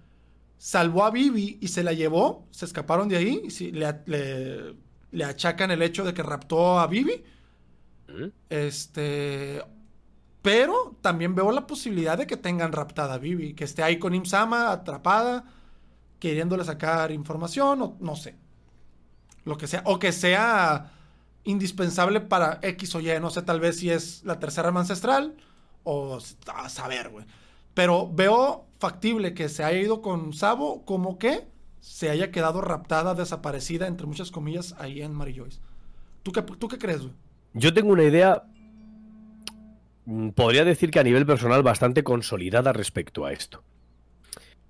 salvó a Vivi y se la llevó, se escaparon de ahí, y le, le, achacan el hecho de que raptó a Vivi. Este. Pero también veo la posibilidad de que tengan raptada a Vivi, que esté ahí con Imsama, atrapada, queriéndole sacar información, o no sé. Lo que sea. O que sea indispensable para X o Y. No sé, tal vez si es la tercera ancestral, o a saber, güey. Pero veo factible que se haya ido con Sabo como que se haya quedado raptada, desaparecida, entre muchas comillas, ahí en Mary Joyce. ¿Tú qué, ¿Tú qué crees? Yo tengo una idea, mm, podría decir que a nivel personal bastante consolidada respecto a esto.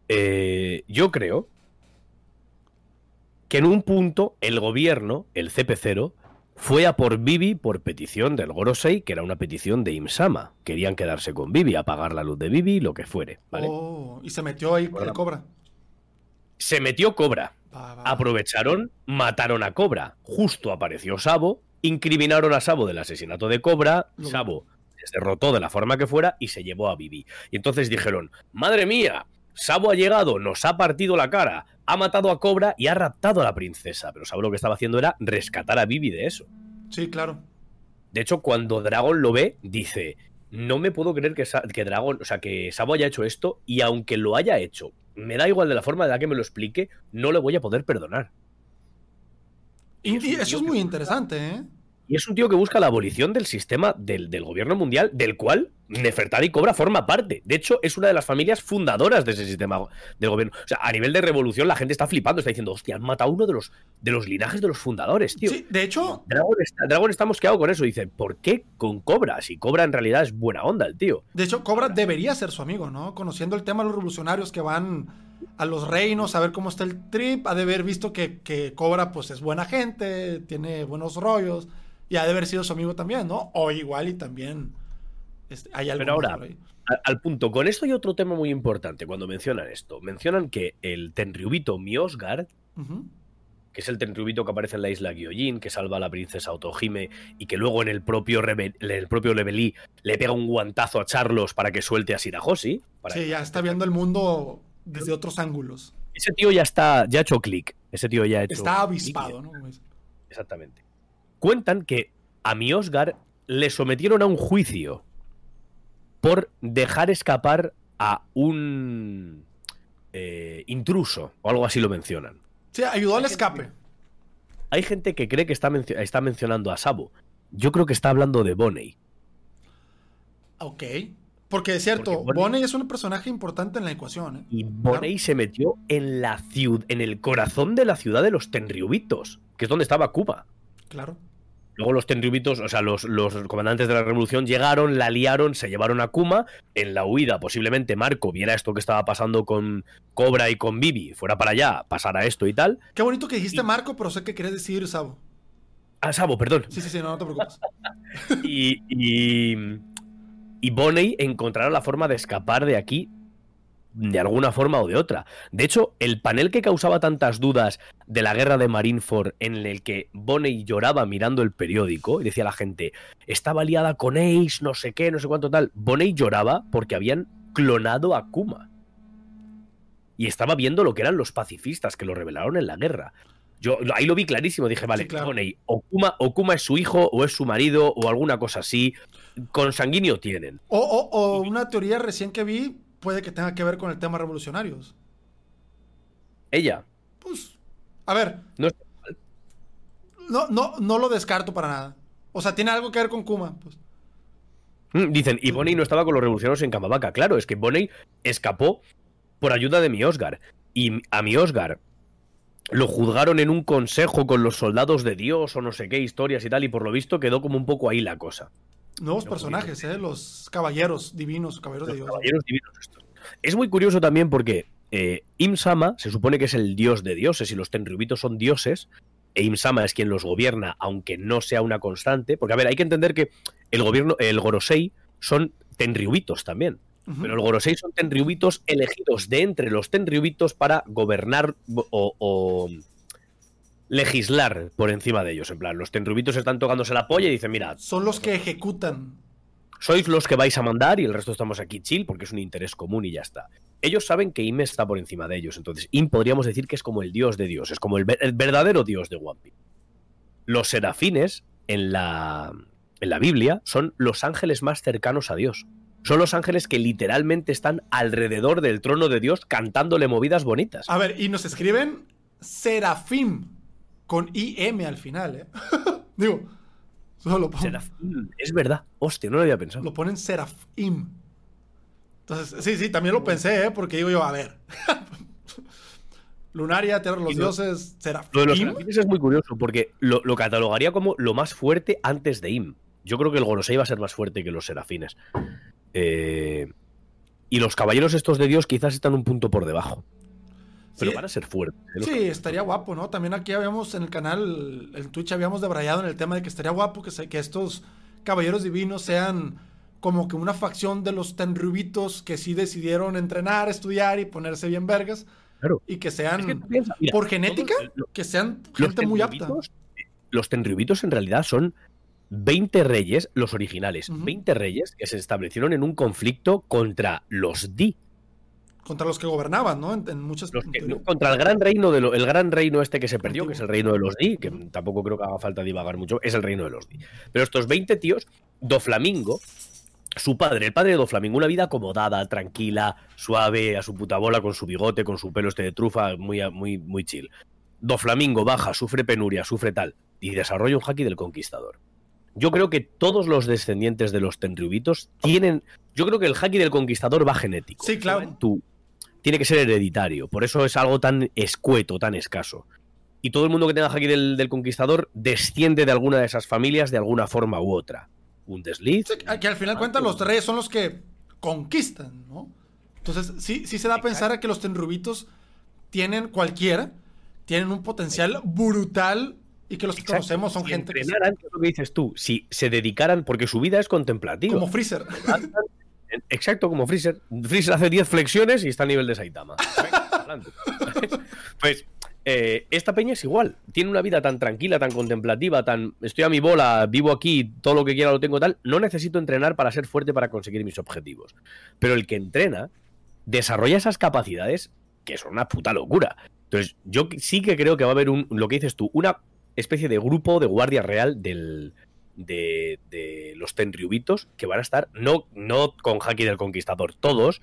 Eh, yo creo que en un punto el gobierno, el CP0, fue a por Vivi por petición del Gorosei, que era una petición de Imsama. Querían quedarse con Vivi, apagar la luz de Vivi, lo que fuere. Oh, y se metió ahí el Cobra. Se metió Cobra. Aprovecharon, mataron a Cobra. Justo apareció Sabo, incriminaron a Sabo del asesinato de Cobra. Sabo se derrotó de la forma que fuera y se llevó a Vivi. Y entonces dijeron: Madre mía, Sabo ha llegado, nos ha partido la cara, ha matado a Cobra y ha raptado a la princesa. Pero Sabo lo que estaba haciendo era rescatar a Vivi de eso. Sí, claro. De hecho, cuando Dragon lo ve, dice: No me puedo creer que, que Dragon, o sea, que Sabo haya hecho esto, y aunque lo haya hecho, me da igual de la forma de la que me lo explique, no le voy a poder perdonar. Y, eso es muy interesante, ¿eh? Y es un tío que busca la abolición del sistema del, gobierno mundial, del cual Nefertari Cobra forma parte. De hecho, es una de las familias fundadoras de ese sistema del gobierno. O sea, a nivel de revolución, la gente está flipando, está diciendo, hostia, han matado a uno de los, de los linajes de los fundadores, tío. Sí, de hecho. Dragon está, Dragon está mosqueado con eso. Dice, ¿por qué con Cobra? Si Cobra en realidad es buena onda, el tío. De hecho, Cobra debería ser su amigo, ¿no? Conociendo el tema de los revolucionarios que van a los reinos a ver cómo está el trip, ha de haber visto que, que Cobra, pues es buena gente, tiene buenos rollos y ha de haber sido su amigo también, ¿no? O igual y también este, hay algo Pero ahora, Al, punto, con esto hay otro tema muy importante cuando mencionan esto. Mencionan que el Tenryubito Miosgard, que es el Tenryubito que aparece en la isla Gyojin, que salva a la princesa Otohime y que luego en el propio, el propio Rebelí le pega un guantazo a Charlos para que suelte a Shirahoshi. sí, ya está viendo el mundo desde otros ángulos. Ese tío ya está, ya ha hecho clic. Ese tío ya ha hecho. Está avispado, ¿no? Exactamente cuentan que a Miosgar le sometieron a un juicio por dejar escapar a un eh, intruso, o algo así lo mencionan. Sí, ayudó al escape. Hay gente que cree que está, mencio- está mencionando a Sabo. Yo creo que está hablando de Bonnie. Ok. Porque es cierto, Porque Bonnie- Bonnie es un personaje importante en la ecuación, ¿eh? Y Bonnie se metió en la ciudad, en el corazón de la ciudad de los Tenryubitos, que es donde estaba Cuba. Claro. Luego los Tenryubitos, o sea, los, los comandantes de la revolución llegaron, la liaron, se llevaron a Kuma. En la huida, posiblemente Marco viera esto que estaba pasando con Cobra y con Vivi, fuera para allá, pasara esto y tal. Qué bonito que dijiste Y- Marco, pero sé que querías decir Sabo. Ah, Sabo, perdón. Sí, sí, sí, no, no te preocupes. Y, y, y Bonnie encontrará la forma de escapar de aquí de alguna forma o de otra. De hecho, el panel que causaba tantas dudas de la guerra de Marineford en el que Bonnie lloraba mirando el periódico y decía a la gente, estaba liada con Ace, no sé qué, no sé cuánto tal. Bonnie lloraba porque habían clonado a Kuma. Y estaba viendo lo que eran los pacifistas que lo revelaron en la guerra. Yo ahí lo vi clarísimo, dije, vale, Sí, claro. Bonnie, o Kuma, o Kuma es su hijo o es su marido o alguna cosa así. Consanguíneo tienen. O, o- o una teoría recién que vi puede que tenga que ver con el tema revolucionarios. Ella, Pues, a ver, no no, no, no lo descarto para nada. O sea, tiene algo que ver con Kuma. Pues. Mm, Dicen, y Bonnie no estaba con los revolucionarios en Camavaca. Claro, es que Bonnie escapó por ayuda de Miosgar. Y a Miosgar lo juzgaron en un consejo con los soldados de Dios o no sé qué historias y tal, y por lo visto quedó como un poco ahí la cosa. Nuevos personajes, ¿eh? Los caballeros divinos, caballeros de Dios. caballeros divinos estos. Es muy curioso también porque eh, Im-sama se supone que es el dios de dioses y los Tenryubitos son dioses. E Im-sama es quien los gobierna, aunque no sea una constante. Porque, a ver, hay que entender que el gobierno, el Gorosei, son Tenryubitos también. Pero el Gorosei son Tenryubitos elegidos de entre los Tenryubitos para gobernar o, o legislar por encima de ellos. En plan, los Tenryubitos están tocándose la polla y dicen, mira, Son los que ejecutan. sois los que vais a mandar y el resto estamos aquí chill porque es un interés común y ya está. Ellos saben que Im está por encima de ellos, entonces Im podríamos decir que es como el dios de Dios, es como el, ver- el verdadero dios de One Piece. Los serafines en la, en la Biblia son los ángeles más cercanos a Dios. Son los ángeles que literalmente están alrededor del trono de Dios cantándole movidas bonitas. A ver, y nos escriben Serafim con IM al final, ¿eh? Digo, solo Serafín, es verdad. Hostia, no lo había pensado. lo ponen Serafim. Entonces, sí, sí, también lo pensé, ¿eh? Porque digo yo, a ver. Lunaria, Tierra de los no- Dioses, Lo de los Serafim. serafines es muy curioso porque lo, lo catalogaría como lo más fuerte antes de Im. Yo creo que el Gorosei va a ser más fuerte que los serafines. Eh, y los caballeros estos de Dios quizás están un punto por debajo. Pero Sí. van a ser fuertes. ¿eh? Sí, estaría guapo, ¿no? También aquí habíamos en el canal, en Twitch habíamos debrayado en el tema de que estaría guapo que, se- que estos caballeros divinos sean como que una facción de los tenrubitos que sí decidieron entrenar, estudiar y ponerse bien vergas. Claro. Y que sean, Es que piensas, mira, por genética, los- que sean gente muy apta. tenryubitos- Los tenryubitos en realidad son 20 reyes, los originales, Ujú. 20 reyes que se establecieron en un conflicto contra los Di. Contra los que gobernaban, ¿no? En, en muchas... Que- contra el gran reino de lo- el gran reino este que se perdió, que es el reino de los Di, que tampoco creo que haga falta divagar mucho, es el reino de los Di. Pero estos 20 tíos, Doflamingo, su padre, el padre de Doflamingo, una vida acomodada, tranquila, suave, a su puta bola, con su bigote, con su pelo este de trufa, muy, muy, muy chill. Doflamingo baja, sufre penuria, sufre tal, y desarrolla un haki del conquistador. Yo creo que todos los descendientes de los Tenryubitos tienen. Yo creo que el haki del conquistador va genético. Sí, claro. Tiene que ser hereditario. Por eso es algo tan escueto, tan escaso. Y todo el mundo que tenga haki del, del conquistador desciende de alguna de esas familias de alguna forma u otra. Un desliz. Sí, que al final cuentas los reyes son los que conquistan, ¿no? Entonces, sí, sí se da a pensar a que los tenrubitos tienen cualquiera, tienen un potencial brutal y que los que Exacto. conocemos son Si gente entrenaran, que es lo que dices tú, si se dedicaran, porque su vida es contemplativa. como Freezer. Exacto, como Freezer. Freezer hace 10 flexiones y está a nivel de Saitama. Pues eh, esta peña es igual. Tiene una vida tan tranquila, tan contemplativa, tan estoy a mi bola, vivo aquí, todo lo que quiera lo tengo tal. No necesito entrenar para ser fuerte para conseguir mis objetivos. Pero el que entrena desarrolla esas capacidades que son una puta locura. Entonces, yo sí que creo que va a haber un, lo que dices tú, una especie de grupo de guardia real del, de, de los Tenryubitos que van a estar, no, no con Haki del Conquistador todos,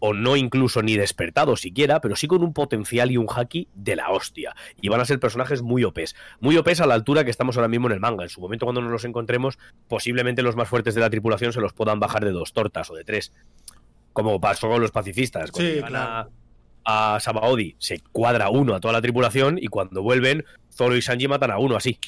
o no incluso ni despertados siquiera, pero sí con un potencial y un haki de la hostia. Y van a ser personajes muy OPs. Muy OPs a la altura que estamos ahora mismo en el manga. En su momento, cuando nos los encontremos, posiblemente los más fuertes de la tripulación se los puedan bajar de dos tortas o de tres. Como pasó con los pacifistas. Cuando Sí, claro. a, a Sabaody, se cuadra uno a toda la tripulación y cuando vuelven, Zoro y Sanji matan a uno así.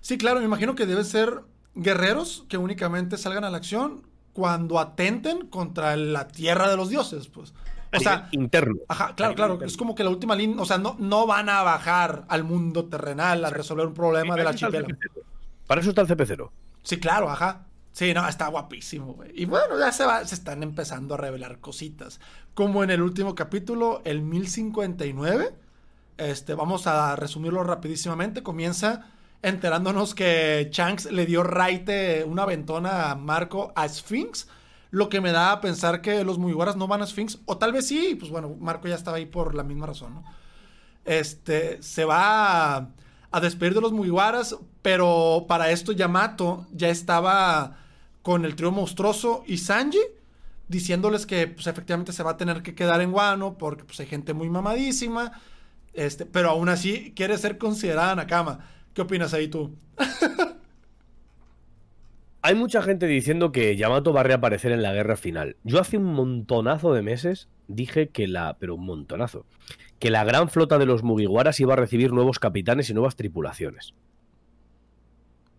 Sí, claro, me imagino que deben ser guerreros que únicamente salgan a la acción cuando atenten contra la tierra de los dioses, pues. A O sea, interno. ajá, claro, claro, interno. es como que la última línea, o sea, no, no van a bajar al mundo terrenal a resolver un problema el archipiélago. CP0. Para eso está el CP0. Sí, claro, ajá. Sí, no, está guapísimo, güey. Y bueno, ya se, va, se están empezando a revelar cositas. Como en el último capítulo, el 1059. Este, vamos a resumirlo rapidísimamente. Comienza enterándonos que Shanks le dio raite una ventona a Marco a Sphinx. Lo que me da a pensar que los Mugiwaras no van a Sphinx. O tal vez sí. Pues bueno, Marco ya estaba ahí por la misma razón, ¿no? Este, se va a, despedir de los Mugiwaras, pero para esto Yamato ya estaba con el trío monstruoso y Sanji diciéndoles que pues efectivamente se va a tener que quedar en Wano porque pues hay gente muy mamadísima, este, pero aún así quiere ser considerada Nakama. ¿Qué opinas ahí tú? Hay mucha gente diciendo que Yamato va a reaparecer en la guerra final. Yo hace un montonazo de meses dije que la. Pero un montonazo. Que la gran flota de los Mugiwaras iba a recibir nuevos capitanes y nuevas tripulaciones.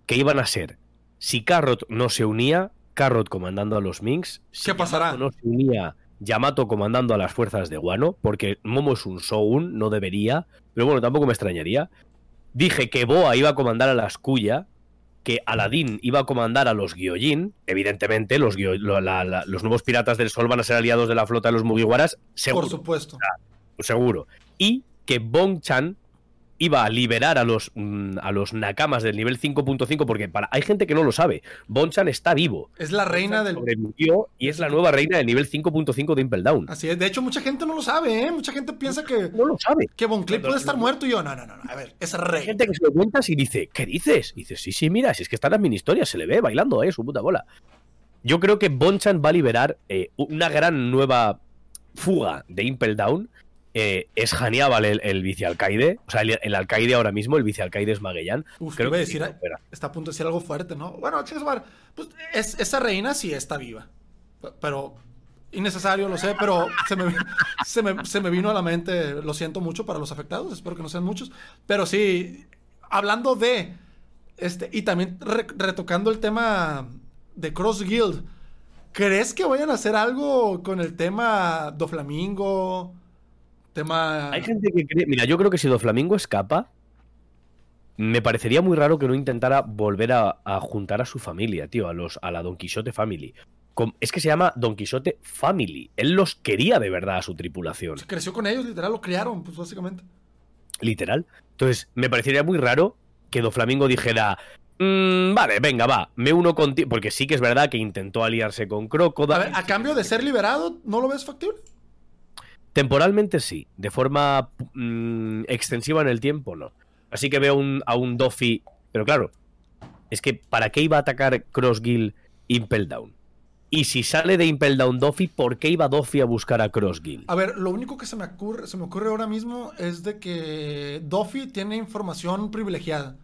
Que iban a ser. Si Carrot no se unía, Carrot comandando a los Minks. Si ¿Qué pasará? Yamato no se unía, Yamato comandando a las fuerzas de Wano. Porque Momo es un Shogun, no debería. Pero bueno, tampoco me extrañaría. Dije que Boa iba a comandar a las Kuya que Aladdin iba a comandar a los Gyojin, evidentemente los, Gyo- lo- la- la- los nuevos piratas del sol van a ser aliados de la flota de los Mugiwaras, seguro, Por supuesto. seguro. Y que Bong Chan iba a liberar a los, mm, a los Nakamas del nivel 5.5, porque para, hay gente que no lo sabe, Bong Chan está vivo. Es la reina del... Sobrevivió y es la nueva reina del nivel 5.5 de Impel Down. Así es. De hecho, mucha gente no lo sabe, ¿eh? Mucha gente piensa que, No lo sabe. que Von Clay Cuando- puede estar muerto y yo, no, no, no. A ver, es Hay rey. gente que se lo cuentas y dice, ¿qué dices? Y dices, sí, sí, mira, si es que está en las mini historias, se le ve bailando, eh, su puta bola. Yo creo que Bonchan va a liberar eh, una gran nueva fuga de Impel Down. Eh, es Hannibal el, el vicealcaide. O sea, el, el alcaide ahora mismo, el vicealcaide es Magellán. Uf, creo que decir, sí, está a punto de decir algo fuerte, ¿no? Bueno, chicos, pues es- esa reina sí está viva. Pero, innecesario, lo sé, pero se me, se, me, se me vino a la mente, lo siento mucho para los afectados, espero que no sean muchos. Pero sí, hablando de, este, y también re- retocando el tema de Cross Guild, ¿crees que vayan a hacer algo con el tema Doflamingo? Tema... Hay gente que cree. Mira, yo creo que si Doflamingo escapa, me parecería muy raro que no intentara volver a, a juntar a su familia, tío, a, los, a la Don Quixote Family. Es que se llama Don Quixote Family. Él los quería de verdad a su tripulación. Se creció con ellos, literal, lo criaron, pues básicamente. Literal. Entonces, me parecería muy raro que Doflamingo dijera. "Mm, vale, venga, va, me uno contigo. Porque sí que es verdad que intentó aliarse con Crocodile. A ver, a cambio de ser liberado, ¿no lo ves factible? Temporalmente sí, de forma mm, extensiva en el tiempo no. Así que veo un- a un Doffy, pero claro, es que ¿para qué iba a atacar Crossgill Impel Down? Y si sale de Impel Down Doffy, ¿por qué iba Doffy a buscar a Crossgill? A ver, lo único que se me ocurre, se me ocurre ahora mismo es de que Duffy tiene información privilegiada.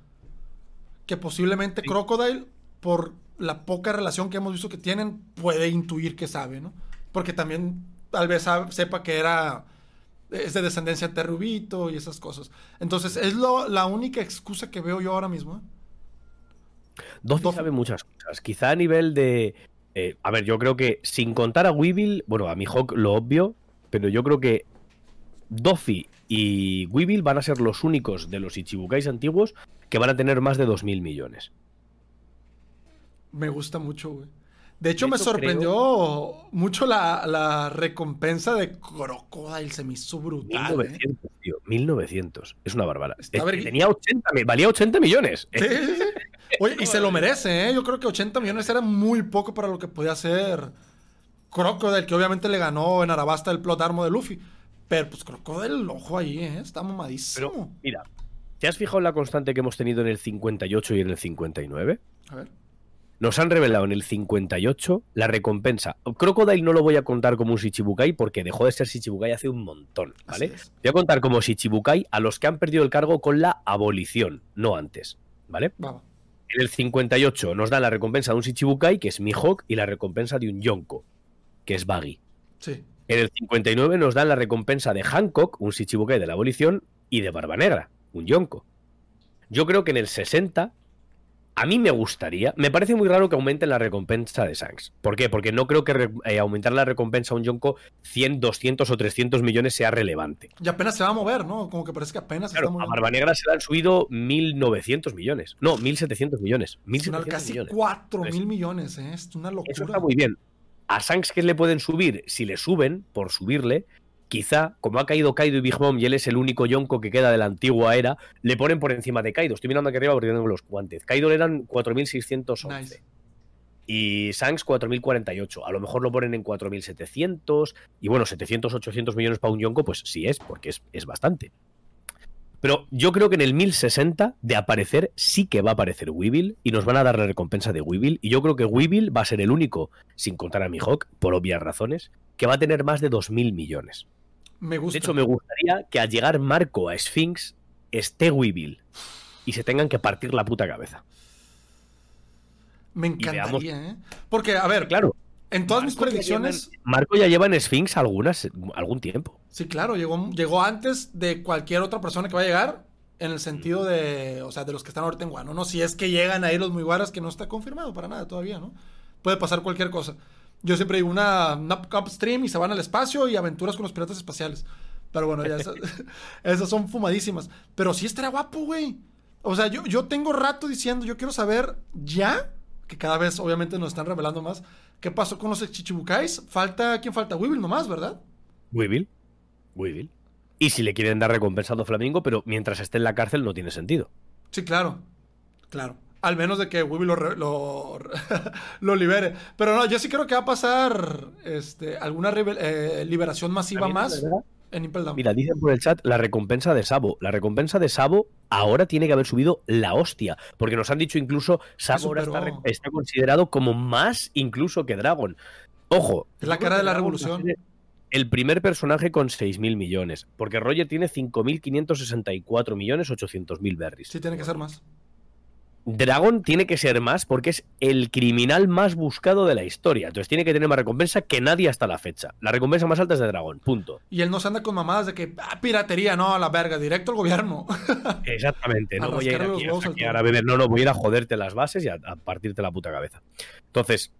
Que posiblemente Crocodile, por la poca relación que hemos visto que tienen, puede intuir que sabe, ¿no? Porque también tal vez sepa que era es de descendencia terrubito y esas cosas. Entonces, es lo, la única excusa que veo yo ahora mismo. ¿eh? Doffy Doffy. sabe muchas cosas. Quizá a nivel de. eh, a ver, yo creo que sin contar a Weevil, bueno, a Mihawk lo obvio, pero yo creo que Doffy y Weevil van a ser los únicos de los Ichibukais antiguos que van a tener más de 2.000 millones. Me gusta mucho, güey. De hecho, De me hecho, sorprendió mucho la, la recompensa de Crocodile. Se me hizo brutal. ¿eh? 1900, tío. 1900. Es una bárbara. Tenía 80, mi- valía 80 millones. Sí, sí, sí. Oye, y se lo merece, ¿eh? Yo creo que 80 millones era muy poco para lo que podía hacer Crocodile, que obviamente le ganó en Arabasta el plot armo de Luffy. Pero pues Crocodile, ojo ahí, ¿eh? Está mamadísimo. Pero, mira, ¿te has fijado en la constante que hemos tenido en el 58 y en el 59? A ver. Nos han revelado en el 58 la recompensa. Crocodile no lo voy a contar como un Shichibukai porque dejó de ser Shichibukai hace un montón, ¿vale? Voy a contar como Shichibukai a los que han perdido el cargo con la abolición, no antes, ¿vale? Vamos. En el 58 nos dan la recompensa de un Shichibukai, que es Mihawk, y la recompensa de un Yonko, que es Baggy. Sí. En el 59 nos dan la recompensa de Hancock, un Shichibukai de la abolición, y de Barba Negra, un Yonko. Yo creo que en el 60 a mí me gustaría, me parece muy raro que aumenten la recompensa de Shanks. ¿Por qué? Porque no creo que eh, aumentar la recompensa a un Yonko 100, 200 o 300 millones sea relevante. Y apenas se va a mover, ¿no? Como que parece que apenas claro, A Barba Negra se le han subido 1.900 millones. No, 1.700 millones. 1.700 casi millones. 4.000 millones, ¿eh? Es una locura. Eso está muy bien. A Shanks, ¿qué le pueden subir? Si le suben, por subirle, quizá, como ha caído Kaido y Big Mom y él es el único Yonko que queda de la antigua era, le ponen por encima de Kaido. Estoy mirando aquí arriba porque tengo los guantes. Kaido le eran 4.611. Nice. Y Shanks 4.048. A lo mejor lo ponen en 4.700. Y bueno, 700, 800 millones para un Yonko, pues sí es, porque es, es bastante. Pero yo creo que en el 1060 de aparecer sí que va a aparecer Weevil y nos van a dar la recompensa de Weevil. Y yo creo que Weevil va a ser el único, sin contar a Mihawk, por obvias razones, que va a tener más de 2.000 millones. Me gusta. De hecho, me gustaría que al llegar Marco a Sphinx esté Weevil y se tengan que partir la puta cabeza. Me encantaría, ¿eh? Porque, a ver, claro. En todas mis predicciones. Marco ya lleva en Sphinx algunas, algún tiempo. Sí, claro, llegó, llegó antes de cualquier otra persona que va a llegar. En el sentido de. O sea, de los que están ahorita en Guano, ¿no? Si es que llegan ahí los muy guaras, que no está confirmado para nada todavía, ¿no? Puede pasar cualquier cosa. Yo siempre digo una, una upstream y se van al espacio y aventuras con los piratas espaciales. Pero bueno, ya esas, esas son fumadísimas. Pero sí estará guapo, güey. O sea, yo, yo tengo rato diciendo, yo quiero saber ya, que cada vez obviamente nos están revelando más, qué pasó con los chichibukais. Falta, ¿quién falta? Weevil nomás, ¿verdad? Weevil. Weevil. Y si le quieren dar recompensado a Flamingo, pero mientras esté en la cárcel no tiene sentido. Sí, claro. Claro. Al menos de que Weevil lo, lo, lo, libere. Pero no, yo sí creo que va a pasar este, alguna eh, liberación masiva más en Impel Down. Mira, dicen por el chat la recompensa de Sabo. La recompensa de Sabo ahora tiene que haber subido la hostia. Porque nos han dicho incluso Sabo ahora está, está, considerado como más incluso que Dragon. Ojo. Es la cara de la revolución. El primer personaje con 6.000 millones. Porque Roger tiene 5.564 millones 800.000 berries. Sí, tiene que ser más. Dragon tiene que ser más porque es el criminal más buscado de la historia. Entonces tiene que tener más recompensa que nadie hasta la fecha. La recompensa más alta es de Dragon, punto. Y él no se anda con mamadas de que ah, piratería, no, a la verga, directo al gobierno. Exactamente, no voy a ir aquí a, a, beber, no, no, voy a ir a joderte las bases y a, a partirte la puta cabeza. Entonces,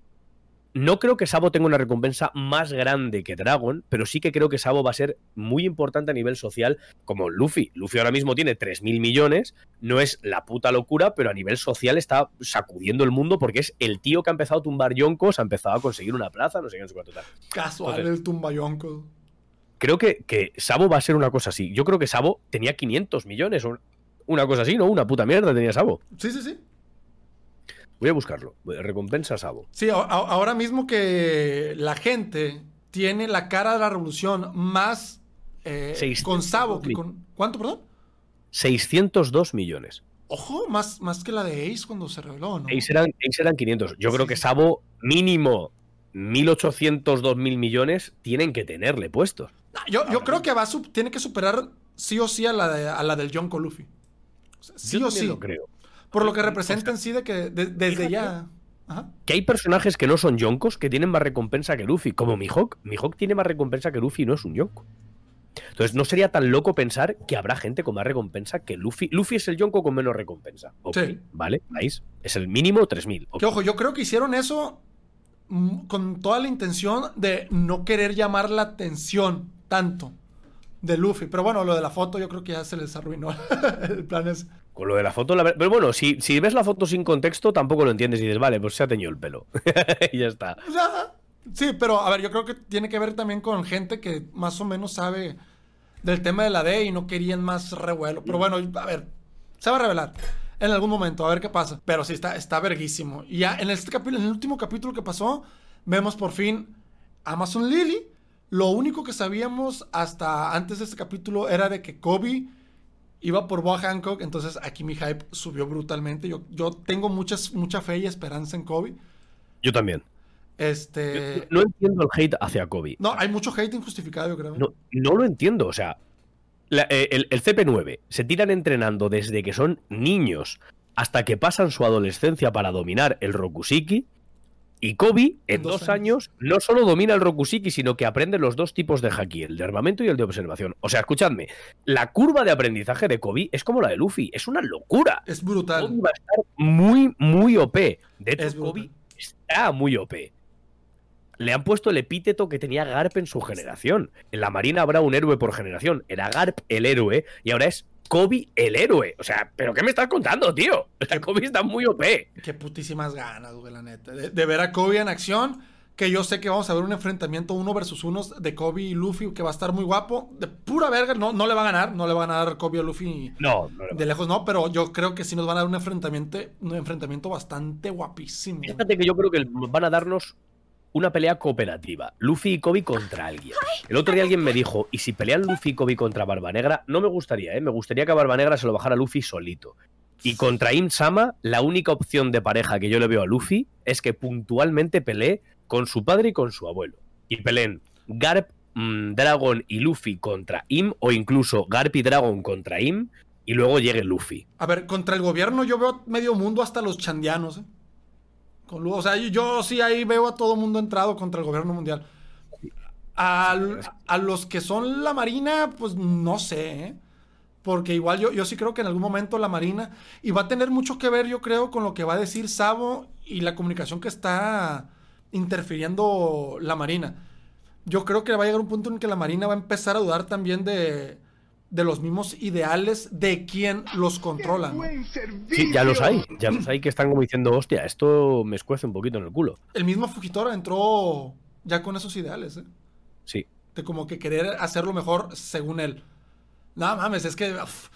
no creo que Sabo tenga una recompensa más grande que Dragon, pero sí que creo que Sabo va a ser muy importante a nivel social como Luffy. Luffy ahora mismo tiene 3.000 millones, no es la puta locura, pero a nivel social está sacudiendo el mundo porque es el tío que ha empezado a tumbar yoncos, ha empezado a conseguir una plaza, no sé qué, no sé cuánto tal. Casual Entonces, el tumba yoncos. Creo que, que Sabo va a ser una cosa así. Yo creo que Sabo tenía 500 millones o una cosa así, ¿no? Una puta mierda tenía Sabo. Sí, sí, sí. Voy a buscarlo. Recompensa Sabo. Sí, ahora mismo que la gente tiene la cara de la revolución más eh, con Sabo que con. ¿Cuánto, perdón? 602 millones. Ojo, más, más que la de Ace cuando se reveló, ¿no? Ace eran, Ace eran 500. Yo sí. creo que Sabo, mínimo 1.800, 2.000 millones, tienen que tenerle puestos. Yo, yo creo que va a tiene que superar sí o sí a la, de, a la del John Luffy. Sí yo o sí. lo creo. Por lo que representa en sí de que de, desde ya. Ajá. Que hay personajes que no son yonkos que tienen más recompensa que Luffy, como Mihawk. Mihawk tiene más recompensa que Luffy y no es un yonko. Entonces no sería tan loco pensar que habrá gente con más recompensa que Luffy. Luffy es el yonko con menos recompensa. Okay, sí. ¿Vale? ¿Veis? Es el mínimo 3000. Okay. Que ojo, yo creo que hicieron eso con toda la intención de no querer llamar la atención tanto de Luffy. Pero bueno, lo de la foto yo creo que ya se les arruinó. el plan es. Con lo de la foto, la... pero bueno, si, si, ves la foto sin contexto, tampoco lo entiendes y dices, vale, pues se ha teñido el pelo. y ya está. Sí, pero a ver, yo creo que tiene que ver también con gente que más o menos sabe del tema de la D y no querían más revuelo. Pero bueno, a ver, se va a revelar en algún momento, a ver qué pasa. Pero sí, está, está verguísimo. Y ya en, este capítulo, en el último capítulo que pasó, vemos por fin Amazon Lily. Lo único que sabíamos hasta antes de este capítulo era de que Kobe iba por Boa Hancock, entonces aquí mi hype subió brutalmente. Yo, yo tengo muchas, mucha fe y esperanza en Kobe. Yo también. Este. Yo no entiendo el hate hacia Kobe. No, hay mucho hate injustificado, yo creo. No, no lo entiendo. O sea, la- eh, el, el CP9 se tiran entrenando desde que son niños hasta que pasan su adolescencia para dominar el Rokusiki. Y Kobe, en dos dos, años. años, no solo domina el Rokusiki, sino que aprende los dos tipos de haki, el de armamento y el de observación. O sea, escuchadme, la curva de aprendizaje de Kobe es como la de Luffy, es una locura. Es brutal. Kobe va a estar muy, muy OP. De hecho, Es. Kobe está muy OP. Le han puesto el epíteto que tenía Garp en su generación. En la Marina habrá un héroe por generación. Era Garp el héroe y ahora es Kobe el héroe. O sea, ¿pero qué me estás contando, tío? O sea, Kobe está muy OP. Qué putísimas ganas, güey, la neta. De, de ver a Kobe en acción. Que yo sé que vamos a ver un enfrentamiento uno versus uno de Kobe y Luffy que va a estar muy guapo. De pura verga, no, no le va a ganar. No le va a ganar Kobe a Luffy No, no le va. de lejos, no. Pero yo creo que sí nos van a dar un enfrentamiento, un enfrentamiento bastante guapísimo. Fíjate que yo creo que van a darnos una pelea cooperativa. Luffy y Kobe contra alguien. El otro día alguien me dijo, ¿y si pelean Luffy y Kobe contra Barba Negra? No me gustaría, ¿eh? Me gustaría que Barba Negra se lo bajara Luffy solito. Y contra Im Sama, la única opción de pareja que yo le veo a Luffy es que puntualmente pelee con su padre y con su abuelo. Y peleen Garp, mm, Dragon y Luffy contra Im, o incluso Garp y Dragon contra Im, y luego llegue Luffy. A ver, contra el gobierno yo veo medio mundo hasta los chandianos, ¿eh? Con o sea, yo, sí ahí veo a todo mundo entrado contra el gobierno mundial. Al- a los que son la marina, pues no sé, ¿eh? Porque igual yo, yo sí creo que en algún momento la marina, y va a tener mucho que ver, yo creo, con lo que va a decir Sabo y la comunicación que está interfiriendo la marina. Yo creo que va a llegar un punto en que la marina va a empezar a dudar también de, de los mismos ideales de quien los controla. ¿no? Sí, ya los hay, ya los hay que están como diciendo, hostia, esto me escuece un poquito en el culo. El mismo Fujitora entró ya con esos ideales, ¿eh? Sí. De como que querer hacerlo mejor según él. No mames, es que uf,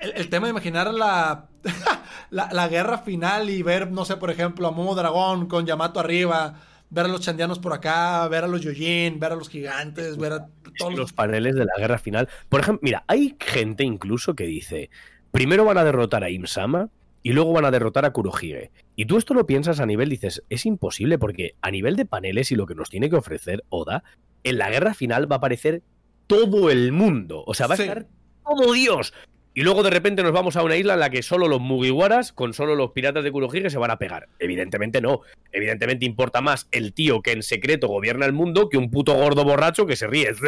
el, el tema de imaginar la, la, la guerra final y ver, no sé, por ejemplo, a Momo Dragón con Yamato arriba, ver a los chandianos por acá, ver a los Yojin, ver a los gigantes, ver a todos los... los paneles de la guerra final. Por ejemplo, mira, hay gente incluso que dice: primero van a derrotar a Imsama y luego van a derrotar a Kurohige. Y tú esto lo piensas a nivel, dices, es imposible porque a nivel de paneles y lo que nos tiene que ofrecer Oda, en la guerra final va a aparecer todo el mundo. O sea, va Sí. a estar todo Dios. Y luego de repente nos vamos a una isla en la que solo los Mugiwaras, con solo los piratas de Kurohige, se van a pegar. Evidentemente no. Evidentemente importa más el tío que en secreto gobierna el mundo que un puto gordo borracho que se ríe.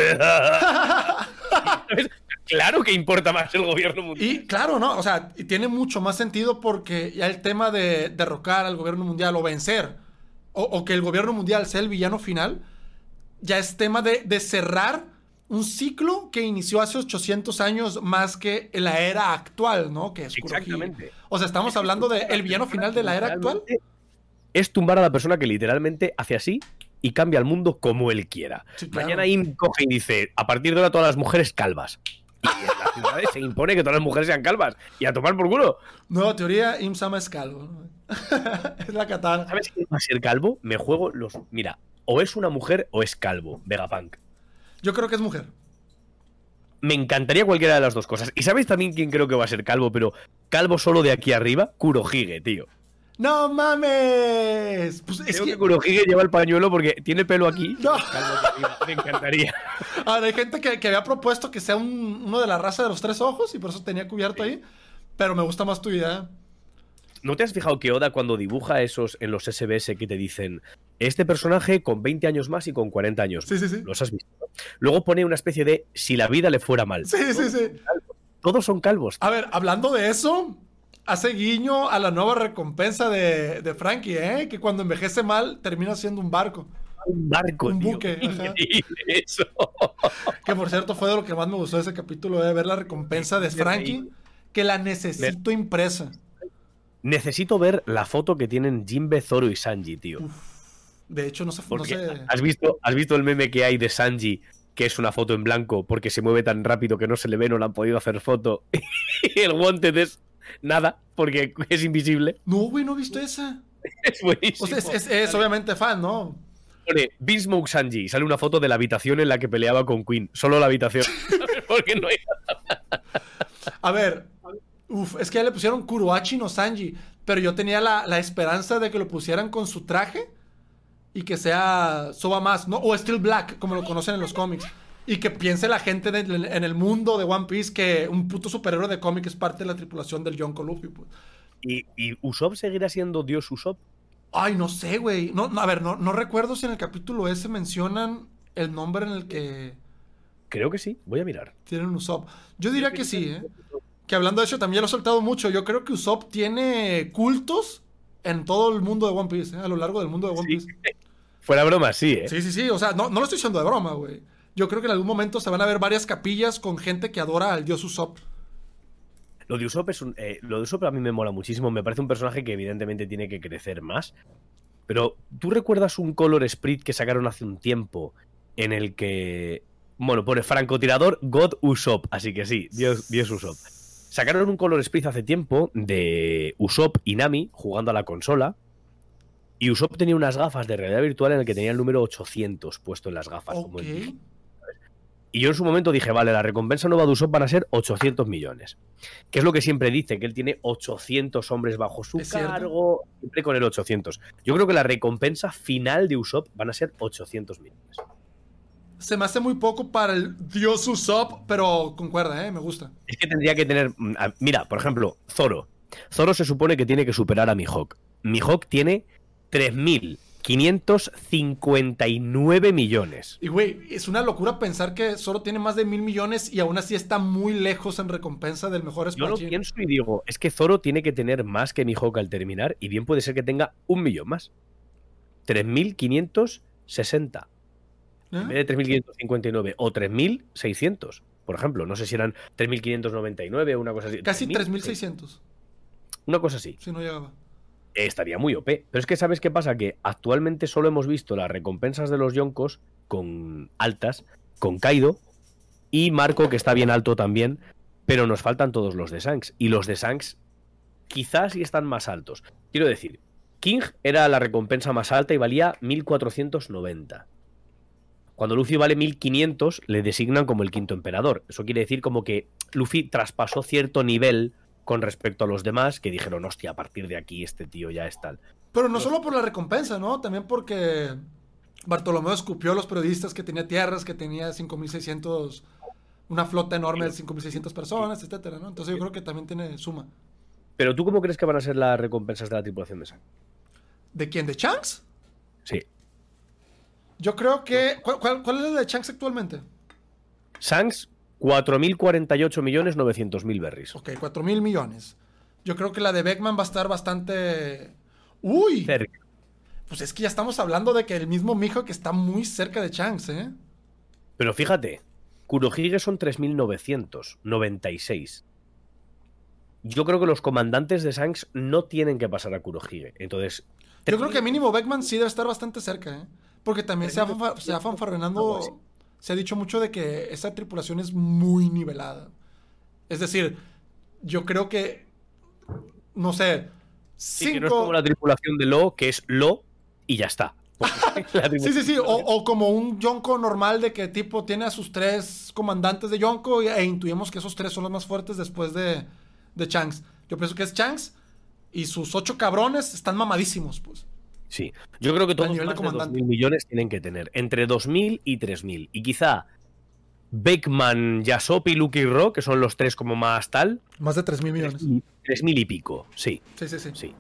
Claro que importa más el gobierno mundial. Y claro, ¿no? O sea, y tiene mucho más sentido porque ya el tema de derrocar al gobierno mundial o vencer, o, o que el gobierno mundial sea el villano final, ya es tema de, de cerrar un ciclo que inició hace 800 años más que en la era actual, ¿no? Que es Kurohige. Exactamente. O sea, estamos hablando del villano final de la era actual. Es tumbar a la persona que literalmente hace así y cambia el mundo como él quiera. Sí, claro. Mañana Im coge y dice, a partir de ahora todas las mujeres calvas. Y en las ciudades se impone que todas las mujeres sean calvas. Y a tomar por culo. Nueva teoría, Imsama es calvo. ¿no? es la katana. ¿Sabes quién va a ser calvo? Me juego los... Mira, o es una mujer o es calvo. Vegapunk. Yo creo que es mujer. Me encantaría cualquiera de las dos cosas. ¿Y sabéis también quién creo que va a ser calvo? Pero calvo solo de aquí arriba. Kurohige, tío. ¡No mames! Pues es Creo que, que, Kurohige lleva el pañuelo porque tiene pelo aquí. No. Calvo. Me encantaría. A ver, hay gente que, que había propuesto que sea un- uno de la raza de los tres ojos y por eso tenía cubierto ahí. Pero me gusta más tu idea. ¿No te has fijado que Oda cuando dibuja esos en los SBS que te dicen este personaje con 20 años más y con 40 años? Sí, sí, sí. ¿Los has visto? Luego pone una especie de si la vida le fuera mal. Sí, sí, sí. Todos son calvos. A ver, hablando de eso, hace guiño a la nueva recompensa de, de Frankie, ¿eh? Que cuando envejece mal termina siendo un barco. Un barco, Un tío. buque, eso. Que por cierto fue de lo que más me gustó de ese capítulo, de ver la recompensa de Frankie, que la necesito impresa. Necesito ver la foto que tienen Jinbe, Zoro y Sanji, tío. De hecho, no sé. No Porque sé. ¿has, visto, ¿has visto el meme que hay de Sanji? Que es una foto en blanco porque se mueve tan rápido que no se le ve, no le han podido hacer foto. y el Wanted es nada porque es invisible. No, güey, no he visto esa. Es buenísimo. O sea, es, es- es obviamente fan, ¿no? Pone Beansmoke Sanji y sale una foto de la habitación en la que peleaba con Queen. Solo la habitación. Porque no hay A ver, uf, es que ya le pusieron Kuroachi no Sanji, pero yo tenía la, la esperanza de que lo pusieran con su traje y que sea Soba más, ¿no? O Steel Black, como lo conocen en los cómics. Y que piense la gente de- en el mundo de One Piece que un puto superhéroe de cómic es parte de la tripulación del Yonko Luffy, pues. ¿Y, y Usopp seguirá siendo Dios Usopp? Ay, no sé, güey. No, no, a ver, no, no recuerdo si en el capítulo ese mencionan el nombre en el que Creo que sí, voy a mirar. tienen Usopp. Yo diría que sí, ¿eh? Que hablando de eso, también lo he soltado mucho. Yo creo que Usopp tiene cultos en todo el mundo de One Piece, ¿eh? A lo largo del mundo de One Sí. Piece. Fuera broma, sí, ¿eh? Sí, sí, sí. O sea, no, no lo estoy diciendo de broma, güey. Yo creo que en algún momento se van a ver varias capillas con gente que adora al dios Usopp. Lo de Usopp es un, eh, lo de Usopp a mí me mola muchísimo. Me parece un personaje que evidentemente tiene que crecer más. Pero ¿tú recuerdas un color sprite que sacaron hace un tiempo en el que bueno, pone francotirador God Usopp, así que sí, Dios, Dios Usopp. Sacaron un color sprite hace tiempo de Usopp y Nami jugando a la consola. Y Usopp tenía unas gafas de realidad virtual en el que tenía el número 800 puesto en las gafas. como y yo en su momento dije, vale, la recompensa nueva de Usopp van a ser 800 millones. Que es lo que siempre dice, que él tiene 800 hombres bajo su cargo, siempre con el 800. Yo creo que la recompensa final de Usopp van a ser 800 millones. Se me hace muy poco para el dios Usopp, pero concuerda, ¿eh? Me gusta. Es que tendría que tener... mm, Mira, por ejemplo, Zoro. Zoro se supone que tiene que superar a Mihawk. Mihawk tiene 3.559 millones. Y, güey, es una locura pensar que solo tiene más de mil millones y aún así está muy lejos en recompensa del mejor Yo lo pienso y digo, es que Zoro tiene que tener más que Mihawk al terminar y bien puede ser que tenga un millón más. 3.560. ¿Eh? En vez de 3.559 o 3.600, por ejemplo. No sé si eran 3.599 o una cosa así. Casi 3.600. 3.600, Una cosa así. si no llegaba. Eh, estaría muy OP. Pero es que, ¿sabes qué pasa? Que actualmente solo hemos visto las recompensas de los Yonkos con altas, con Kaido y Marco, que está bien alto también, pero nos faltan todos los de Shanks. Y los de Shanks quizás sí están más altos. Quiero decir, King era la recompensa más alta y valía 1490. Cuando Luffy vale 1500, le designan como el quinto emperador. Eso quiere decir como que Luffy traspasó cierto nivel con respecto a los demás que dijeron, hostia, a partir de aquí este tío ya es tal. Pero no solo por la recompensa, ¿no? También porque Bartolomeo escupió a los periodistas que tenía tierras, que tenía 5.600, una flota enorme de 5.600 personas, etcétera, ¿no? Entonces yo creo que también tiene suma. Pero tú cómo crees que van a ser las recompensas de la tripulación de Sang? ¿De quién? ¿De Shanks? Sí. Yo creo que... ¿Cuál, cuál, cuál es la de Shanks actualmente? Shanks, 4.048.900.000 berries. Ok, 4.000 millones. Yo creo que la de Beckman va a estar bastante... ¡Uy! Cerca. Pues es que ya estamos hablando de que el mismo mijo que está muy cerca de Shanks, ¿eh? Pero fíjate, Kurohige son 3.996. Yo creo que los comandantes de Shanks no tienen que pasar a Kurohige. Entonces, Yo creo que mínimo Beckman sí debe estar bastante cerca, ¿eh? Porque también se ha, fanfa- se ha así. se ha dicho mucho de que esa tripulación es muy nivelada. Es decir, yo creo que, no sé, Sí, que no es cinco... como la tripulación de Lo, que es Lo y ya está. Sí, sí, sí, o, o como un Yonko normal de que tipo tiene a sus tres comandantes de Yonko e intuimos que esos tres son los más fuertes después de, de Shanks. Yo pienso que es Shanks y sus ocho cabrones están mamadísimos, pues. Sí, yo creo que todos de más de comandante. 2.000 millones tienen que tener entre 2.000 y 3.000. Y quizá Beckman, Yasop y Lucky Rock, que son los tres como más tal, Más de 3 mil millones. 3.000 y pico. Sí, Sí, sí, sí. sí.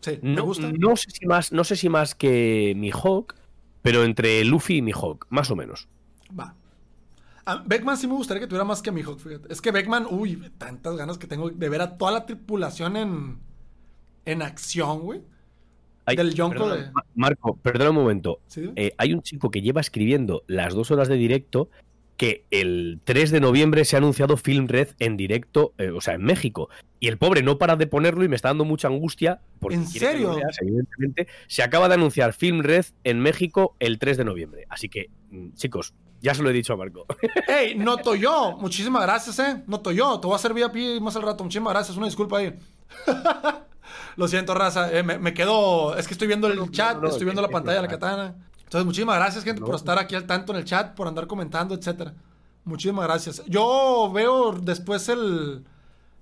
Sí, me No, gusta. no sé si más, no sé si más que Mihawk, pero entre Luffy y Mihawk, más o menos. Va. A Beckman sí me gustaría que tuviera más que Mihawk, fíjate. Es que Beckman, uy, tantas ganas que tengo de ver a toda la tripulación en, en acción, güey. Ay, Del Yonko perdona, de- Ma- Marco, perdona un momento. Eh, hay un chico que lleva escribiendo las dos horas de directo que el 3 de noviembre se ha anunciado Film Red en directo, eh, o sea, en México. Y el pobre no para de ponerlo y me está dando mucha angustia. Porque ¿En serio? veas, evidentemente. Se acaba de anunciar Film Red en México el 3 de noviembre. Así que, mm, chicos, ya se lo he dicho a Marco. ¡Ey! Noto yo. Muchísimas gracias, ¿eh? Noto yo. Te voy a hacer VIP más al rato. Muchísimas gracias. Una disculpa ahí. Lo siento, raza. Eh, me, me quedo. Es que estoy viendo el No, chat, no, estoy viendo la pantalla de la katana. Entonces, muchísimas gracias, gente, No. por estar aquí al tanto en el chat, por andar comentando, etcétera. Muchísimas gracias. Yo veo después el,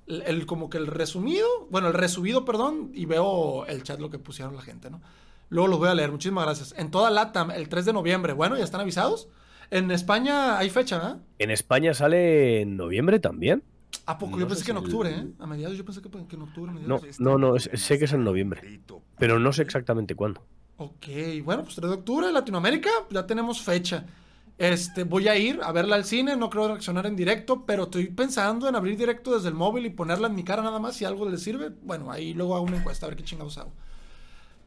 el, el- como que el resumido, bueno, el resubido, perdón, y veo el chat lo que pusieron la gente, ¿no? Luego los voy a leer, muchísimas gracias. En toda LATAM, el 3 de noviembre, bueno, ya están avisados. En España hay fecha, ¿verdad? En España sale en noviembre también. ¿A poco? No yo sé pensé que en el- octubre, ¿eh? A mediados yo pensé que, que en octubre. No, mediados. no, no, es- sé que es en noviembre. Pero no sé exactamente cuándo. Ok, bueno, pues 3 de octubre, Latinoamérica, ya tenemos fecha. Este, voy a ir a verla al cine, no creo reaccionar en directo, pero estoy pensando en abrir directo desde el móvil y ponerla en mi cara nada más si algo le sirve. Bueno, ahí luego hago una encuesta a ver qué chingados hago.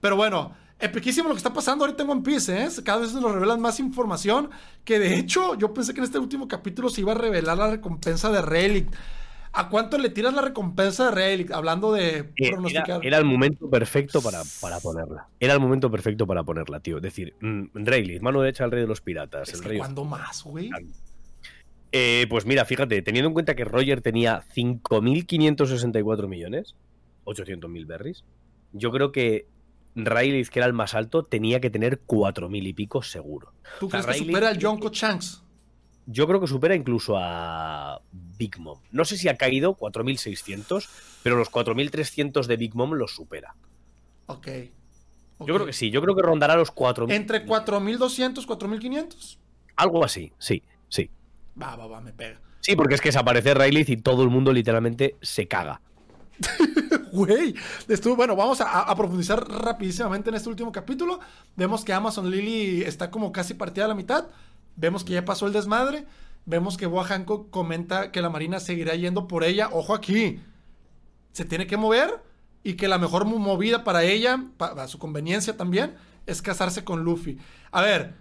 Pero bueno, epiquísimo lo que está pasando ahorita en One Piece, ¿eh? Cada vez nos revelan más información que de hecho yo pensé que en este último capítulo se iba a revelar la recompensa de Relic. ¿A cuánto le tiras la recompensa de Relic? Hablando de Eh, Era, pronosticar. era el momento perfecto para, para ponerla. Era el momento perfecto para ponerla, tío. Es decir, mm, Rayleigh, mano derecha al rey de los piratas. Es el que rey- ¿cuándo más, güey? Eh, pues mira, fíjate, teniendo en cuenta que Roger tenía 5.564 millones, 800.000 berries, yo creo que Rayleigh, que era el más alto, tenía que tener 4.000 y pico seguro. ¿Tú O sea, crees que Riley supera al que- Shanks? Yo creo que supera incluso a Big Mom. No sé si ha caído 4.600, pero los 4.300 de Big Mom los supera. Ok. Yo creo que sí, yo creo que rondará los 4.000. Entre 4200, 4500. Algo así, sí, sí. Va, va, va, me pega. Sí, porque es que se aparece Rayleigh y todo el mundo literalmente se caga. Güey, estuvo bueno. Vamos a, a profundizar rapidísimamente en este último capítulo. Vemos que Amazon Lily está como casi partida a la mitad. Vemos que ya pasó el desmadre. Vemos que Boa Hancock comenta que la Marina seguirá yendo por ella. Ojo aquí. Se tiene que mover y que la mejor mo- movida para ella, para su conveniencia también, es casarse con Luffy. A ver,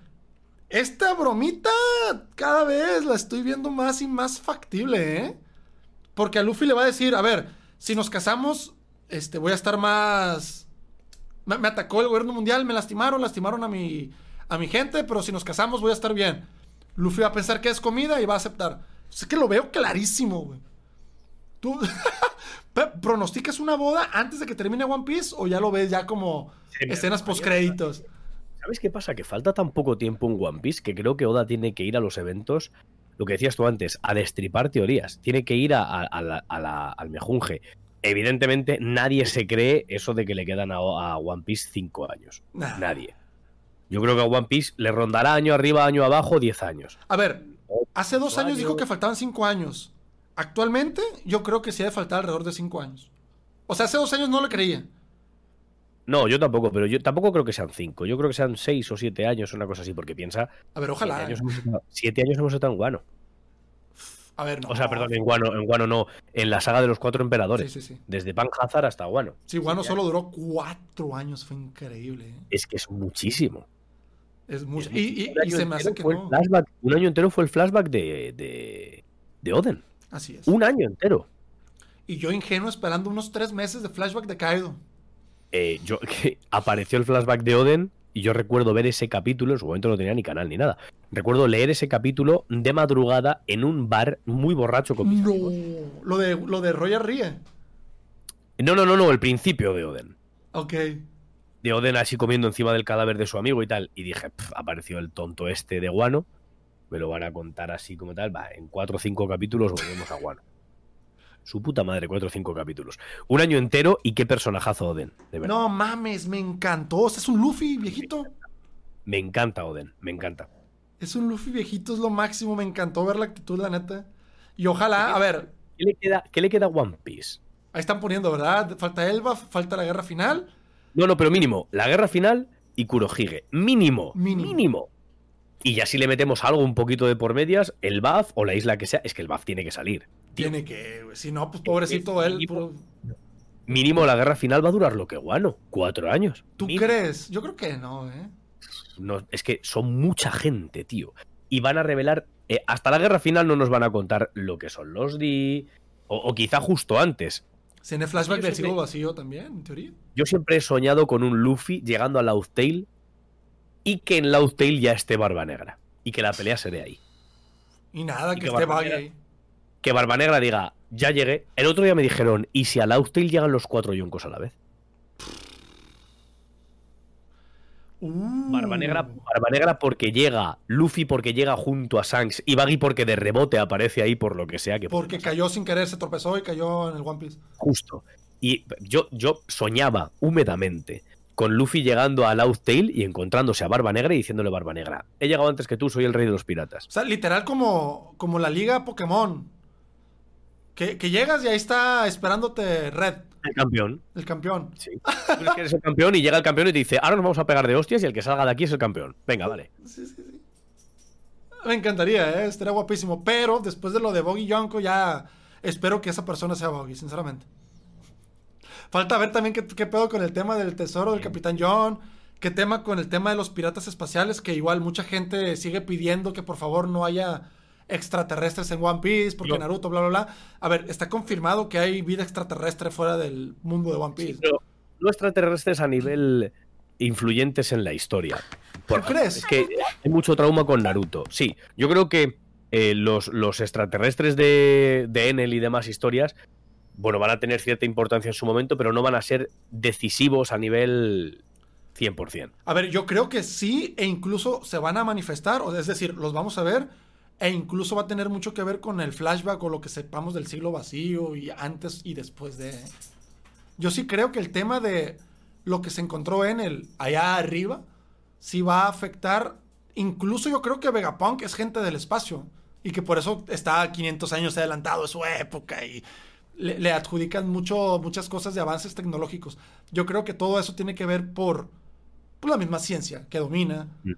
esta bromita cada vez la estoy viendo más y más factible, ¿eh? Porque a Luffy le va a decir, a ver, si nos casamos, este, voy a estar más... Me, me atacó el gobierno mundial, me lastimaron, lastimaron a mi, a mi gente, pero si nos casamos voy a estar bien. Luffy va a pensar que es comida y va a aceptar. Es que lo veo clarísimo, güey. ¿Tú pronosticas una boda antes de que termine One Piece o ya lo ves ya como me escenas postcréditos? ¿Sabes qué pasa? Que falta tan poco tiempo en One Piece que creo que Oda tiene que ir a los eventos, lo que decías tú antes, a destripar teorías. Tiene que ir a, a- a la- a la- al mejunje. Evidentemente, nadie se cree eso de que le quedan a, a One Piece cinco años. Nah. Nadie. Yo creo que a One Piece le rondará año arriba, año abajo, 10 años. A ver, hace dos años años. dijo que faltaban cinco años. Actualmente, yo creo que sí ha de faltar alrededor de cinco años. O sea, hace dos años no lo creía. No, yo tampoco, pero yo tampoco creo que sean cinco. Yo creo que sean seis o siete años, una cosa así, porque piensa. A ver, ojalá. años, hemos estado, siete años hemos estado en Guano. A ver, no. O sea, perdón, en Guano, en Guano no, en la saga de los cuatro emperadores. Sí, sí, sí. Desde Panhazar hasta Guano. Sí, Guano solo duró cuatro años. Fue increíble. ¿eh? Es que es muchísimo. Es mucho. Y, se me hace que no. flashback- un año entero fue el flashback de, de, de Oden. Así es. Un año entero. Y yo ingenuo esperando unos tres meses de flashback de Kaido. Eh, yo, que apareció el flashback de Oden y yo recuerdo ver ese capítulo, en su momento no tenía ni canal ni nada. Recuerdo leer ese capítulo de madrugada en un bar muy borracho con mis No. amigos. Lo de, lo de Roger Rie. No, no, no, no, el principio de Oden. Ok. De Oden así comiendo encima del cadáver de su amigo y tal. Y dije, "Pf, apareció el tonto este de Guano. Me lo van a contar así como tal. Va, en cuatro o cinco capítulos volvemos a Guano. Su puta madre, cuatro o cinco capítulos. Un año entero y qué personajazo Oden, de verdad. No mames, me encantó. O sea, es un Luffy viejito. Me encanta Oden, me encanta. Es un Luffy viejito, es lo máximo. Me encantó ver la actitud, la neta. Y ojalá, a ver, ¿Qué le queda, qué le queda a One Piece? ahí están poniendo, ¿verdad? Falta Elba, falta la guerra final. No, no, pero mínimo, la guerra final y Kurohige. Mínimo, Mínimo. mínimo. Y ya si le metemos algo un poquito de por medias, el BAF o la isla que sea, es que el BAF tiene que salir. Tío, Tiene que, si no, pues pobrecito él. mínimo. la guerra final va a durar lo que guano, cuatro años. ¿Tú Mínimo. crees? Yo creo que no, ¿eh? No, es que son mucha gente, tío. Y van a revelar, eh, hasta la guerra final no nos van a contar lo que son los D, o, o quizá justo antes. Si en el flashback del siglo vacío también, en teoría. Yo siempre he soñado con un Luffy llegando a Laugh Tale y que en Laugh Tale ya esté Barba Negra. Y que la pelea se dé ahí. Y nada, Y que que esté Barba Baggy ahí. Que Barba Negra diga, ya llegué. El otro día me dijeron, ¿y si a Laugh Tale llegan los cuatro yoncos a la vez? Uh. Barba Negra, Barba Negra porque llega, Luffy porque llega junto a Shanks y Baggy porque de rebote aparece ahí por lo que sea que Porque cayó sin querer, se tropezó y cayó en el One Piece. Justo. Y yo, yo soñaba húmedamente con Luffy llegando a Loud Tail y encontrándose a Barba Negra y diciéndole Barba Negra, he llegado antes que tú, soy el rey de los piratas. O sea, literal como, como la liga Pokémon. Que, que llegas y ahí está esperándote Red, El campeón. el campeón. Sí. Tú eres el campeón y llega el campeón y te dice, ahora nos vamos a pegar de hostias y el que salga de aquí es el campeón. Venga, vale. Sí, sí, sí. Me encantaría, ¿eh? estaría guapísimo. Pero después de lo de Boggy Yonko, ya espero que esa persona sea Boggy, sinceramente. Falta ver también qué, qué pedo con el tema del tesoro del Capitán John. Qué tema con el tema de los piratas espaciales, que igual mucha gente sigue pidiendo que por favor no haya extraterrestres en One Piece, porque No. Naruto, bla, bla, bla. A ver, está confirmado que hay vida extraterrestre fuera del mundo de One Piece. Pero no extraterrestres a nivel influyentes en la historia. ¿Tú crees? Es que hay mucho trauma con Naruto. Sí, yo creo que eh, los, los extraterrestres de, de Enel y demás historias, bueno, van a tener cierta importancia en su momento, pero no van a ser decisivos a nivel 100%. A ver, yo creo que sí, e incluso se van a manifestar, o es decir, los vamos a ver, e incluso va a tener mucho que ver con el flashback o lo que sepamos del siglo vacío y antes y después de. Yo sí creo que el tema de lo que se encontró en el allá arriba sí va a afectar. Incluso yo creo que Vegapunk es gente del espacio y que por eso está 500 años adelantado de su época y le, le adjudican mucho, muchas cosas de avances tecnológicos. Yo creo que todo eso tiene que ver por, por la misma ciencia que domina, Mm.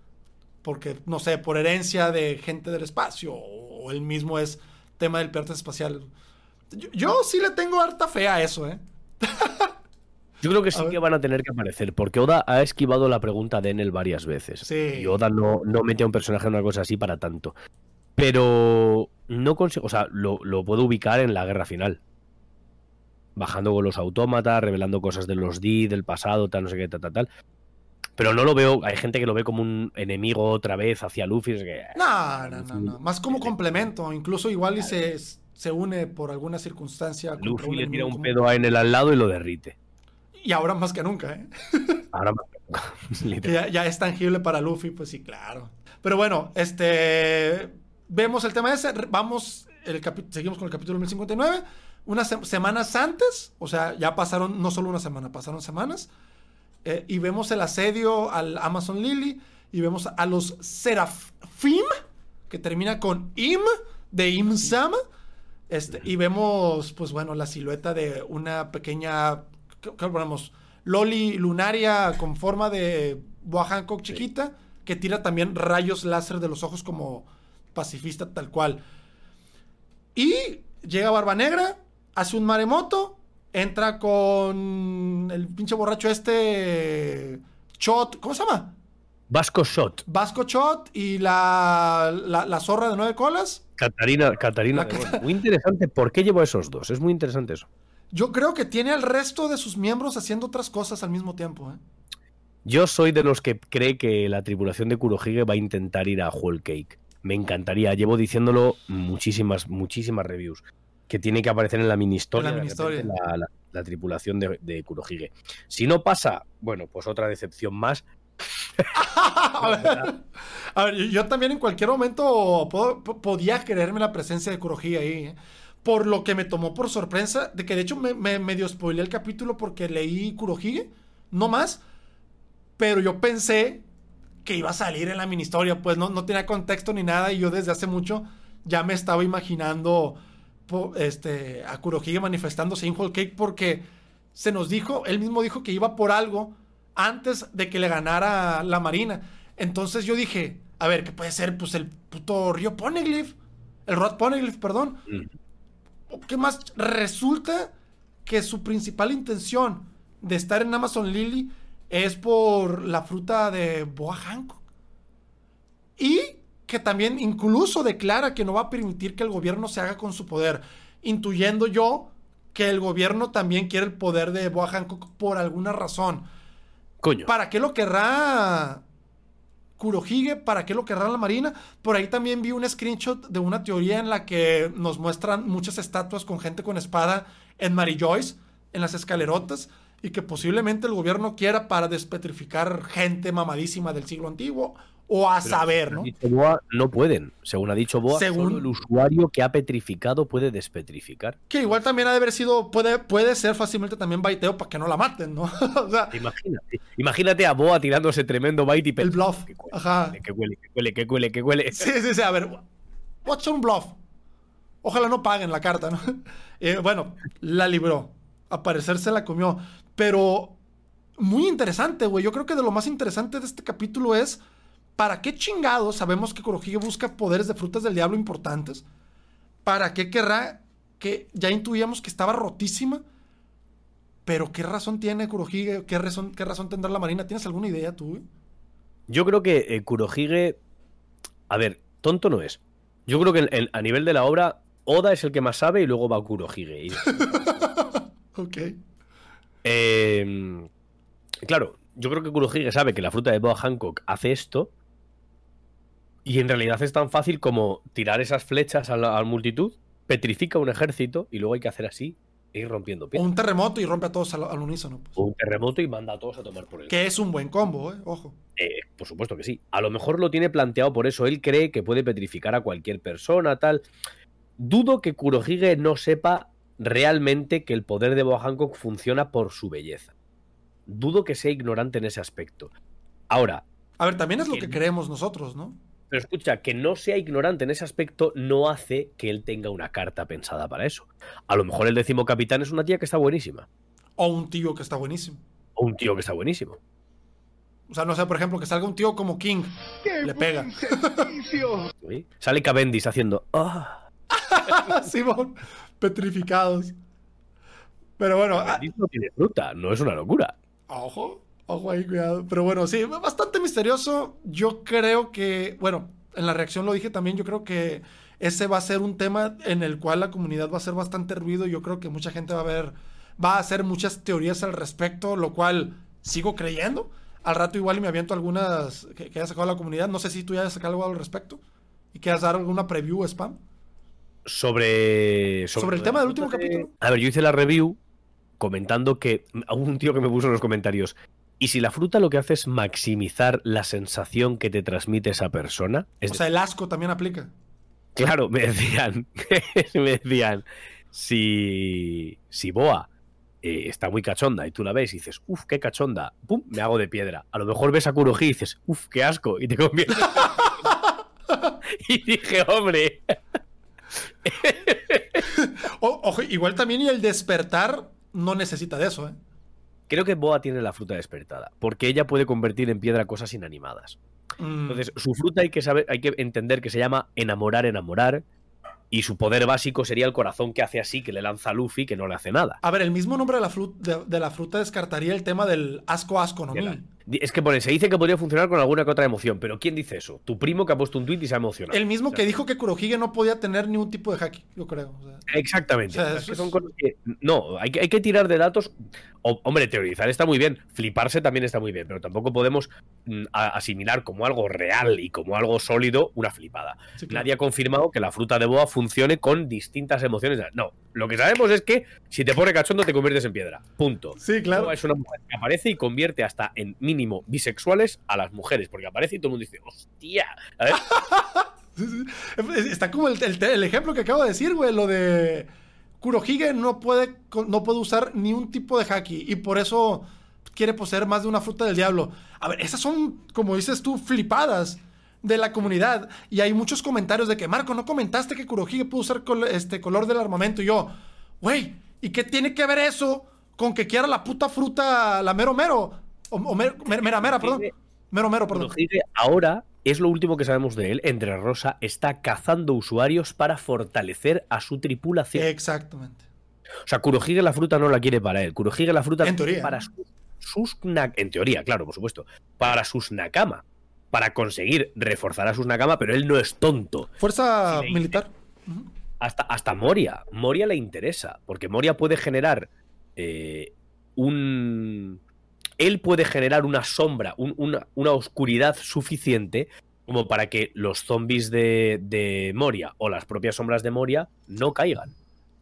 Porque, no sé, por herencia de gente del espacio, o él mismo es tema del pirata espacial. Yo, yo sí le tengo harta fe a eso, ¿eh? Yo creo que sí que van a tener que aparecer, porque Oda ha esquivado la pregunta de Enel varias veces. Sí. Y Oda no, no mete a un personaje en una cosa así para tanto. Pero no consigo, o sea, lo, lo puedo ubicar en la guerra final. Bajando con los autómatas, revelando cosas de los D, del pasado, tal, no sé qué, tal, tal, tal. Pero no lo veo, hay gente que lo ve como un enemigo otra vez hacia Luffy. Es que, No, no, no, no. Más como complemento. Incluso igual y se, se une por alguna circunstancia. Luffy le tira un común. pedo a Enel al lado y lo derrite. Y ahora más que nunca, ¿eh? Ahora Que literal. ya, ya es tangible para Luffy, pues sí, claro. Pero bueno, este. Vemos el tema ese. Vamos. El seguimos con el capítulo 1059. Unas se- semanas antes, o sea, ya pasaron no solo una semana, pasaron semanas. Eh, y vemos el asedio al Amazon Lily. Y vemos a los Serafim, que termina con Im, de Im Sama. Este, y vemos, pues bueno, la silueta de una pequeña. ¿Qué, ponemos? Loli lunaria con forma de Boa Hancock chiquita, que tira también rayos láser de los ojos como pacifista tal cual. Y llega Barba Negra, hace un maremoto, entra con el pinche borracho este. Chot, ¿cómo se llama? Vasco Shot. Vasco Chot y la, la, la zorra de nueve colas. Catarina, Catarina. Cata-. Muy interesante. ¿Por qué llevo a esos dos? Es muy interesante eso. Yo creo que tiene al resto de sus miembros haciendo otras cosas al mismo tiempo. ¿eh? Yo soy de los que cree que la tripulación de Kurohige va a intentar ir a Whole Cake. Me encantaría. Llevo diciéndolo muchísimas, muchísimas reviews. Que tiene que aparecer en la mini historia. La tripulación de, de Kurohige. Si no pasa, bueno, pues otra decepción más. a ver, a ver, yo- también en cualquier momento puedo- podía creerme la presencia de Kurohige ahí. ¿eh? Por lo que me tomó por sorpresa, de que de hecho me, me medio spoileé el capítulo porque leí Kurohige, no más. Pero yo pensé que iba a salir en la mini historia, pues no, no tenía contexto ni nada. Y yo desde hace mucho ya me estaba imaginando este, a Kurohige manifestándose en Whole Cake porque se nos dijo, él mismo dijo que iba por algo antes de que le ganara la Marina. Entonces yo dije, a ver, ¿qué puede ser? Pues el puto río Poneglyph, el Rod Poneglyph, perdón. ¿Qué más? Resulta que su principal intención de estar en Amazon Lily es por la fruta de Boa Hancock. Y que también incluso declara que no va a permitir que el gobierno se haga con su poder, intuyendo yo que el gobierno también quiere el poder de Boa Hancock por alguna razón. Coño. ¿Para qué lo querrá Kurohige? ¿Para qué lo querrá la Marina? Por ahí también vi un screenshot de una teoría en la que nos muestran muchas estatuas con gente con espada en Mary Joyce, en las escalerotas. y que posiblemente el gobierno quiera para despetrificar gente mamadísima del siglo antiguo o a saber, ¿no? Boa, no pueden. Según ha dicho Boa, Según- solo el usuario que ha petrificado puede despetrificar. Que igual también ha de haber sido, puede, puede ser fácilmente también baiteo para que no la maten, ¿no? o sea, Imagínate, imagínate a Boa tirando ese tremendo bite y el bluff. Que huele, Ajá. que huele, que huele, que huele, que huele. Sí, sí, sí, a ver. What's un bluff? Ojalá no paguen la carta, ¿no? Eh, bueno, la libró. A parecer se la comió. Pero muy interesante, güey. Yo creo que de lo más interesante de este capítulo es ¿para qué chingados sabemos que Kurohige busca poderes de frutas del diablo importantes? ¿Para qué querrá que ya intuíamos que estaba rotísima? Pero ¿qué razón tiene Kurohige? ¿Qué razón, qué razón tendrá la Marina? ¿Tienes alguna idea tú? Yo creo que eh, Kurohige. A ver, tonto no es. Yo creo que en- en- a nivel de la obra, Oda es el que más sabe y luego va Kurohige. Y- Ok. Eh, claro, yo creo que Kurohige sabe que la fruta de Boa Hancock hace esto. Y en realidad es tan fácil como tirar esas flechas a la, a la multitud, petrifica un ejército y luego hay que hacer así e ir rompiendo O piedras. un terremoto y rompe a todos al, al unísono. pues. O un terremoto y manda a todos a tomar por el. Que es un buen combo, ¿eh? Ojo. Eh, por supuesto que sí. A lo mejor lo tiene planteado por eso. Él cree que puede petrificar a cualquier persona, tal. Dudo que Kurohige no sepa realmente que el poder de Boa Hancock funciona por su belleza. Dudo que sea ignorante en ese aspecto. Ahora, A ver, también es lo Que creemos nosotros, ¿no? Pero escucha, que no sea ignorante en ese aspecto no hace que él tenga una carta pensada para eso. A lo mejor el décimo capitán es una tía que está buenísima. O un tío que está buenísimo. O un tío que está buenísimo. O sea, no sé, por ejemplo, que salga un tío como King. Le pega. ¿sí? Sale Cavendish haciendo. "Ah". Simón. Petrificados. Pero bueno, ah, Cavendish no tiene fruta, no es una locura. ojo. Ojo ahí, cuidado. Pero bueno, sí, bastante misterioso. Yo creo que, bueno, en la reacción lo dije también, yo creo que ese va a ser un tema en el cual la comunidad va a hacer bastante ruido. Yo creo que mucha gente va a ver, va a hacer muchas teorías al respecto, lo cual sigo creyendo. Al rato igual y me aviento algunas que, que haya sacado la comunidad. No sé si tú ya has sacado algo al respecto. ¿Y quieras dar alguna preview spam? Sobre, Sobre el tema del último capítulo. A ver, yo hice la review comentando que. Hubo un tío que me puso en los comentarios. ¿Y si la fruta lo que hace es maximizar la sensación que te transmite esa persona? Es O sea, el asco también aplica. Claro, me decían, me decían, si, si Boa eh, está muy cachonda y tú la ves y dices, uff, qué cachonda, pum, me hago de piedra. A lo mejor ves a Kurohige y dices, uff, qué asco, y te conviertes. y dije, hombre, O- ojo, igual también y el despertar no necesita de eso, ¿eh? Creo que Boa tiene la fruta despertada, porque ella puede convertir en piedra cosas inanimadas. Mm, Entonces, su fruta hay que saber, hay que entender que se llama enamorar, enamorar. Y su poder básico sería el corazón que hace así, que le lanza a Luffy, que no le hace nada. A ver, el mismo nombre de la, fru- de, de la fruta descartaría el tema del asco asco, ¿no? Es que pone, se dice que podría funcionar con alguna que otra emoción, pero ¿quién dice eso? Tu primo que ha puesto un tweet y se ha emocionado. El mismo O sea, que dijo que Kurohige no podía tener ni un tipo de haki, yo creo. o sea. Exactamente. O sea, es que es- son cosas que- no, hay que, hay que tirar de datos. Hombre, teorizar está muy bien, fliparse también está muy bien, pero tampoco podemos mm, asimilar como algo real y como algo sólido una flipada. Sí, claro. Nadie ha confirmado que la fruta de boa funcione con distintas emociones. No, lo que sabemos es que si te pone cachondo te conviertes en piedra. Punto. Sí, claro. Es una mujer que aparece y convierte hasta en mínimo bisexuales a las mujeres, porque aparece y todo el mundo dice, hostia. A ver. Está como el, el- el ejemplo que acabo de decir, güey, lo de Kurohige no puede, no puede usar ni un tipo de haki y por eso quiere poseer más de una fruta del diablo. A ver, esas son, como dices tú, flipadas de la comunidad y hay muchos comentarios de que, Marco, no comentaste que Kurohige puede usar col- este color del armamento y yo, güey, ¿y qué tiene que ver eso con que quiera la puta fruta, la mero mero? O, o mer- mer- mera mera, perdón. Mero mero, perdón. Kurohige ahora es lo último que sabemos de él. Entre Rosa está cazando usuarios para fortalecer a su tripulación. Exactamente. O sea, Kurohige la fruta no la quiere para él. Kurohige la fruta En la quiere teoría. para sus, sus En teoría, claro, por supuesto. Para sus Nakama. Para conseguir reforzar a sus Nakama, pero él no es tonto. Fuerza militar. Hasta, hasta Moria. Moria le interesa. Porque Moria puede generar eh, un. Él puede generar una sombra, un- una, una oscuridad suficiente como para que los zombies de, de Moria o las propias sombras de Moria no caigan.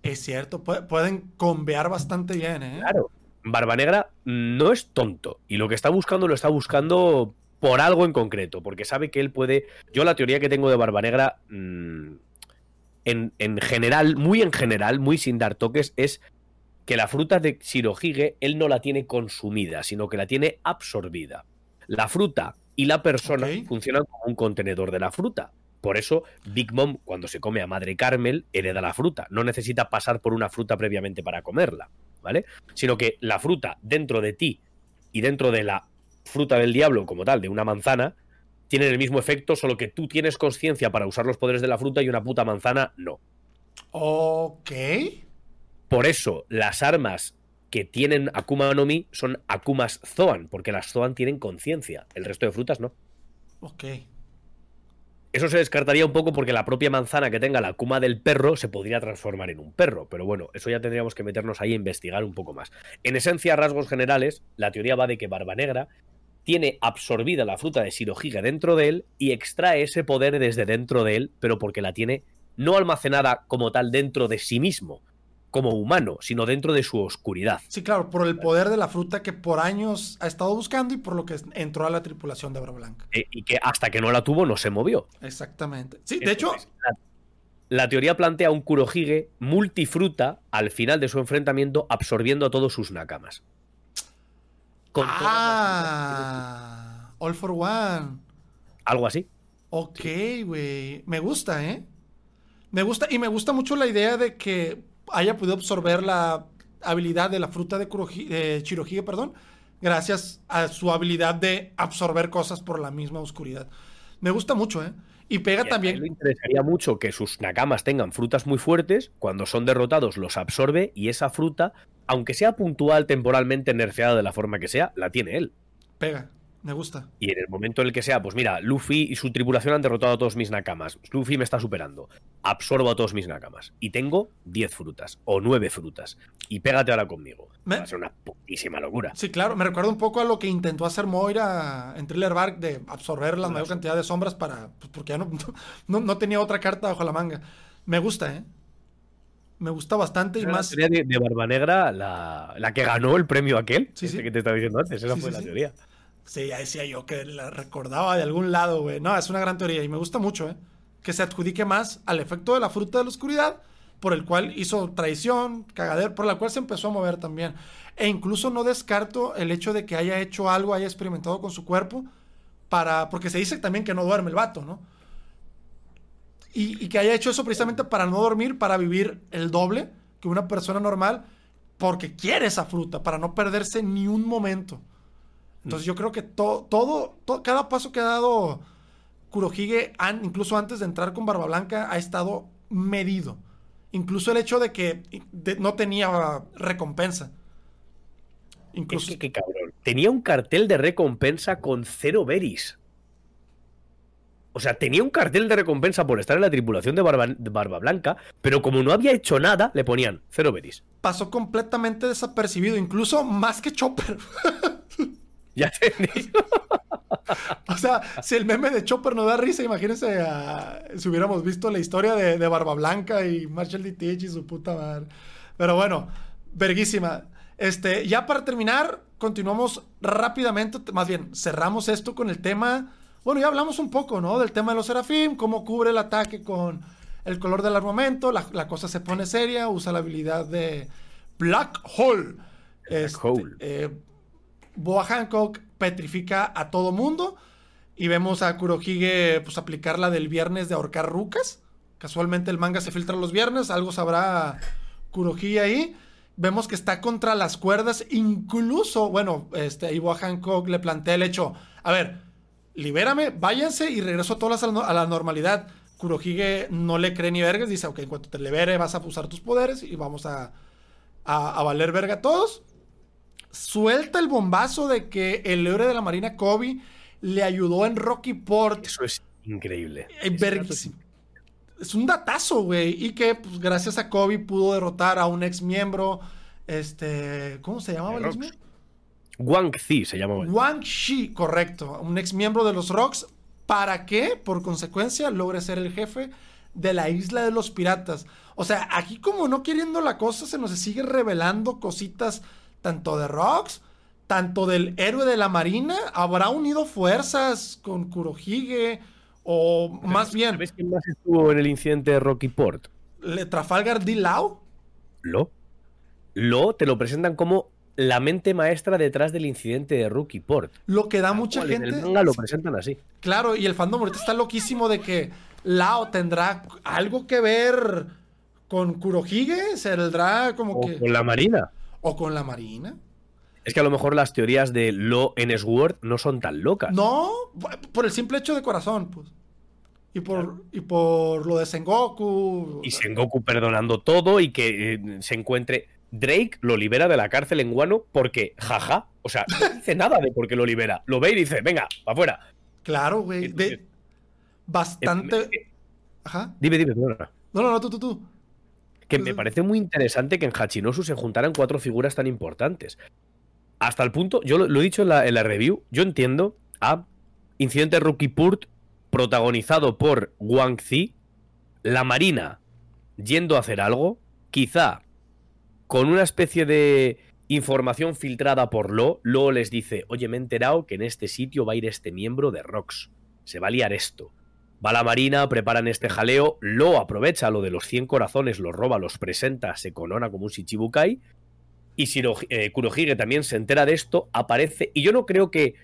Es cierto, pu- pueden convear bastante bien, ¿eh? Claro. Barba Negra no es tonto y lo que está buscando lo está buscando por algo en concreto, porque sabe que él puede... Yo la teoría que tengo de Barba Negra, mm, en, en general, muy en general, muy sin dar toques, es que la fruta de Shirohige él no la tiene consumida, sino que la tiene absorbida. La fruta y la persona funcionan como un contenedor de la fruta. Por eso, Big Mom, cuando se come a Madre Carmel, hereda la fruta. No necesita pasar por una fruta previamente para comerla, ¿vale? Sino que la fruta dentro de ti y dentro de la fruta del diablo, como tal, de una manzana, tienen el mismo efecto, solo que tú tienes conciencia para usar los poderes de la fruta y una puta manzana no. Ok. Por eso, las armas que tienen Akuma no Mi son Akumas Zoan, porque las Zoan tienen conciencia, el resto de frutas no. Ok. Eso se descartaría un poco porque la propia manzana que tenga la Akuma del perro se podría transformar en un perro, pero bueno, eso ya tendríamos que meternos ahí a investigar un poco más. En esencia, rasgos generales, la teoría va de que Barba Negra tiene absorbida la fruta de Shirohige dentro de él y extrae ese poder desde dentro de él, pero porque la tiene no almacenada como tal dentro de sí mismo, como humano, sino dentro de su oscuridad. Sí, claro, por el poder de la fruta que por años ha estado buscando y por lo que entró a la tripulación de Barba Blanca. Eh, y que hasta que no la tuvo no se movió. Exactamente. Sí, de hecho, la, la teoría plantea un Kurohige multifruta al final de su enfrentamiento absorbiendo a todos sus nakamas. Con ah, All for One. Algo así. Ok, güey. Me gusta, ¿eh? Me gusta, y me gusta mucho la idea de que haya podido absorber la habilidad de la fruta de, Kurohi- de Shirohige, perdón, gracias a su habilidad de absorber cosas por la misma oscuridad. Me gusta mucho, ¿eh? Y pega Y también. él le interesaría mucho que sus nakamas tengan frutas muy fuertes. Cuando son derrotados, los absorbe y esa fruta, aunque sea puntual, temporalmente nerfeada de la forma que sea, la tiene él. Pega. Me gusta. Y en el momento en el que sea, pues mira, Luffy y su tripulación han derrotado a todos mis nakamas. Luffy me está superando. Absorbo a todos mis nakamas. Y tengo 10 frutas o 9 frutas. Y pégate ahora conmigo. Me- Va a ser una putísima locura. Sí, claro, me recuerda un poco a lo que intentó hacer Moira en Thriller Bark de absorber la mayor cantidad de sombras para. Pues porque ya no, no, no tenía otra carta bajo la manga. Me gusta, ¿eh? Me gusta bastante y más. La teoría de, de Barba Negra, la, la que ganó el premio aquel, Sí, este sí. que te estaba diciendo antes, esa Sí, fue la teoría. Sí, ya decía yo que la recordaba de algún lado, güey. No, es una gran teoría y me gusta mucho, ¿eh? Que se adjudique más al efecto de la fruta de la oscuridad, por el cual hizo traición, cagadero, por la cual se empezó a mover también. E incluso no descarto el hecho de que haya hecho algo, haya experimentado con su cuerpo, para. Porque se dice también que no duerme el vato, ¿no? Y, y que haya hecho eso precisamente para no dormir, para vivir el doble que una persona normal, porque quiere esa fruta, para no perderse ni un momento. Entonces yo creo que to- todo, to- cada paso que ha dado Kurohige, an- incluso antes de entrar con Barba Blanca, ha estado medido. Incluso el hecho de que de- no tenía recompensa. Es Incluso... que, qué cabrón. Tenía un cartel de recompensa con cero beris. O sea, tenía un cartel de recompensa por estar en la tripulación de Barba, de Barba Blanca, pero como no había hecho nada, le ponían cero beris. pasó completamente desapercibido, incluso más que Chopper. Ya tenéis. O sea, si el meme de Chopper nos da risa, imagínense a- si hubiéramos visto la historia de, de Barba Blanca y Marshall D. Teach y su puta madre. Pero bueno, verguísima. Este, ya para terminar, continuamos rápidamente, más bien, cerramos esto con el tema. Bueno, ya hablamos un poco, ¿no? Del tema de los Serafim, cómo cubre el ataque con el color del armamento, la, la cosa se pone seria, usa la habilidad de Black Hole. Este, Hole. eh, Boa Hancock petrifica a todo mundo y vemos a Kurohige pues aplicar la del viernes de ahorcar rucas. Casualmente el manga se filtra los viernes, algo sabrá Kurohige ahí. Vemos que está contra las cuerdas, incluso, bueno, este, Boa Hancock le plantea el hecho, a ver, libérame, váyanse y regreso a todas a la, a la normalidad. Kurohige no le cree ni vergas, dice, ok, en cuanto te libere vas a usar tus poderes y vamos a, a, a valer verga a todos suelta el bombazo de que el héroe de la Marina Kobe le ayudó en Rocky Port. Eso es increíble. Eh, es un datazo, güey. Y que pues, gracias a Kobe pudo derrotar a un ex miembro. Este. ¿Cómo se llamaba el ex miembro? Wang Zi se llamaba. Wang Shi, correcto. Un ex miembro de los Rocks. Para que, por consecuencia, logre ser el jefe de la isla de los piratas. O sea, aquí como no queriendo la cosa, se nos sigue revelando cositas tanto de Rox, tanto del héroe de la marina. ¿Habrá unido fuerzas con Kurohige? O más bien. ¿Sabes quién más estuvo en el incidente de Rocky Port? ¿Le Trafalgar D. Lau? Lo. Lo te lo presentan como la mente maestra detrás del incidente de Rookie Port. Lo que da mucha gente. En el manga lo presentan así. Claro, y el fandom ahorita está loquísimo de que Lao tendrá algo que ver con Kurohige, ¿Saldrá como o que. Con la Marina. O con la Marina. Es que a lo mejor las teorías de Lo en Sword no son tan locas. No, por el simple hecho de corazón, pues. Y por, y por lo de Sengoku. Y Sengoku perdonando todo y que eh, se encuentre. Drake lo libera de la cárcel en Guano porque, jaja, o sea, no dice nada de por qué lo libera. Lo ve y dice, venga, para afuera. Claro, güey. De bastante. Eh, eh, Ajá. Dime, dime, perdona. No, no, no, tú, tú, tú. Que me parece muy interesante que en Hachinosu se juntaran cuatro figuras tan importantes. Hasta el punto, yo lo, he dicho en la, en la, review, yo entiendo a Incidente Rookie Purt protagonizado por Wang Zi, la Marina yendo a hacer algo, quizá con una especie de información filtrada por Lo, Lo les dice, oye, me he enterado que en este sitio va a ir este miembro de Rox, se va a liar esto. Va la Marina, preparan este jaleo, Lo aprovecha lo de los 100 corazones, los roba, los presenta, se corona como un Shichibukai, y Shiro, eh, Kurohige también se entera de esto, aparece, y yo no creo que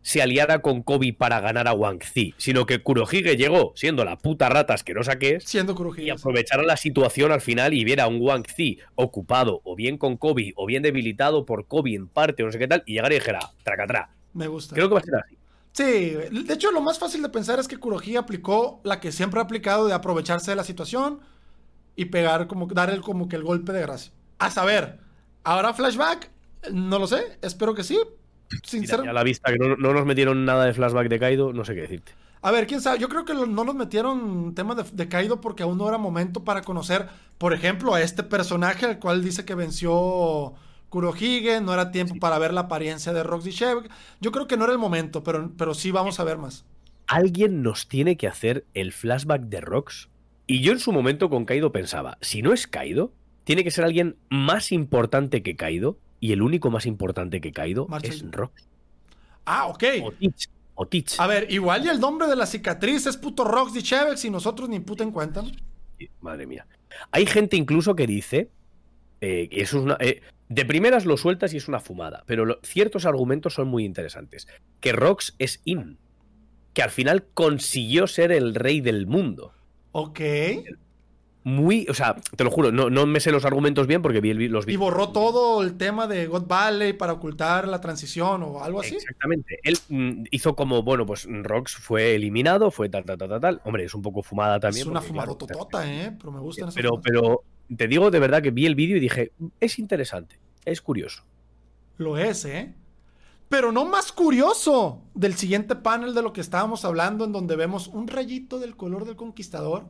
se aliara con Kobe para ganar a Wang Zi, sino que Kurohige llegó siendo la puta rata asquerosa que es siendo Kurohige, y aprovechara la situación al final y viera a un Wang Zi ocupado o bien con Kobe o bien debilitado por Kobe en parte o no sé qué tal y llegara y dijera, tracatrá. Me gusta. Creo que va a ser así. Sí, de hecho lo más fácil de pensar es que Kurohige aplicó la que siempre ha aplicado de aprovecharse de la situación y pegar como dar el como que el golpe de gracia. A saber, ¿habrá flashback? No lo sé, espero que sí, Sinceramente. a la vista que no, nos metieron nada de flashback de Kaido, no sé qué decirte. A ver, quién sabe. Yo creo que no nos metieron temas de, Kaido porque aún no era momento para conocer, por ejemplo, a este personaje, al cual dice que venció Kurohige. No era tiempo para ver la apariencia de Roxy Shevk. Yo creo que no era el momento, pero, pero sí vamos a ver más. Alguien nos tiene que hacer el flashback de Rox. Y yo en su momento con Kaido pensaba, si no es Kaido, tiene que ser alguien más importante que Kaido y el único más importante que caído es Rox. Ah, ok. O Teach. A ver, igual y el nombre de la cicatriz es puto Rox de Chevex y nosotros ni puta en cuenta. Madre mía. Hay gente incluso que dice eh, eso es una. Eh, de primeras lo sueltas y es una fumada, pero ciertos argumentos son muy interesantes. Que Rox es In. Que al final consiguió ser el rey del mundo. Ok muy, o sea, te lo juro, no, no me sé los argumentos bien porque vi los vídeos. Y borró todo el tema de God Valley para ocultar la transición o algo así. Exactamente. Él mm, hizo como, bueno, pues Rox fue eliminado, fue tal, tal, tal, tal. Hombre, es un poco fumada también. Es una fumada totota, ¿eh? Pero me gusta Pero, pero te digo de verdad que vi el vídeo y dije, es interesante, es curioso. Lo es, ¿eh? Pero no más curioso del siguiente panel de lo que estábamos hablando, en donde vemos un rayito del color del conquistador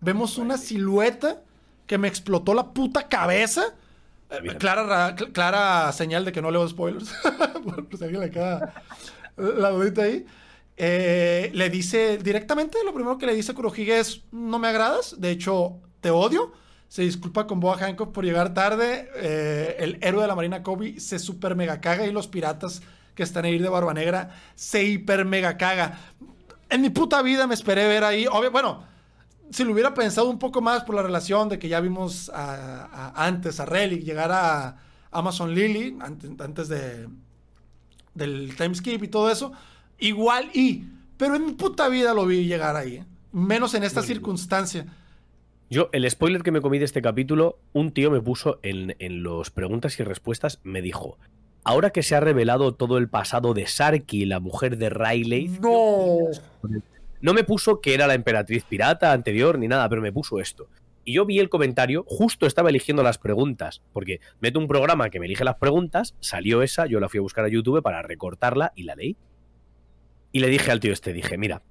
Vemos una silueta que me explotó la puta cabeza. Clara, clara señal de que no leo spoilers. pues alguien le queda la dudita ahí. Eh, le dice directamente, lo primero que le dice a Kurohige es, no me agradas, de hecho, te odio. Se disculpa con Boa Hancock por llegar tarde. Eh, el héroe de la Marina Kobe se super mega caga y los piratas que están ahí de Barba Negra se hiper mega caga. En mi puta vida me esperé ver ahí, obvio, bueno, si lo hubiera pensado un poco más por la relación de que ya vimos antes a Relic llegar a Amazon Lily, antes, de del timeskip y todo eso, igual y, pero en mi puta vida lo vi llegar ahí, ¿eh? menos en esta circunstancia. Yo, el spoiler que me comí de este capítulo, un tío me puso en, en los preguntas y respuestas, me dijo, ahora que se ha revelado todo el pasado de Sarky, la mujer de Riley, no. No me puso que era la emperatriz pirata anterior ni nada, pero me puso esto. Y yo vi el comentario, justo estaba eligiendo las preguntas, porque meto un programa que me elige las preguntas, salió esa, yo la fui a buscar a YouTube para recortarla y la leí. Y le dije al tío este, dije, mira,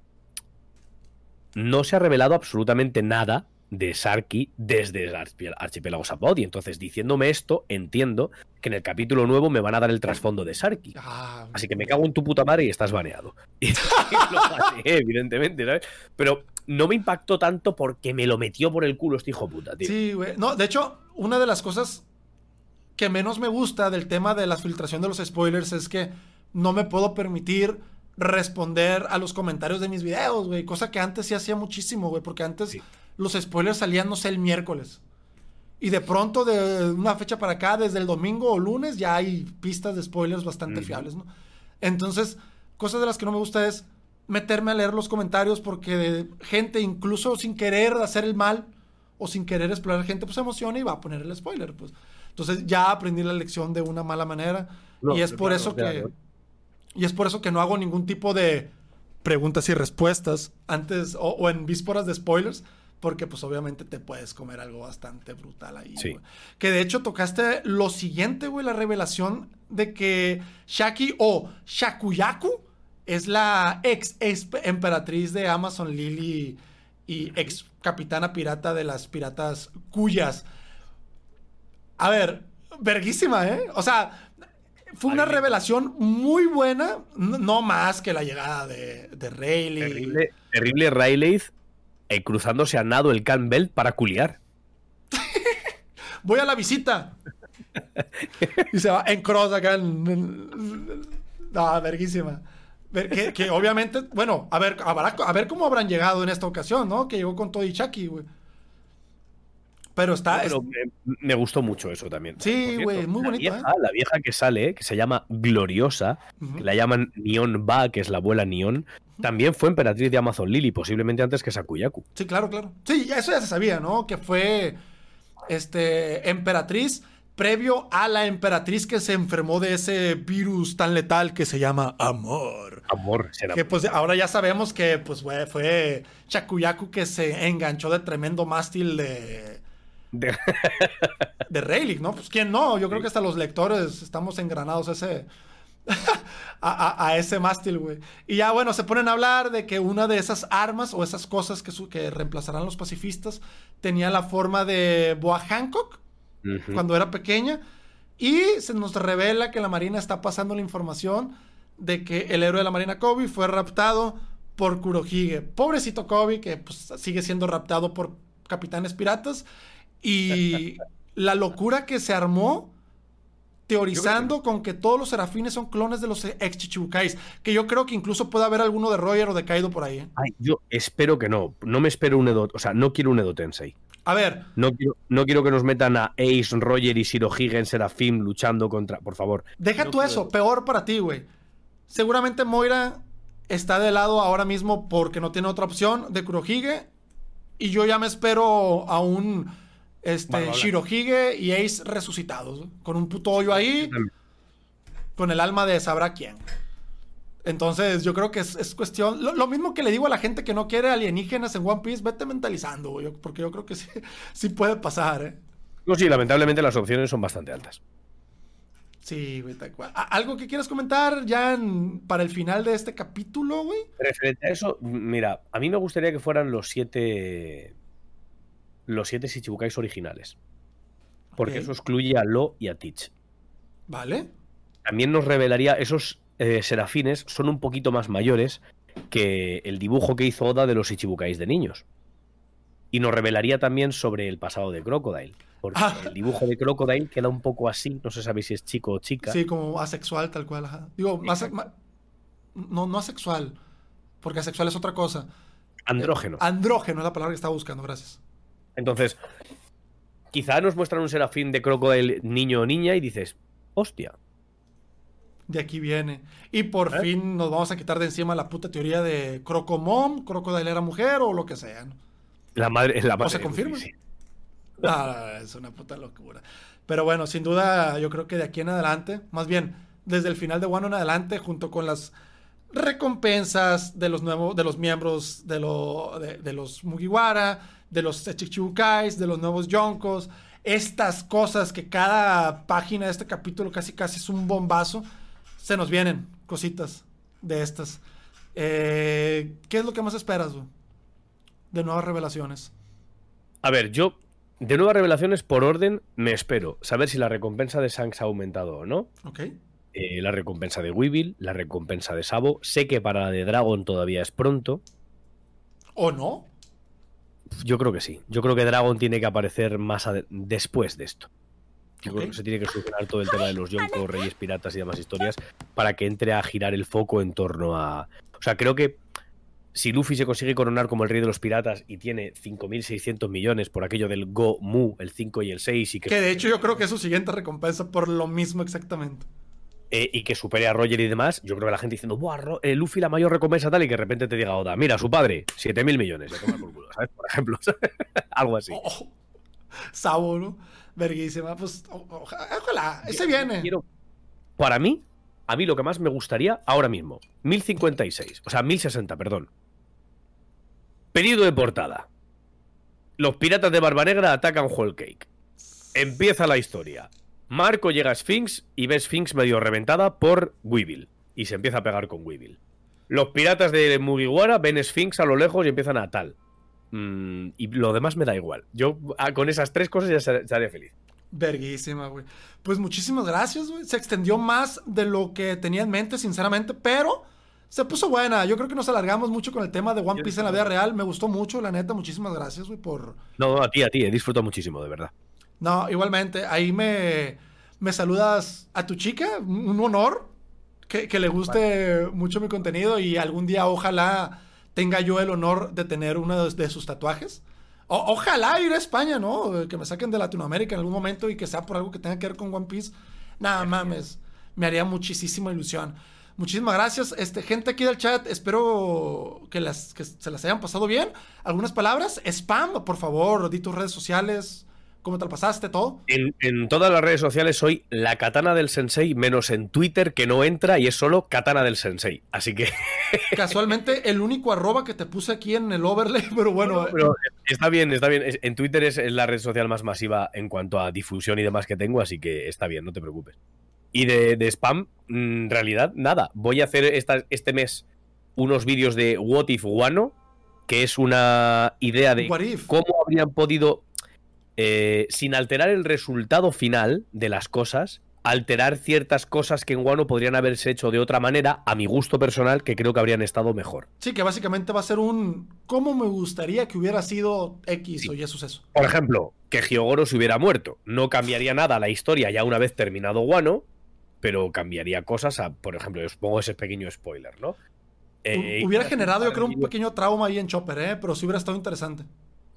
no se ha revelado absolutamente nada de Sarki desde el archipiélago Sapod. Y entonces, diciéndome esto, entiendo que en el capítulo nuevo me van a dar el trasfondo de Sarki. Ah, Así que me cago en tu puta madre y estás baneado. Y lo evidentemente, ¿sabes? Pero no me impactó tanto porque me lo metió por el culo este hijo puta, tío. Sí, güey. No, de hecho, una de las cosas que menos me gusta del tema de la filtración de los spoilers es que no me puedo permitir responder a los comentarios de mis videos, güey. Cosa que antes sí hacía muchísimo, güey. Porque antes los spoilers salían, no sé, el miércoles. Y de pronto, de una fecha para acá, desde el domingo o lunes, ya hay pistas de spoilers bastante fiables, ¿no? Entonces, cosas de las que no me gusta es meterme a leer los comentarios porque gente, incluso sin querer hacer el mal o sin querer explorar gente, pues se emociona y va a poner el spoiler, pues. Entonces ya aprendí la lección de una mala manera. y es por eso que... Y es por eso que no hago ningún tipo de preguntas y respuestas antes o, en vísperas de spoilers. Porque pues obviamente te puedes comer algo bastante brutal ahí. Sí. Que de hecho tocaste lo siguiente, güey, la revelación de que Shaki o Shakuyaku es la ex, emperatriz de Amazon Lily y ex capitana pirata de las piratas cuyas. A ver, verguísima, ¿eh? O sea, fue una revelación muy buena, no más que la llegada de, de Rayleigh. Terrible, terrible Rayleigh eh, cruzándose a nado el Campbell para culiar. Voy a la visita. y se va en cross acá. En, no, verguísima. Que, obviamente, bueno, a ver, a, ver cómo habrán llegado en esta ocasión, ¿no? Que llegó con todo y Chucky, güey. Pero está. me, gustó mucho eso también. Sí, güey, muy bonito. ¿eh? La vieja que sale, que se llama Gloriosa, que la llaman Neon Ba, que es la abuela Neon, también fue emperatriz de Amazon Lily, posiblemente antes que Sakuyaku. Sí, claro, claro. Sí, eso ya se sabía, ¿no? Que fue este, emperatriz previo a la emperatriz que se enfermó de ese virus tan letal que se llama amor. Amor, será. Que pues ahora ya sabemos que pues fue, fue Chakuyaku que se enganchó de tremendo mástil de de, de Rayleigh, ¿no? Pues quién no, yo creo que hasta los lectores estamos engranados a ese, a, ese mástil, güey. Y ya, bueno, se ponen a hablar de que una de esas armas o esas cosas que, que reemplazarán los pacifistas tenía la forma de Boa Hancock cuando era pequeña. Y se nos revela que la Marina está pasando la información de que el héroe de la Marina Kobe fue raptado por Kurohige. Pobrecito Kobe, que pues, sigue siendo raptado por capitanes piratas. Y la locura que se armó teorizando con que todos los serafines son clones de los ex Chichibukais. Que yo creo que incluso puede haber alguno de Roger o de Kaido por ahí. ¿eh? yo espero que no. No me espero un Edo. O sea, no quiero un Edo Tensei. A ver. No quiero, no quiero que nos metan a Ace, Roger y Shirohige en Serafim luchando contra. Por favor. Deja tú eso. Peor para ti, güey. Seguramente Moira está de lado ahora mismo porque no tiene otra opción de Kurohige. Y yo ya me espero a un este, Shirohige y Ace resucitados. Con un puto hoyo ahí. Con el alma de sabrá quién. Entonces, yo creo que es, cuestión. Lo, mismo que le digo a la gente que no quiere alienígenas en One Piece, vete mentalizando, güey, porque yo creo que sí, sí puede pasar, ¿eh? No, sí, lamentablemente las opciones son bastante altas. Sí, güey, tal cual. ¿Algo que quieras comentar ya para el final de este capítulo, güey? Referente a eso, mira, a mí me gustaría que fueran los siete los siete Shichibukais originales. Porque eso excluye a Lo y a Teach. Vale. También nos revelaría, esos eh, serafines son un poquito más mayores que el dibujo que hizo Oda de los Ichibukais de niños. Y nos revelaría también sobre el pasado de Crocodile. Porque ah. el dibujo de Crocodile queda un poco así, no se sabe si es chico o chica. Sí, como asexual, tal cual. Digo, no, no asexual, porque asexual es otra cosa. Andrógeno. Eh, andrógeno es la palabra que estaba buscando, gracias. Entonces, quizá nos muestran un serafín de Crocodile niño o niña y dices, hostia. De aquí viene. Y por ¿Eh? fin nos vamos a quitar de encima la puta teoría de Crocomom, Crocodile era mujer o lo que sea. La madre, la madre. ¿O se confirma? Ah, es una puta locura. Pero bueno, sin duda, yo creo que de aquí en adelante, más bien, desde el final de One en adelante, junto con las recompensas de los nuevos, de los miembros de, lo, de los Mugiwara, de los Chichibukais, de los nuevos Yonkos, estas cosas que cada página de este capítulo casi casi es un bombazo, se nos vienen cositas de estas. Eh, ¿Qué es lo que más esperas de nuevas revelaciones? A ver, yo de nuevas revelaciones por orden me espero saber si la recompensa de Shanks ha aumentado o no. Ok. Eh, la recompensa de Weevil, la recompensa de Sabo. Sé que para la de Dragon todavía es pronto. ¿O no? Yo creo que sí. Yo creo que Dragon tiene que aparecer más después de esto. Yo creo que se tiene que solucionar todo el tema de los Yonko, Reyes Piratas y demás historias para que entre a girar el foco en torno a. O sea, creo que si Luffy se consigue coronar como el rey de los piratas y tiene 5.600 millones por aquello del Go Mu, el 5 y el 6 y que... Que de hecho yo creo que es su siguiente recompensa por lo mismo exactamente. Eh, y que supere a Roger y demás, yo creo que la gente diciendo, Buah, eh, Luffy la mayor recompensa tal y que de repente te diga Oda, mira, su padre, 7.000 millones, por culo, ¿sabes? Por ejemplo, algo así. Oh, Sabo, ¿no? Verguísima, pues ojalá, ese viene. para mí, a mí lo que más me gustaría ahora mismo, 1056, o sea, 1060, perdón. Pedido de portada. Los piratas de Barba Negra atacan Whole Cake. Empieza la historia. Marco llega a Sphinx y ve Sphinx medio reventada por Weevil. Y se empieza a pegar con Weevil. Los piratas de Mugiwara ven Sphinx a lo lejos y empiezan a tal. Mm, y lo demás me da igual. Yo ah, con esas tres cosas ya estaría feliz. Verguísima, güey. Pues muchísimas gracias, güey. Se extendió más de lo que tenía en mente, sinceramente, pero se puso buena. Yo creo que nos alargamos mucho con el tema de One Piece en la vida real. Me gustó mucho, la neta. Muchísimas gracias, güey, por. No, a ti, a ti. He disfrutado muchísimo, de verdad. No, igualmente. Ahí me, me saludas a tu chica. Un honor que, le guste mucho mi contenido y algún día, ojalá, tenga yo el honor de tener uno de, sus tatuajes. ojalá ir a España, ¿no? Que me saquen de Latinoamérica en algún momento y que sea por algo que tenga que ver con One Piece. Nada mames. Me haría muchísima ilusión. Muchísimas gracias. Este, gente aquí del chat, espero que, las, que se las hayan pasado bien. ¿Algunas palabras? Spam, por favor, di tus redes sociales. ¿Cómo te lo pasaste todo? En, todas las redes sociales soy la katana del sensei, menos en Twitter que no entra y es solo katana del sensei. Así que. Casualmente, el único arroba que te puse aquí en el overlay, pero bueno. está bien, está bien. En Twitter es la red social más masiva en cuanto a difusión y demás que tengo, así que está bien, no te preocupes. Y de, spam, mm, en realidad, nada. Voy a hacer este mes unos vídeos de What If Guano, que es una idea de cómo habrían podido, eh, sin alterar el resultado final de las cosas, alterar ciertas cosas que en Guano podrían haberse hecho de otra manera, a mi gusto personal, que creo que habrían estado mejor. Sí, que básicamente va a ser un cómo me gustaría que hubiera sido X o Y suceso. Por ejemplo, que Giogoro se hubiera muerto. No cambiaría nada la historia ya una vez terminado Guano, pero cambiaría cosas a, por ejemplo, os pongo ese pequeño spoiler, ¿no? Eh, hubiera generado, yo creo, un pequeño trauma ahí en Chopper, ¿eh? Pero sí hubiera estado interesante.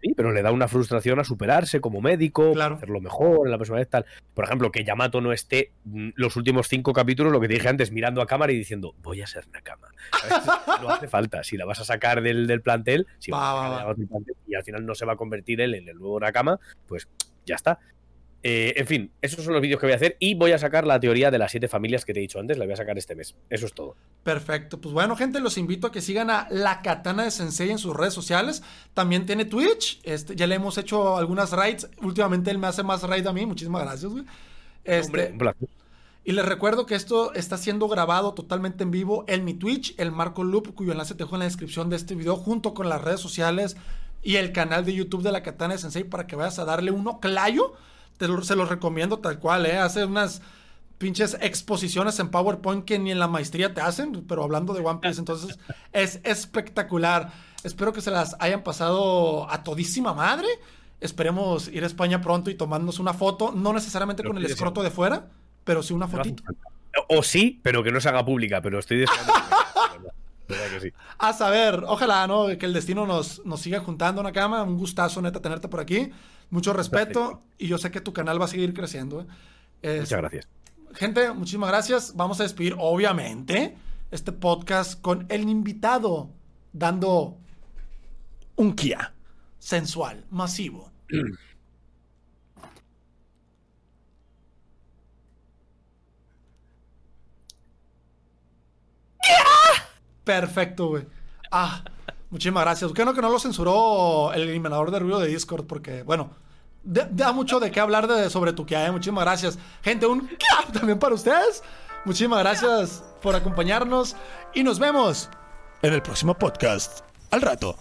Sí, pero le da una frustración a superarse como médico, hacerlo mejor en la personalidad tal. Por ejemplo, que Yamato no esté mm, los últimos cinco capítulos, lo que te dije antes, mirando a cámara y diciendo, voy a ser Nakama. no hace falta. Si la vas a sacar del, plantel, si y al final no se va a convertir él en el nuevo Nakama, pues ya está. Eh, en fin, esos son los vídeos que voy a hacer y voy a sacar la teoría de las siete familias que te he dicho antes, la voy a sacar este mes. Eso es todo. Perfecto. Pues bueno, gente, los invito a que sigan a La Katana de Sensei en sus redes sociales. También tiene Twitch. Este, ya le hemos hecho algunas raids. Últimamente él me hace más raid a mí. Muchísimas gracias, güey. Este, y les recuerdo que esto está siendo grabado totalmente en vivo en mi Twitch, el Marco Loop, cuyo enlace te dejo en la descripción de este video, junto con las redes sociales y el canal de YouTube de La Katana de Sensei para que vayas a darle clayo se los recomiendo tal cual, ¿eh? Hace unas pinches exposiciones en PowerPoint que ni en la maestría te hacen, pero hablando de One Piece, entonces es espectacular. Espero que se las hayan pasado a todísima madre. Esperemos ir a España pronto y tomarnos una foto, no necesariamente con el escroto de fuera, pero sí una fotito. O sí, pero que no se haga pública, pero estoy deseando. A saber, ojalá, ¿no? Que el destino nos, nos siga juntando una cama. Un gustazo, neta, tenerte por aquí. Mucho respeto y yo sé que tu canal va a seguir creciendo. ¿eh? Muchas gracias. Gente, muchísimas gracias. Vamos a despedir, obviamente, este podcast con el invitado dando un Kia sensual, masivo. Perfecto, güey. Ah, muchísimas gracias. Qué no que no lo censuró el eliminador de ruido de Discord, porque, bueno, da mucho de qué hablar de, sobre tu que Muchísimas gracias. Gente, un también para ustedes. Muchísimas gracias por acompañarnos y nos vemos en el próximo podcast. Al rato.